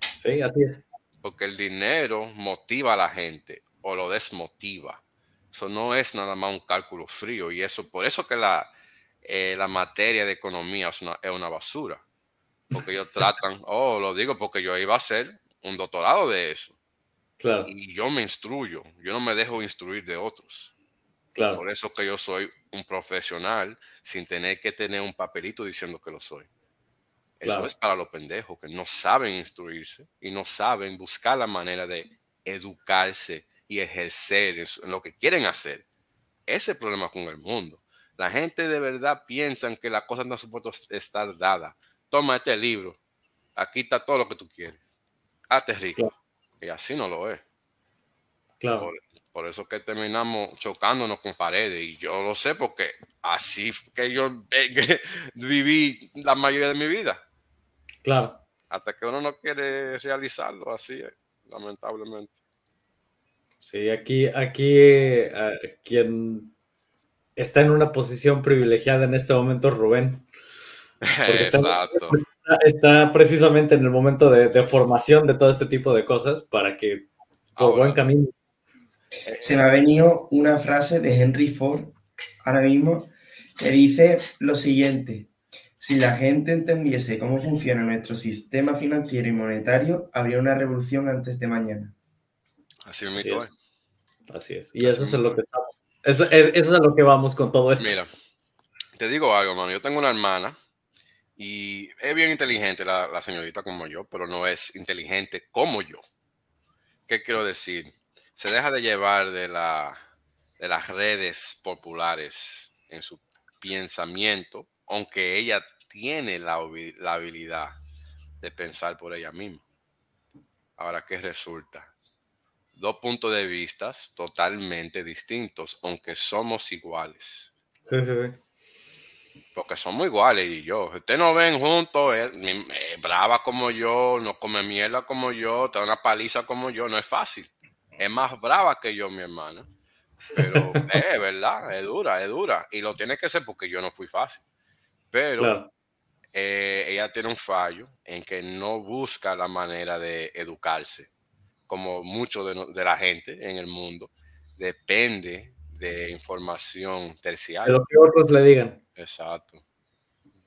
A: Sí, así es.
G: Porque el dinero motiva a la gente o lo desmotiva. Eso no es nada más un cálculo frío y eso, por eso que la, eh, la materia de economía es una, es una basura. Porque ellos tratan, oh, lo digo porque yo iba a hacer un doctorado de eso y yo me instruyo, yo no me dejo instruir de otros.
A: Claro.
G: Por eso que yo soy un profesional sin tener que tener un papelito diciendo que lo soy. Eso es para los pendejos que no saben instruirse y no saben buscar la manera de educarse y ejercer en lo que quieren hacer. Ese es el problema con el mundo. La gente de verdad piensa que las cosas no supuesto estar dadas. Toma este libro. Aquí está todo lo que tú quieres. Hazte rico. Y así no lo es.
A: Claro.
G: Por, eso que terminamos chocándonos con paredes. Y yo lo sé porque así que yo viví la mayoría de mi vida.
A: Claro.
G: Hasta que uno no quiere realizarlo, así es, lamentablemente.
A: Sí, aquí, aquí eh, quien está en una posición privilegiada en este momento es Rubén.
G: Exacto.
A: Está, precisamente en el momento de, formación de todo este tipo de cosas para que por buen camino.
B: Se me ha venido una frase de Henry Ford ahora mismo que dice lo siguiente. Si la gente entendiese cómo funciona nuestro sistema financiero y monetario, habría una revolución antes de mañana.
G: Así, es.
A: Así es. Y eso es lo que estamos. Eso, es a lo que vamos con todo esto.
G: Mira, te digo algo, mano. Yo tengo una hermana y es bien inteligente la, la señorita como yo, pero no es inteligente como yo. ¿Qué quiero decir? Se deja de llevar de, la, de las redes populares en su pensamiento, aunque ella tiene la, la habilidad de pensar por ella misma. Ahora, ¿qué resulta? Dos puntos de vista totalmente distintos, aunque somos iguales.
A: Sí, sí, sí.
G: Porque somos iguales y yo. Ustedes no ven juntos, es, brava como yo, no come mierda como yo, te da una paliza como yo, no es fácil. Es más brava que yo, mi hermana. Pero es verdad, es dura, es dura. Y lo tiene que ser porque yo no fui fácil. Pero eh, ella tiene un fallo en que no busca la manera de educarse, como mucho de, la gente en el mundo. Depende de información terciaria.
A: De lo que otros le digan.
G: Exacto.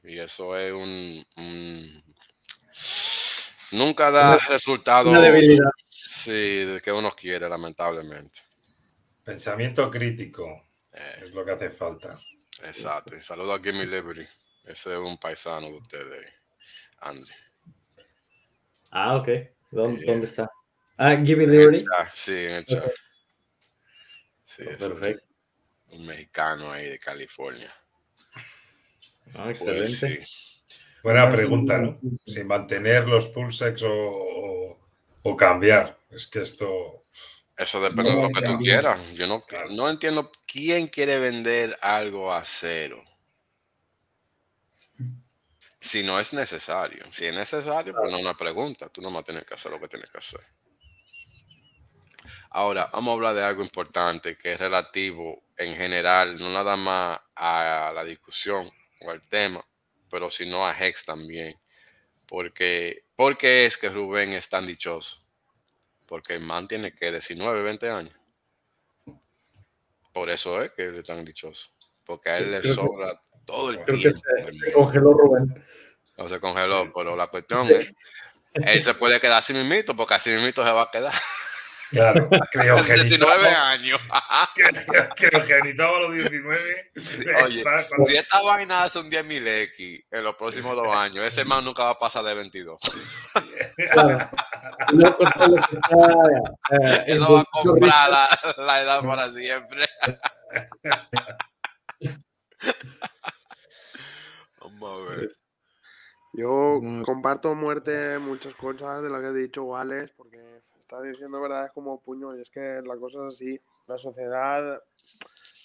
G: Y eso es un... nunca da resultado.
A: Una debilidad.
G: Sí, de que uno quiere, lamentablemente.
C: Pensamiento crítico eh. es lo que hace falta.
G: Exacto. Y saludo a Gimme Liberty. Ese es un paisano de ustedes, Andy.
A: Ah, ok. ¿Dónde, está? Ah, Give Liberty.
G: Sí, en el chat. Sí, perfecto. Un mexicano ahí de California.
A: Ah, pues excelente.
C: Buena pregunta, ¿no? Si mantener los pulsex o, o, cambiar. Es que esto.
G: Eso depende de lo que tú quieras. Yo no, no entiendo quién quiere vender algo a cero si no es necesario. Si es necesario, pues no una pregunta. Tú no más tienes que hacer lo que tienes que hacer. Ahora, vamos a hablar de algo importante que es relativo en general, no nada más a la discusión o al tema, pero sino a Hex también. Porque, ¿Por qué es que Rubén es tan dichoso? Porque el man tiene que 19, 20 años. Por eso es que él es tan dichoso. Porque a él le sobra todo el tiempo.
A: se, congeló Rubén.
G: No se congeló, pero la cuestión es, él se puede quedar sin mimito, porque así mimito se va a quedar.
C: Claro,
G: criogenitor. 19 años.
C: Criogenitado a los 19.
G: oye, si esta vaina hace un 10.000 X en los próximos dos años, ese man nunca va a pasar de 22. Claro. Él no va a comprar la, la edad para siempre. Vamos a ver.
F: Yo comparto muerte muchas cosas de las que ha dicho Alex, porque está diciendo verdad es como puño, y es que la cosa es así. La sociedad,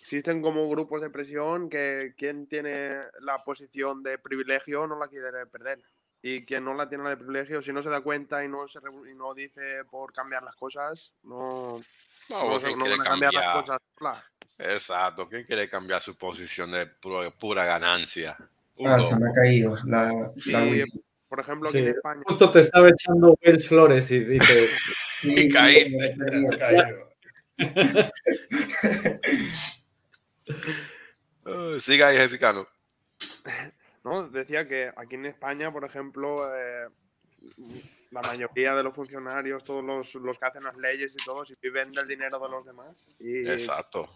F: existen como grupos de presión que quien tiene la posición de privilegio no la quiere perder. Y quien no la tiene de privilegio, si no se da cuenta y no, se, y no dice por cambiar las cosas, no,
G: no, van a cambiar, las cosas. Exacto, ¿quién quiere cambiar su posición de pura ganancia?
B: Ah, se me ha caído la,
F: Por ejemplo, aquí en España.
A: Justo te estaba echando Wells Flores y, te.
G: Y caí. Siga ahí, Jessicano.
F: No, decía que aquí en España, por ejemplo, eh, la mayoría de los funcionarios, todos los, los, que hacen las leyes y todos, y viven del dinero de los demás. Y,
G: Exacto.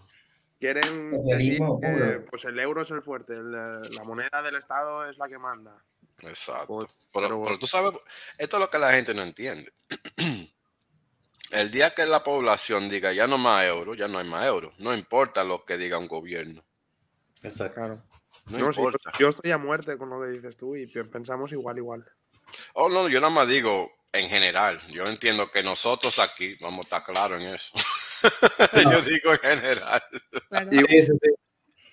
F: Quieren decir que pues el euro es el fuerte, la moneda del Estado es la que manda.
G: Exacto. Pero, tú sabes, esto es lo que la gente no entiende. El día que la población diga ya no más euro, ya no hay más euro. No importa lo que diga un gobierno.
F: Exacto. No, importa. yo estoy a muerte con lo que dices tú y pensamos igual, igual.
G: Oh, no, yo nada más digo en general. Yo entiendo que nosotros aquí vamos a estar claros en eso. yo digo en general.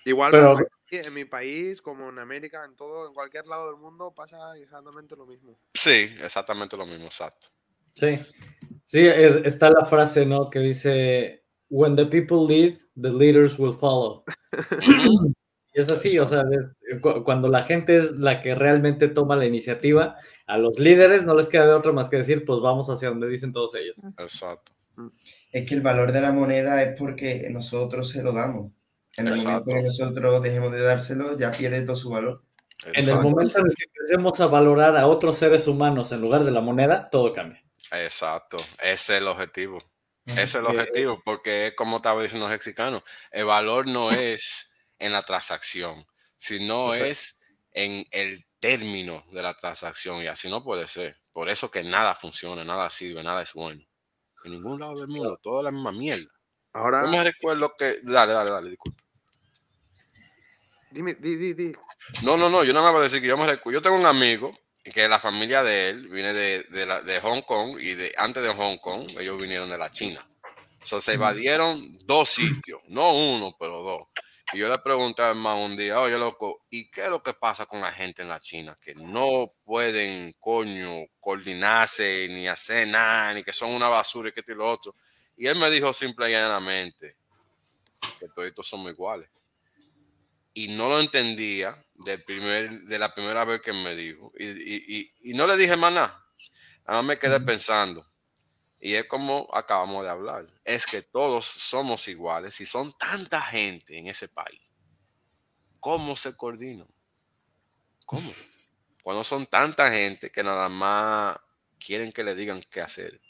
F: Igual Pero, en mi país, como en América, en todo, en cualquier lado del mundo pasa exactamente lo mismo.
G: Sí, exactamente lo mismo, exacto.
A: Sí, sí, está la frase, ¿no? Que dice, when the people lead, the leaders will follow. y es así, o sea, cuando la gente es la que realmente toma la iniciativa, a los líderes no les queda de otra más que decir, pues vamos hacia donde dicen todos ellos.
G: Exacto.
B: Es que el valor de la moneda es porque nosotros se lo damos. En el momento que nosotros dejemos de dárselo, ya pierde todo su valor.
A: En el momento en el que empecemos a valorar a otros seres humanos en lugar de la moneda, todo cambia.
G: Exacto, ese es el objetivo. Ese es el objetivo, porque como estaba diciendo los mexicanos, el valor no es en la transacción, sino es en el término de la transacción y así no puede ser. Por eso que nada funciona, nada sirve, nada es bueno. En ningún lado del mundo, toda la misma mierda. Ahora. No me recuerdo que. Dale, dale, dale, disculpa.
F: Dime, di, di, di.
G: No, no, no, yo nada más voy a decir que yo me recuerdo. Yo tengo un amigo que la familia de él viene de, de, la, de Hong Kong y de antes de Hong Kong, ellos vinieron de la China. So, se evadieron dos sitios, no uno, pero dos. Y yo le pregunté al hermano un día, oye, loco, ¿y qué es lo que pasa con la gente en la China? Que no pueden, coño, coordinarse, ni hacer nada, ni que son una basura y que esto y lo otro. Y él me dijo simple y llanamente que todos somos iguales. Y no lo entendía de, primer, de la primera vez que me dijo. Y, no le dije más nada. Nada más me quedé pensando. Y es como acabamos de hablar. Es que todos somos iguales y son tanta gente en ese país. ¿Cómo se coordinan? ¿Cómo? Cuando son tanta gente que nada más quieren que le digan qué hacer.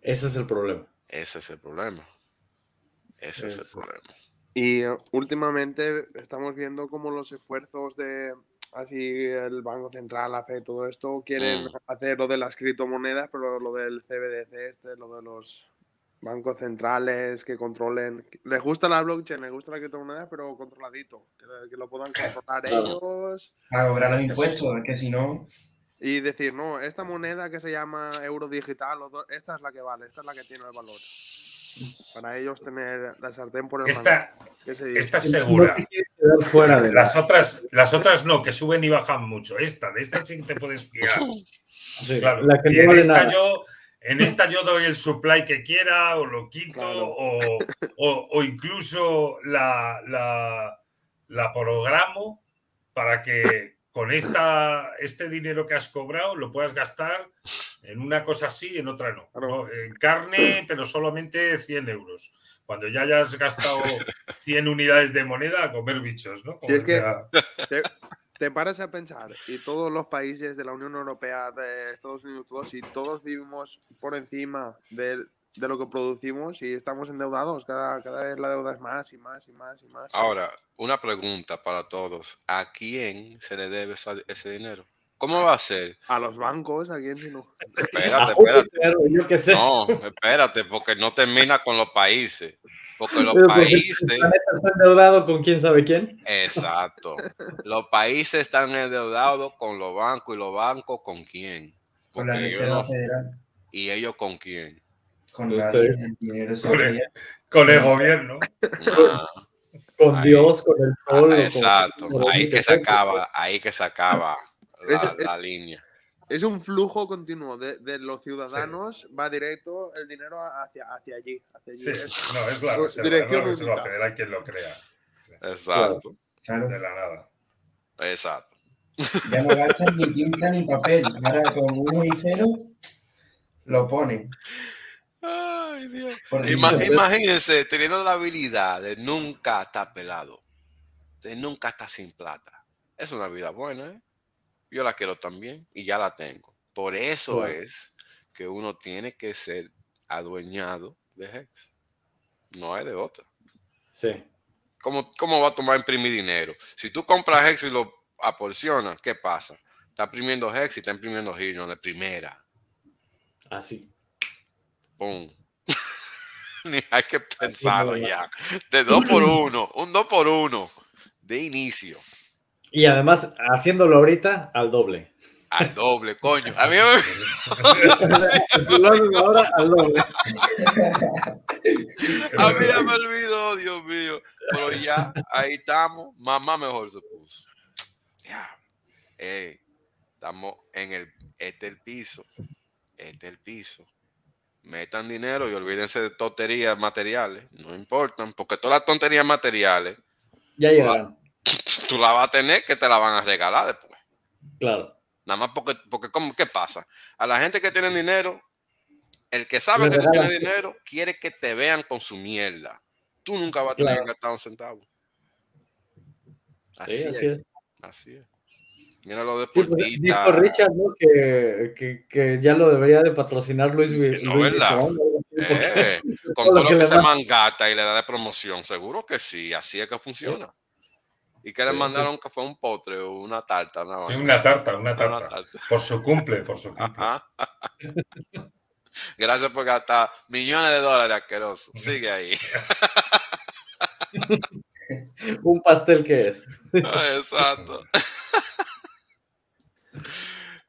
A: Ese es el problema.
G: Ese es el problema. Ese es, el problema.
F: Y últimamente estamos viendo como los esfuerzos de así el Banco Central, la FED, todo esto, quieren mm. hacer lo de las criptomonedas, pero lo del CBDC, este, lo de los bancos centrales que controlen. Les gusta la blockchain, les gusta la criptomoneda, pero controladito, que, lo puedan controlar ellos.
B: A cobrar los impuestos, que si no.
F: Y decir, no, esta moneda que se llama euro digital, esta es la que vale, esta es la que tiene el valor. Para ellos tener la sartén por el
C: Esta, esta es segura. Fuera de las, otras, las otras no, que suben y bajan mucho. Esta, de esta sí te puedes fiar. claro. en, esta yo, en, esta yo, doy el supply que quiera, o lo quito, o, o, incluso la, la, la programo para que con esta, este dinero que has cobrado lo puedas gastar en una cosa así, en otra no. En carne, pero solamente 100 euros. Cuando ya hayas gastado 100 unidades de moneda, a comer bichos, ¿no?
F: si es que te, paras a pensar, y todos los países de la Unión Europea, de Estados Unidos, todos, y todos vivimos por encima de, de lo que producimos y estamos endeudados. Cada, cada vez la deuda es más y más y más y más.
G: Ahora, una pregunta para todos. ¿A quién se le debe ese dinero? ¿Cómo va a ser?
F: A los bancos, ¿a quién no?
G: Espérate, espérate. No, espérate, porque no termina con los países. Porque los países.
A: Están endeudados con quién sabe quién.
G: Exacto. Los países están endeudados con los bancos y los bancos con quién.
B: Con la Reserva Federal.
G: ¿Y ellos con quién?
B: Con nadie. El dinero
C: con, el, gobierno.
A: con Dios, con el sol.
G: exacto. ahí que se acaba, ahí que se acaba la, línea.
F: Es un flujo continuo de, los ciudadanos, va directo el dinero hacia, hacia allí. Hacia allí.
C: no, es claro. Dirección es la federal quien lo crea.
G: Exacto.
C: De la nada.
G: Exacto.
B: Ya no gastan ni tinta ni papel. Ahora con uno y cero lo ponen.
G: Ay, Dios. Imagínense teniendo la habilidad de nunca estar pelado, de nunca estar sin plata. Es una vida buena, ¿eh? Yo la quiero también y ya la tengo. Por eso es que uno tiene que ser adueñado de Hex. No hay de otra.
A: Sí.
G: ¿Cómo, ¿Cómo va a tomar imprimir dinero? Si tú compras Hex y lo aporcionas, ¿qué pasa? Está imprimiendo Hex y está imprimiendo Helium de primera.
A: Así.
G: ¡Pum! Ni hay que pensarlo ya. De dos por uno, un dos por uno de inicio.
A: Y además, haciéndolo ahorita al doble.
G: Al doble, coño. A mí me...
A: ahora al doble.
G: A mí ya me olvidó, Dios mío. Pero ya, ahí estamos. Mamá mejor se puso. Ya. estamos en el, este el piso. Este el piso. Metan dinero y olvídense de tonterías materiales. No importan, porque todas las tonterías materiales.
A: Ya llegaron.
G: Tú la vas a tener que te la van a regalar después.
A: Claro.
G: Nada más porque, porque ¿cómo, ¿qué pasa? A la gente que tiene dinero, el que sabe que tú tienes dinero, quiere que te vean con su mierda. Tú nunca vas a tener que gastar un centavo. Así, es. Así es. Mira lo de
A: sí, pues, dijo Richard, ¿no? Que, que, que, ya lo debería de patrocinar Luis
G: No, ¿verdad? Eh, con todo lo que, se mangata y le da de promoción, seguro que sí, así es que funciona. ¿Y que le mandaron que fue un potre o una tarta?
C: Una sí, una tarta, una tarta, Por su cumple, por su cumple.
G: Gracias por gastar millones de dólares asqueroso. Sigue ahí.
A: un pastel que es.
G: exacto.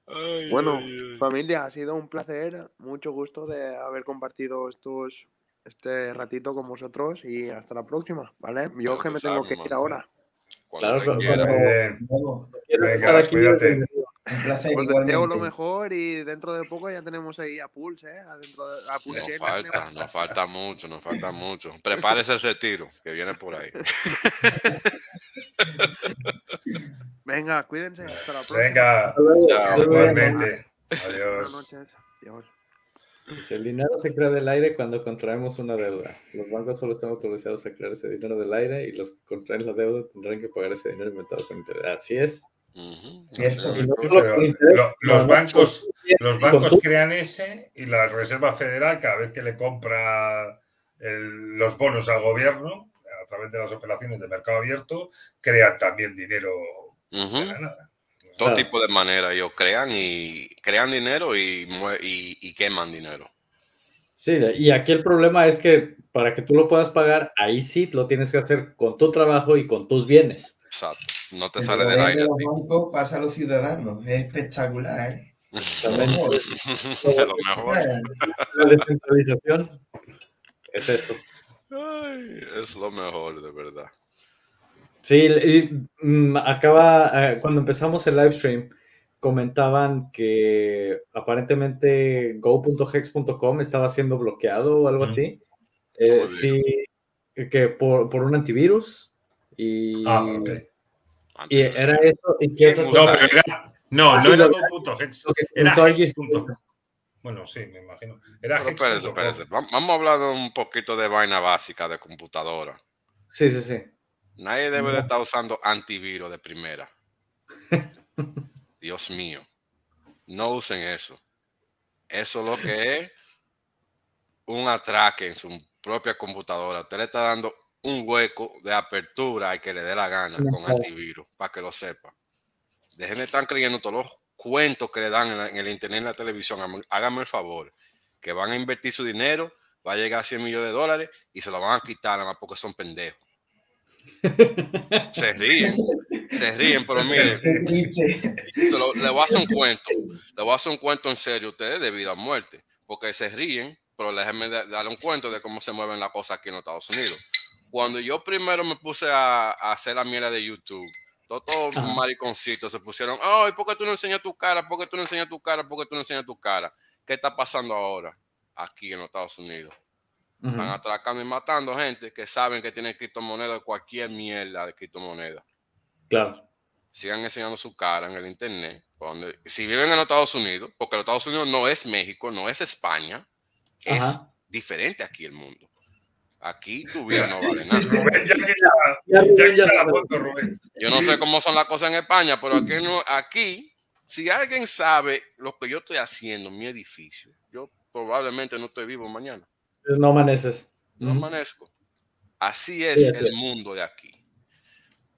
F: bueno, familia, ha sido un placer, mucho gusto de haber compartido estos este ratito con vosotros y hasta la próxima, ¿vale? Yo que me tengo que ir ahora
G: claro, claro.
C: Venga, cuídate.
F: Un placer, pues lo mejor y dentro de poco ya tenemos ahí a Pulse, ¿eh? Adentro de, a
G: Pulse nos falta, nos falta mucho, nos falta mucho. Prepárese el retiro, que viene por ahí.
F: Venga, cuídense. Hasta la próxima.
C: Venga, chao, igualmente. Adiós. Buenas noches. Adiós.
A: El dinero se crea del aire cuando contraemos una deuda. Los bancos solo están autorizados a crear ese dinero del aire y los que contraen la deuda tendrán que pagar ese dinero inventado con interés. Así es.
C: los bancos, los bancos crean ese y la Reserva Federal, cada vez que le compra los bonos al gobierno, a través de las operaciones de mercado abierto, crean también dinero.
G: Todo tipo de manera, ellos crean y crean dinero y, y, queman dinero.
A: Sí, y aquí el problema es que para que tú lo puedas pagar, ahí sí lo tienes que hacer con tu trabajo y con tus bienes.
G: Exacto, no te sale del aire.
B: De los bancos pasa a los ciudadanos, es espectacular, ¿eh?
G: de lo mejor.
A: La descentralización es eso.
G: es lo mejor, de verdad.
A: Sí, mm, acaba, eh, cuando empezamos el live stream, comentaban que aparentemente go.hex.com estaba siendo bloqueado o algo así. Eh, sí, que por, por, un antivirus. Y,
C: ah, okay.
A: y era eso. ¿y qué no,
C: pero era, no, no era go.hex, era hex.com. Bueno, sí, me imagino. Era
G: espérese, espérese. Vamos a hablar un poquito de vaina básica de computadora.
A: Sí, sí, sí.
G: Nadie debe de estar usando antivirus de primera. Dios mío. No usen eso. Eso lo que es un atraque en su propia computadora. Usted le está dando un hueco de apertura al que le dé la gana con antivirus, para que lo sepa. Dejen de estar creyendo todos los cuentos que le dan en, el internet y en la televisión. Háganme el favor, que van a invertir su dinero, va a llegar a 100 millones de dólares y se lo van a quitar nada más porque son pendejos. Se ríen, se ríen, pero miren, le voy a hacer un cuento, le voy a hacer un cuento en serio ustedes de vida o muerte, porque se ríen, pero déjenme darle un cuento de cómo se mueven las cosas aquí en Estados Unidos. Cuando yo primero me puse a, hacer la miel de YouTube, todos los mariconcitos se pusieron, ay, ¿por qué tú no enseñas tu cara? ¿Por qué tú no enseñas tu cara? ¿Por qué tú no enseñas tu cara? ¿Qué está pasando ahora aquí en los Estados Unidos? Están atracando y matando gente que saben que tienen criptomonedas, cualquier mierda de criptomonedas.
A: Claro.
G: Sigan enseñando su cara en el internet. si viven en los Estados Unidos, porque los Estados Unidos no es México, no es España, es diferente aquí el mundo. Aquí tu vida no vale nada. Yo no sé cómo son las cosas en España, pero aquí, no, aquí, si alguien sabe lo que yo estoy haciendo en mi edificio, yo probablemente no estoy vivo mañana.
A: No amaneces.
G: No amanezco. Así es el mundo de aquí.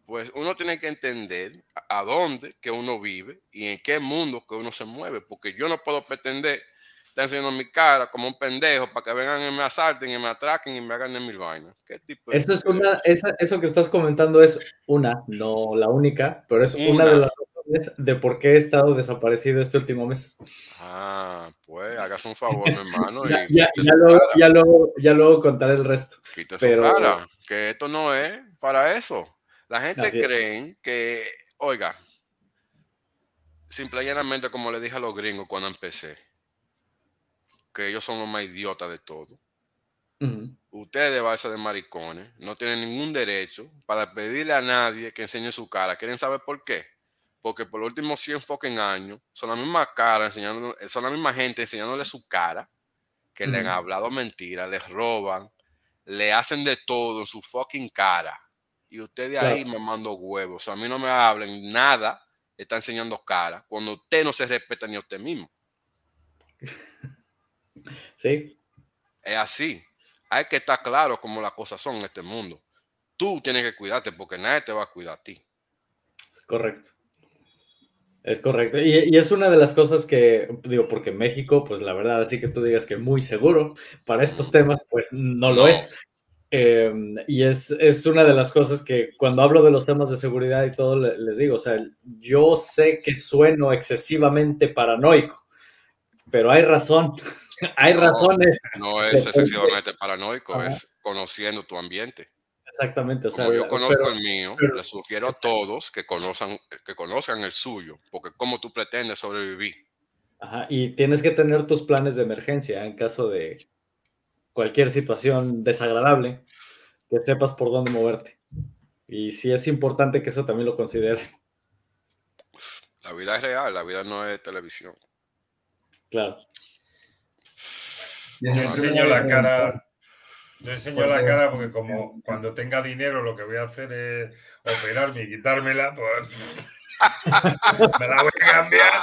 G: Pues uno tiene que entender a dónde que uno vive y en qué mundo que uno se mueve, porque yo no puedo pretender está enseñando mi cara como un pendejo para que vengan y me asalten y me atraquen y me hagan de mil vainas. ¿Qué tipo
A: eso, es una, eso que estás comentando es una, no la única, pero es una, de las razones de por qué he estado desaparecido este último mes.
G: Ah, pues hagas un favor, mi hermano.
A: ya, ya, ya, luego, ya, luego, contaré el resto.
G: Quita pero... su cara, que esto no es para eso. La gente cree que, oiga, simple y llanamente, como le dije a los gringos cuando empecé, que ellos son los más idiotas de todo. Ustedes, base de maricones, no tienen ningún derecho para pedirle a nadie que enseñe su cara. ¿Quieren saber por qué? Porque por los últimos 100 fucking años son la misma cara enseñando, son la misma gente enseñándole su cara que le han hablado mentiras, les roban, le hacen de todo en su fucking cara y usted de ahí me mando huevos. a mí no me hablen nada, está enseñando cara, cuando usted no se respeta ni a usted mismo.
A: Sí.
G: Es así. Hay que estar claro cómo las cosas son en este mundo. Tú tienes que cuidarte porque nadie te va a cuidar a ti.
A: Correcto. Es correcto. Y, y, es una de las cosas que, digo, porque México, pues la verdad, así que tú digas que muy seguro para estos temas, pues no lo es. Em, y es, es, una de las cosas que cuando hablo de los temas de seguridad y todo, les digo, o sea, yo sé que sueno excesivamente paranoico, pero hay razón, hay razones.
G: No es excesivamente paranoico, es conociendo tu ambiente.
A: Exactamente, o sea,
G: yo conozco el mío, les sugiero a todos que conozcan, que conozcan el suyo, porque cómo tú pretendes sobrevivir.
A: Ajá, y tienes que tener tus planes de emergencia en caso de, cualquier situación desagradable, que sepas por dónde moverte. Y sí es importante que eso también lo considere.
G: La vida es real, la vida no es televisión.
A: Claro.
C: Yo enseño la cara. Yo enseño la cara porque como cuando tenga dinero lo que voy a hacer es operarme y quitármela, pues me la voy a cambiar.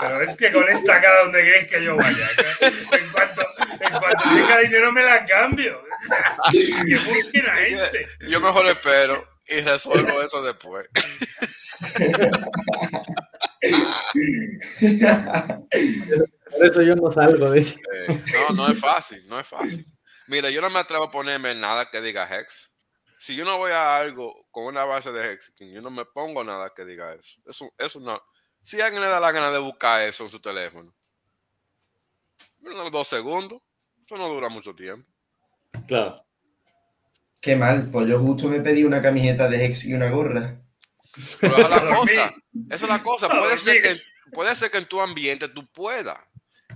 C: Pero es que con esta cara, ¿dónde queréis que yo vaya? En cuanto, en cuanto tenga dinero, me la cambio. ¿Qué funciona este?
G: Yo mejor espero y resuelvo eso después.
A: Por eso yo no salgo de
G: eh, no, no es fácil, no es fácil. Mira, yo no me atrevo a ponerme nada que diga Hex. Si yo no voy a algo con una base de Hex, yo no me pongo nada que diga eso. Eso, eso no. Si alguien le da la gana de buscar eso en su teléfono, unos dos segundos, eso no dura mucho tiempo.
A: Claro.
B: Qué mal, pues yo justo me pedí una camiseta de Hex y una gorra.
G: Pero esa es la cosa, esa es la cosa. Puede ser, que, puede ser que en tu ambiente tú puedas.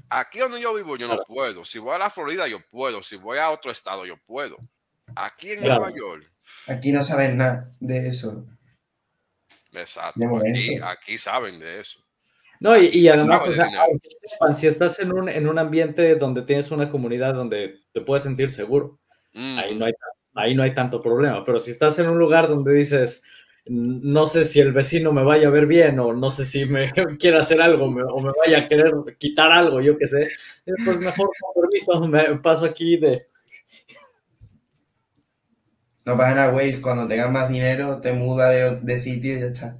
G: Aquí donde yo vivo yo no puedo. Si voy a la Florida yo puedo. Si voy a otro estado yo puedo. Aquí en Nueva York.
B: Aquí no saben nada de eso.
G: Exacto. Aquí, saben de eso.
A: No, y, además, si estás en un, en un ambiente donde tienes una comunidad donde te puedes sentir seguro, ahí, no hay, ahí no hay tanto problema. Pero si estás en un lugar donde dices, no sé si el vecino me vaya a ver bien o no sé si me quiere hacer algo o me vaya a querer quitar algo, yo qué sé, eh, pues mejor con permiso me paso aquí de,
B: no pasa nada, Waze, cuando tengas más dinero te muda de, sitio y ya está.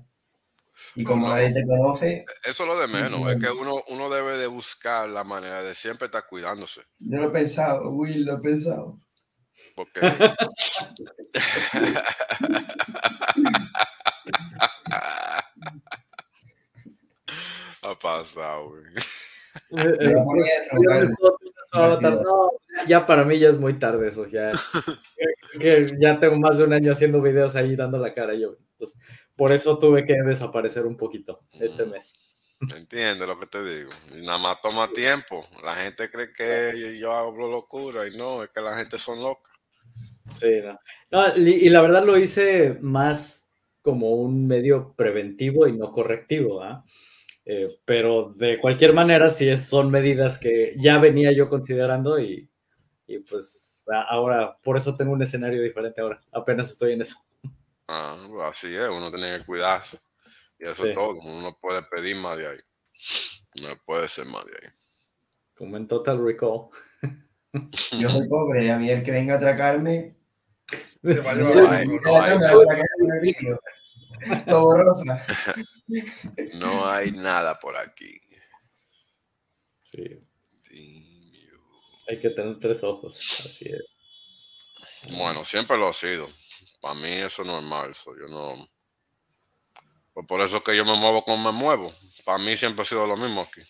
B: Y como nadie te conoce.
G: Eso es lo de menos, es que uno, uno debe de buscar la manera de siempre estar cuidándose.
B: Yo lo he pensado, Will, lo he pensado.
G: Porque. ha pasado, güey. Eh, eh,
A: ya para mí ya es muy tarde eso, ya, ya tengo más de un año haciendo videos ahí dando la cara yo. Entonces, por eso tuve que desaparecer un poquito este mes.
G: Entiendo lo que te digo. nada más toma tiempo. La gente cree que yo hablo locura y no, es que la gente son locas.
A: Sí, no. y, la verdad lo hice más como un medio preventivo y no correctivo. ¿ah? Eh, pero de cualquier manera, sí son medidas que ya venía yo considerando y, pues ahora, por eso tengo un escenario diferente ahora. Apenas estoy en eso.
G: Ah, pues así es, uno tiene que cuidarse. Y eso es todo. Uno no puede pedir más de ahí. No puede ser más de ahí.
A: Como en Total Recall.
B: Yo soy pobre, a mí el que venga a atracarme. Se va a Todo rosa.
G: No hay nada por aquí.
A: Sí. Hay que tener tres ojos, así es.
G: Bueno, siempre lo ha sido. Para mí eso no es mal, yo no... Pues por eso que yo me muevo como me muevo. Para mí siempre ha sido lo mismo aquí.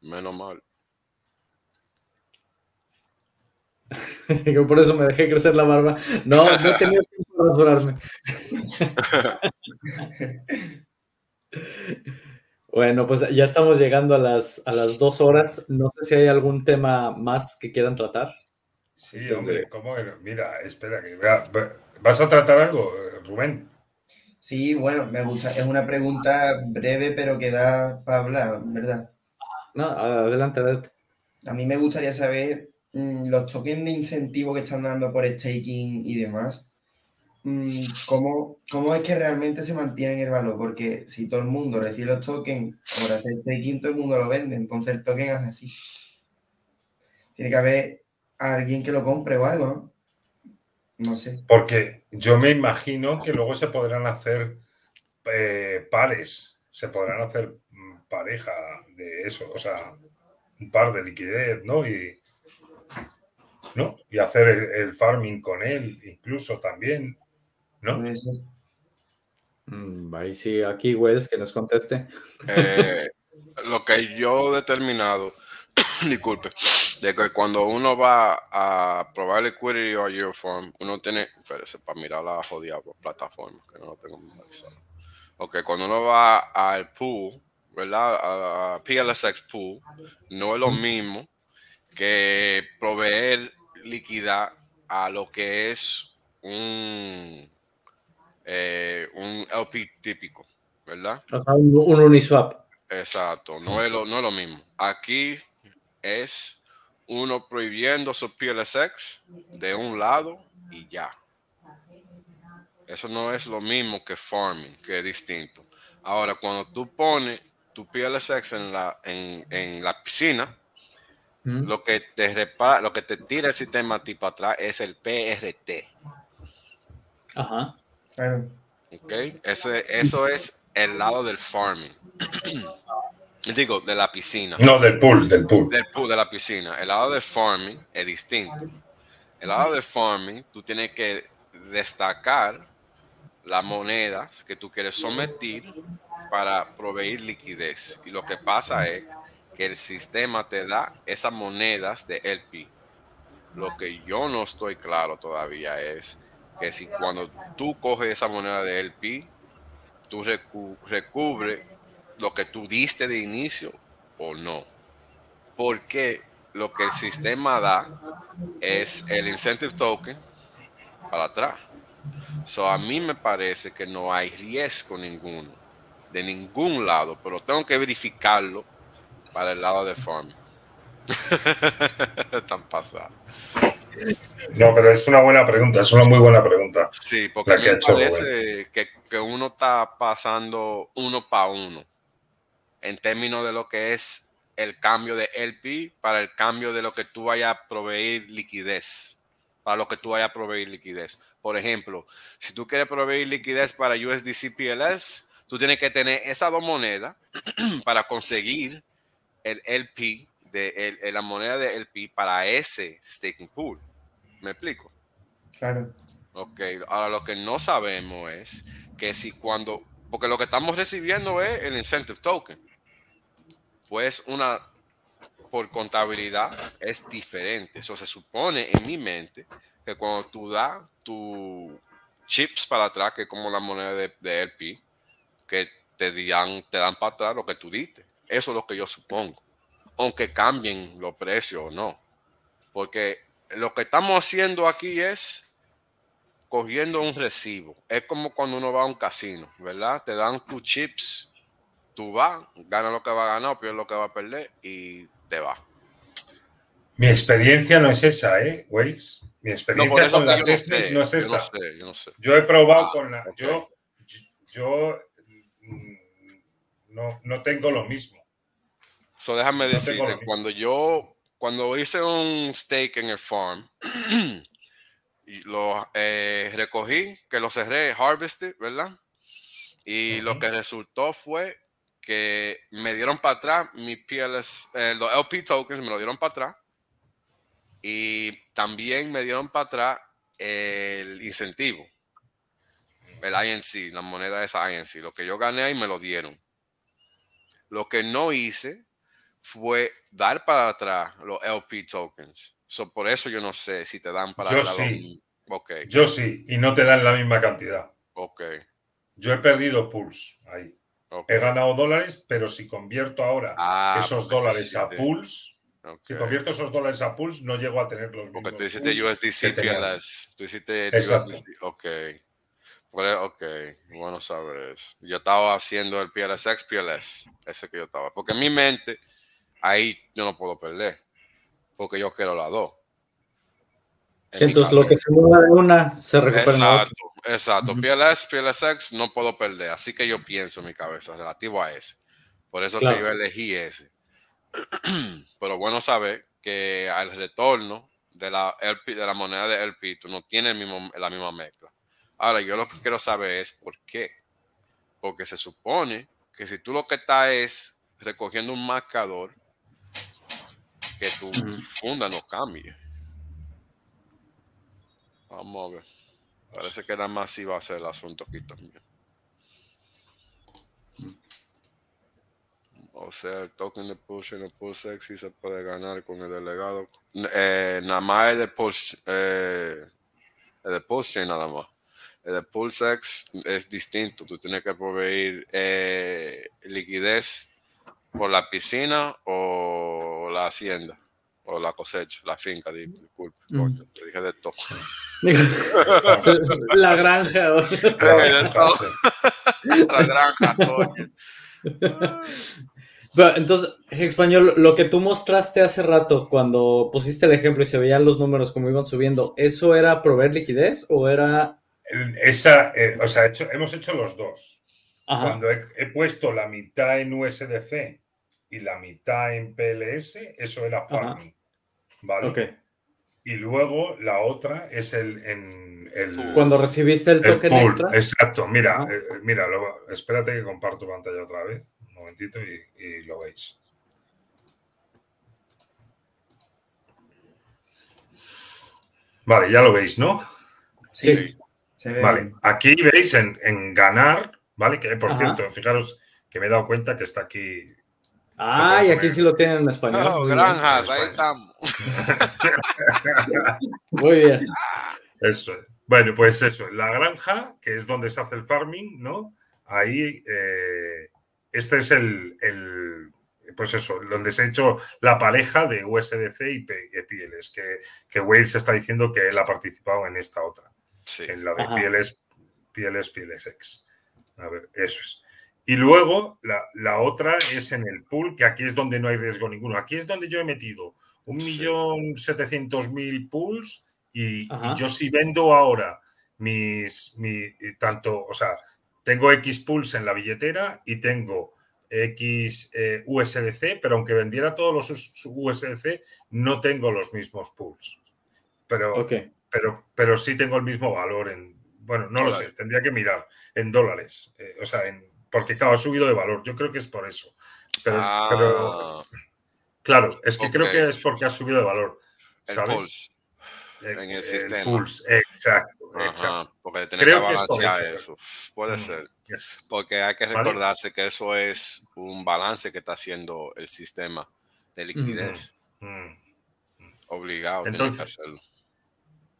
G: menos mal.
A: por eso me dejé crecer la barba. No, no he tenido tiempo de rasurarme. Bueno, pues ya estamos llegando a las, a las dos horas. No sé si hay algún tema más que quieran tratar.
C: Sí, hombre, ¿cómo? Mira, espera, que ¿vas a tratar algo, Rubén?
B: Sí, bueno, me gusta. Es una pregunta breve, pero que da para hablar, ¿verdad?
A: No, adelante, adelante.
B: A mí me gustaría saber los tokens de incentivo que están dando por staking y demás. Mm, ¿cómo, ¿cómo, es que realmente se mantiene el valor? Porque si todo el mundo recibe los tokens por hacer staking, todo el mundo lo vende, entonces el token es así. Tiene que haber alguien que lo compre o algo, ¿no? No sé.
C: Porque yo me imagino que luego se podrán hacer eh, pares, se podrán hacer mm, pareja de eso, o sea, un par de liquidez, ¿no? Y, ¿no? y hacer el farming con él, incluso también. ¿no?
A: Mm, ahí sí, aquí Wells que nos conteste.
G: Eh, lo que yo he determinado, disculpe, de que cuando uno va a probar liquidity o your form, uno tiene, espérese, para mirar la jodida plataforma, que no lo tengo memorizado. Ok, cuando uno va al pool, ¿verdad? A PLSX pool, no es lo mismo que proveer liquidez a lo que es un eh, un LP típico, ¿verdad?
A: un, Uniswap.
G: Exacto, no es, lo, no es lo mismo. Aquí es uno prohibiendo su PLSX de un lado y ya. Eso no es lo mismo que farming, que es distinto. Ahora, cuando tú pones tu PLSX en la, en, la piscina, mm. lo, que te repara, lo que te tira el sistema tipo atrás es el PRT.
A: Ajá.
G: Ok, Ese, eso es el lado del farming. Digo, de la piscina.
C: No, del pool, del pool.
G: Del pool, de la piscina. El lado del farming es distinto. El lado del farming, tú tienes que destacar las monedas que tú quieres someter para proveer liquidez. Y lo que pasa es que el sistema te da esas monedas de LP. Lo que yo no estoy claro todavía es que si cuando tú coges esa moneda de LP, tú recubres lo que tú diste de inicio o no. Porque lo que el sistema da es el incentive token para atrás. So, a mí me parece que no hay riesgo ninguno, de ningún lado, pero tengo que verificarlo para el lado de farm. Están pasados.
C: No, pero es una buena pregunta, es una muy buena pregunta.
G: Sí, porque me parece que, que, uno está pasando uno para uno en términos de lo que es el cambio de LP para el cambio de lo que tú vayas a proveer liquidez, para lo que tú vayas a proveer liquidez. Por ejemplo, si tú quieres proveer liquidez para USDC PLS, tú tienes que tener esas dos monedas para conseguir el LP de la moneda de LP para ese staking pool. ¿Me explico?
B: Claro.
G: Ok, ahora lo que no sabemos es que si cuando, porque lo que estamos recibiendo es el incentive token, pues una, por contabilidad es diferente. Eso se supone en mi mente que cuando tú das tu chips para atrás, que es como la moneda de, de LP, que te, dan, te dan para atrás lo que tú diste. Eso es lo que yo supongo. Aunque cambien los precios o no. Porque lo que estamos haciendo aquí es cogiendo un recibo. Es como cuando uno va a un casino, ¿verdad? Te dan tus chips, tú vas, ganas lo que va a ganar, pierdes lo que va a perder y te vas.
C: Mi experiencia no es esa, ¿eh, Waze? Mi experiencia con la no, no es esa. Yo, he probado ah, con la. Yo, yo mm, no, no, tengo lo mismo.
G: So déjame decirte, cuando yo cuando hice un stake en el farm, lo eh, recogí, que lo cerré, harvested, ¿verdad? Y lo que resultó fue que me dieron para atrás mi PLS, eh, los LP tokens me lo dieron para atrás. Y también me dieron para atrás el incentivo, el INC, la moneda de esa INC. Lo que yo gané ahí me lo dieron. Lo que no hice fue dar para atrás los LP tokens. por eso yo no sé si te dan para
C: yo Sí. Yo sí, y no te dan la misma cantidad.
G: Ok.
C: Yo he perdido pools ahí. He ganado dólares, pero si convierto ahora ah, esos dólares a pools, si convierto esos dólares a pools, no llego a tener los mismos.
G: Porque tú hiciste USDC PLS. Tú hiciste USDC. Ok. Ok, bueno saber eso. Yo estaba haciendo el PLSX PLS, ese que yo estaba. Porque en mi mente, ahí yo no puedo perder. Porque yo quiero la dos.
A: Entonces lo que se mueva de una se recupera
G: exacto, Exacto, PLS, PLSX no puedo perder, así que yo pienso en mi cabeza relativo a ese. Por eso que yo elegí ese. Pero bueno saber que al retorno de la, LP, de la moneda de LP tú no tienes mismo, la misma mezcla. Ahora, yo lo que quiero saber es por qué. Porque se supone que si tú lo que estás es recogiendo un marcador, que tu funda no cambie. Vamos a ver. Parece que nada más iba a ser el asunto aquí también. O sea, el token de push en el push sexy se puede ganar con el delegado. Eh, nada más el de push, eh, el de push nada más. El de Pulsex es distinto. Tú tienes que proveer eh, liquidez por la piscina o la hacienda o la cosecha, la finca, disculpe, mm. te dije de todo.
A: la granja.
G: la granja,
A: entonces, español, lo que tú mostraste hace rato cuando pusiste el ejemplo y se veían los números como iban subiendo, ¿eso era proveer liquidez o era...?
C: Esa, eh, o sea, hemos hecho los dos. Cuando he, he, puesto la mitad en USDC y la mitad en PLS, eso era farming. ¿vale? Y luego la otra es el, en, el
A: cuando recibiste el token extra.
C: Exacto, mira, eh, mira, espérate que comparto pantalla otra vez, un momentito y, lo veis. Vale, ya lo veis, ¿no?
A: Sí.
C: vale, aquí veis en, ganar, ¿vale? Que por cierto, fijaros que me he dado cuenta que está aquí
A: Ah, y aquí sí lo tienen en español.
G: Oh, granjas, ahí estamos.
A: Muy bien.
C: Eso. Bueno, pues eso, la granja, que es donde se hace el farming, ¿no? Ahí, eh, este es el, pues eso, donde se ha hecho la pareja de USDC y PLS, que, que Wales está diciendo que él ha participado en esta otra,
G: sí.
C: en la de PLS, PLS, PLSX. A ver, eso es. Y luego la, otra es en el pool, que aquí es donde no hay riesgo ninguno. Aquí es donde yo he metido un millón setecientos mil pools y, yo si vendo ahora mis, mi, tanto, o sea, tengo X pools en la billetera y tengo X eh, USDC, pero aunque vendiera todos los USDC, no tengo los mismos pools. Pero, pero, pero sí tengo el mismo valor en, bueno, no lo sé, tendría que mirar en dólares, eh, o sea, en, porque claro, ha subido de valor. Yo creo que es por eso. Pero, ah. claro, es que creo que es porque ha subido de valor.
G: El pulse. en el, sistema.
C: Pulse, exacto. exacto.
G: Porque tiene que balancear eso. Puede mm, ser. Porque hay que recordarse que eso es un balance que está haciendo el sistema de liquidez. Mm. Obligado, Entonces, que hacerlo.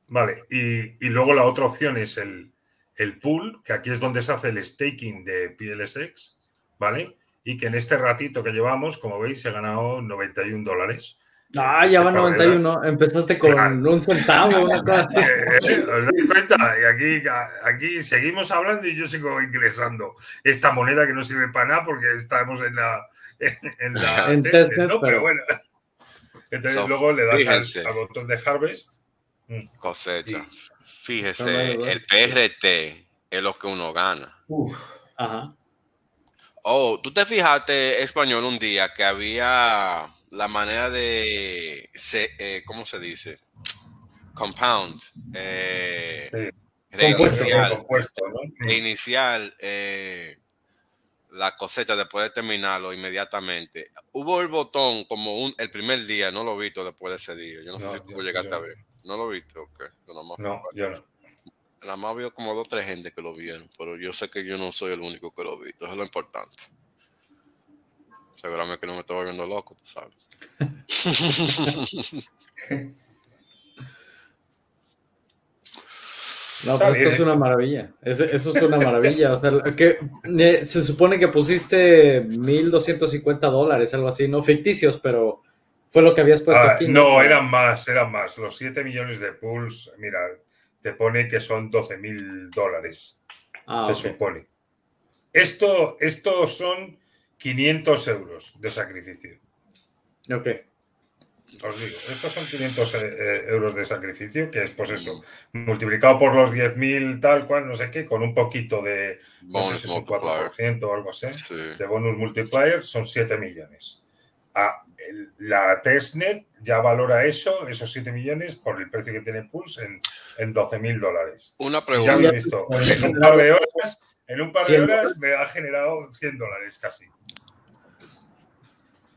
C: Vale, y, y luego la otra opción es el, el pool, que aquí es donde se hace el staking de PLSX, ¿vale? Y que en este ratito que llevamos, como veis, he ganado 91 dólares.
A: Ah, ya va 91. Empezaste con un centavo, una cosa así.
C: Eh, ¿Os dais cuenta? Y aquí, aquí seguimos hablando y yo sigo ingresando esta moneda que no sirve para nada porque estamos en la. En, la
A: en ¿no?
C: pero... bueno. Entonces luego le das al, botón de harvest.
G: Cosecha. Fíjese, el PRT es lo que uno gana.
A: Ajá.
G: Oh, tú te fijaste, español, un día que había la manera de, eh, ¿cómo se dice? compound, eh, reiniciar, reiniciar eh, la cosecha después de terminarlo inmediatamente. Hubo el botón como un, el primer día, no lo he visto después de ese día. Yo no, sé si tú llegaste a ver. ¿No lo viste? Okay.
C: No, no, yo no.
G: Nada más vio como dos o tres gente que lo vieron, pero yo sé que yo no soy el único que lo vi. Eso es lo importante. Seguramente que no me estoy volviendo loco, tú sabes.
A: No, pues esto es una maravilla. Eso, es una maravilla. O sea, que se supone que pusiste 1.250 dólares, algo así, no ficticios, pero fue lo que habías puesto ah, aquí.
C: No, eran más, eran más. Los 7 millones de pools, mira, te pone que son 12 mil dólares. Ah, se supone. Esto, esto son 500 euros de sacrificio.
A: Ok.
C: Os digo, estos son 500 eh, eh, euros de sacrificio, que es pues eso, multiplicado por los 10.000 tal cual, no sé qué, con un poquito de no sé si 4% o algo así, de bonus multiplier, son 7 millones. Ah, la testnet ya valora eso, esos 7 millones, por el precio que tiene Pulse, en, en 12.000 dólares.
G: Una pregunta.
C: Ya he visto, en un par de horas, en un par de horas me ha generado 100 dólares casi.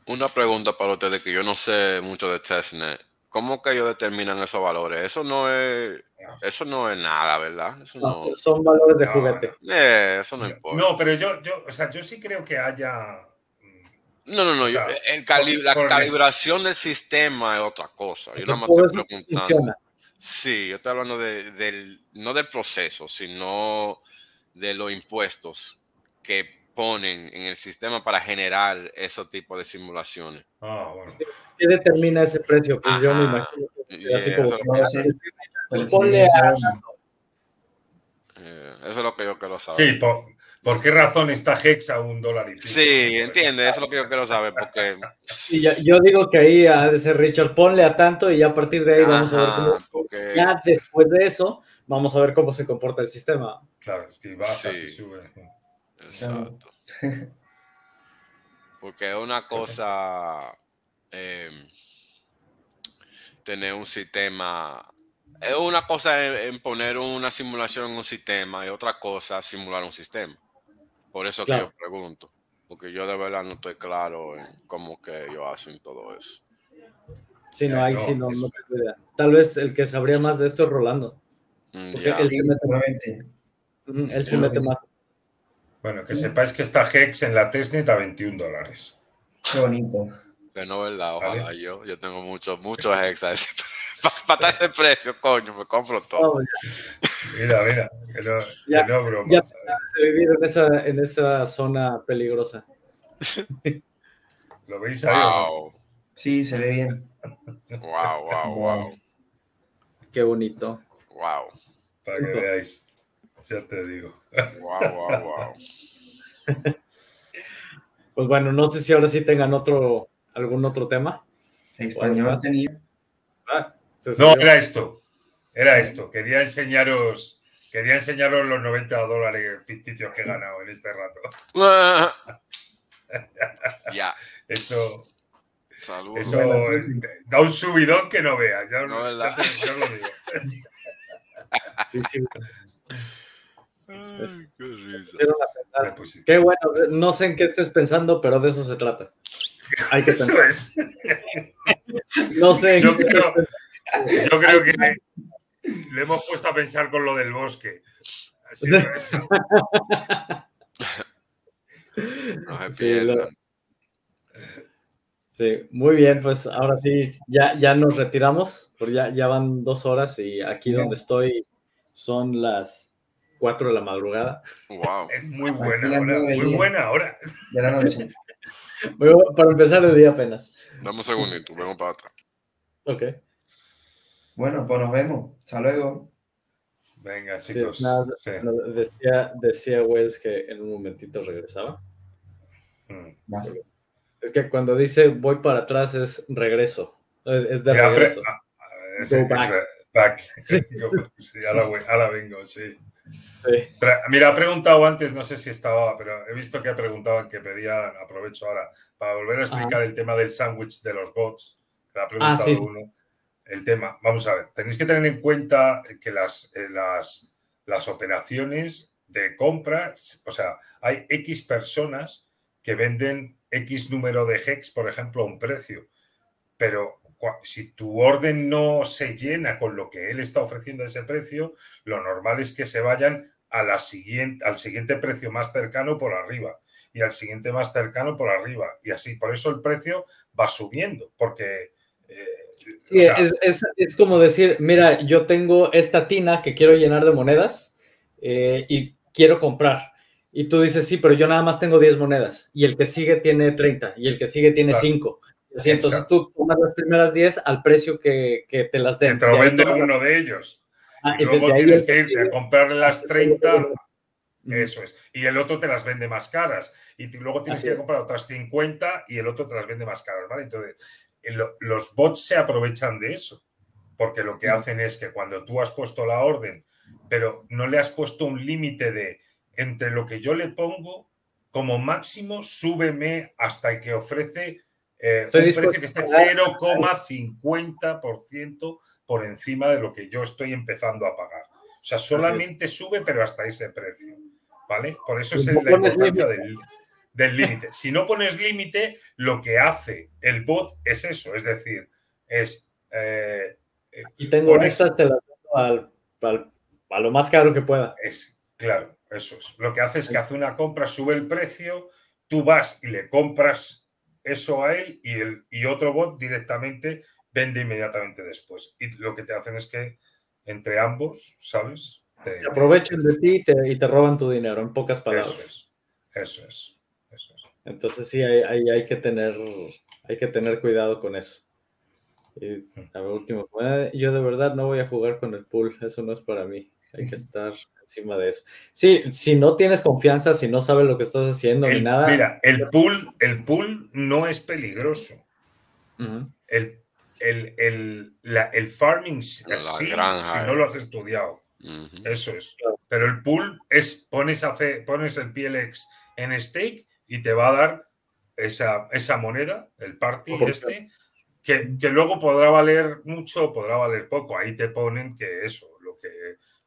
G: Una pregunta para ustedes que yo no sé mucho de testnet. ¿Cómo que ellos determinan esos valores? Eso no es, eso no es nada, ¿verdad?
A: Son valores de juguete.
G: Eh, eso no importa.
C: No, pero yo, yo, o sea, yo sí creo que haya.
G: No, no, no. la calibración del sistema es otra cosa. Yo nada más estoy preguntando. Sí, yo estoy hablando de, del, no del proceso, sino de los impuestos que ponen en el sistema para generar ese tipo de simulaciones.
C: Ah, bueno.
A: ¿Qué determina ese precio? Pues yo me imagino que así como
G: ponle a... Eh, eso es lo que yo quiero saber.
C: Sí, por, qué razón está Hex a un dólar y
G: Sí, entiende, eso es lo que yo quiero saber, porque...
A: Sí, yo, digo que ahí ha de ser Richard, ponle a tanto y ya a partir de ahí vamos a ver cómo... Ya después de eso, vamos a ver cómo se comporta el sistema.
C: Claro, si baja, sí. si sube.
G: Exacto. Porque es una cosa em, tener un sistema. Es una cosa en, poner una simulación en un sistema y otra cosa simular un sistema. Por eso que yo pregunto. Porque yo de verdad no estoy claro en cómo que ellos hacen todo eso.
A: Sí, no, hay, sí, no, no idea. Tal vez el que sabría más de esto es Rolando. Mm, porque él se mete, él se mete más
C: bueno, que sepáis que está Hex en la testnet a 21 dólares.
B: Qué bonito.
G: Que no, ¿verdad? Ojalá yo. Yo tengo muchos, muchos Hex a ese para ese precio, coño, me compro todo.
C: mira, mira, que no, ya, que no broma.
A: Ya vivir en esa, en esa zona peligrosa.
C: ¿Lo veis ahí? Wow.
B: Sí, se ve bien.
G: Wow, wow, wow.
A: Qué bonito.
G: Wow.
C: Para que veáis. Ya te digo.
G: Wow, wow, wow.
A: Pues bueno, no sé si ahora sí tengan otro, algún otro tema.
B: español tenía.
C: Ah, no, era esto. Era esto. Quería enseñaros, quería enseñaros los 90 dólares ficticios que he ganado en este rato.
G: ya.
C: Eso. Eso da un subidón que no veas. Ya, no, ya, ya lo digo.
A: sí, sí. Ay, qué risa. Qué bueno, no sé en qué estés pensando, pero de eso se trata. Hay que
C: eso es.
A: no sé.
C: Yo, creo, yo creo que le hemos puesto a pensar con lo del bosque. Así eso.
A: sí, sí, muy bien, pues ahora sí, ya, ya nos retiramos, porque ya, ya van dos horas y aquí donde estoy son las 4 de la madrugada.
G: Wow.
C: Es muy buena hora, muy buena hora.
B: De la noche.
A: para empezar el día apenas.
G: Dame un segundito, vengo para atrás.
A: Ok.
B: Bueno, pues nos vemos. Hasta luego.
C: Venga, chicos.
A: decía, decía Wells que en un momentito regresaba.
B: Mm. Vale.
A: Es que cuando dice voy para atrás es regreso. Es, de regreso. Ah,
C: ah, back. Sí. ahora, ahora vengo, sí. Mira, ha preguntado antes, no sé si estaba, pero he visto que ha preguntado que pedían, aprovecho ahora, para volver a explicar el tema del sándwich de los bots, que ha preguntado ah, uno. El tema. Vamos a ver, tenéis que tener en cuenta que las, eh, las, las operaciones de compra, o sea, hay X personas que venden X número de hex, por ejemplo, a un precio, pero si tu orden no se llena con lo que él está ofreciendo a ese precio, lo normal es que se vayan a la siguiente, al siguiente precio más cercano por arriba y al siguiente más cercano por arriba. Y así, por eso el precio va subiendo, porque...
A: Eh, sí, es, como decir, mira, yo tengo esta tina que quiero llenar de monedas eh, y quiero comprar. Y tú dices, sí, pero yo nada más tengo 10 monedas y el que sigue tiene 30 y el que sigue tiene 5 entonces tú tomas las primeras 10 al precio que, que te las den.
C: Te lo vende uno de ellos. Ah, y luego tienes que irte a comprarle las 30. Eso es. Y el otro te las vende más caras. Y luego tienes que comprar otras 50 y el otro te las vende más caras, ¿vale? Entonces, los bots se aprovechan de eso. Porque lo que hacen es que cuando tú has puesto la orden, pero no le has puesto un límite de entre lo que yo le pongo, como máximo, súbeme hasta que ofrece eh, un precio que esté 0,50% por encima de lo que yo estoy empezando a pagar. O sea, solamente sube, pero hasta ese precio. ¿Vale? Por eso es la importancia del límite. Si no pones límite, lo que hace el bot es eso, es decir, es.
A: Eh, y tengo estas, te las al, a lo más caro que pueda.
C: Es, claro, eso es. Lo que hace es que hace una compra, sube el precio, tú vas y le compras eso a él y, el, y otro bot directamente vende inmediatamente después. Y lo que te hacen es que entre ambos, ¿sabes?
A: Se aprovechan de ti y te, roban tu dinero, en pocas palabras.
C: Eso es. Eso es.
A: Entonces sí, hay, hay, que tener, hay que tener cuidado con eso. Y a último, yo de verdad no voy a jugar con el pool, eso no es para mí. Hay que estar encima de eso. Sí, si no tienes confianza, si no sabes lo que estás haciendo ni nada.
C: Mira, el pool, el pool no es peligroso. el, el, farming así, si no lo has estudiado. Eso es. Pero el pool es, pones, pones el PLX en stake y te va a dar esa, esa moneda, el party este, que, que, luego podrá valer mucho o podrá valer poco. Ahí te ponen que eso, lo que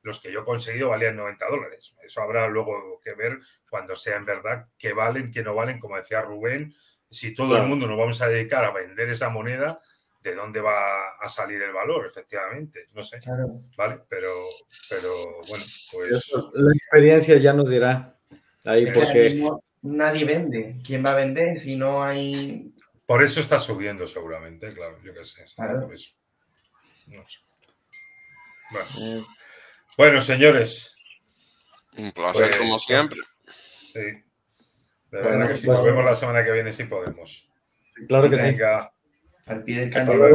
C: los que yo he conseguido valían 90 dólares. Eso habrá luego que ver cuando sea en verdad que valen, que no valen, como decía Rubén, si todo el mundo nos vamos a dedicar a vender esa moneda, ¿de dónde va a salir el valor? Efectivamente, no sé. Vale, pero, pero bueno, pues...
A: La experiencia ya nos dirá ahí porque...
B: Nadie vende. ¿Quién va a vender si no hay...
C: Por eso está subiendo seguramente, claro, yo qué sé. No sé. Bueno. Eh, bueno, señores.
G: Un placer pues, como siempre.
C: Sí. De verdad que si nos vemos la semana que viene, sí podemos.
A: claro que sí.
B: Al pie del cañón. Hasta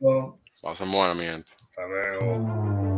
B: luego.
G: Pasen buena, mi gente.
C: Hasta luego.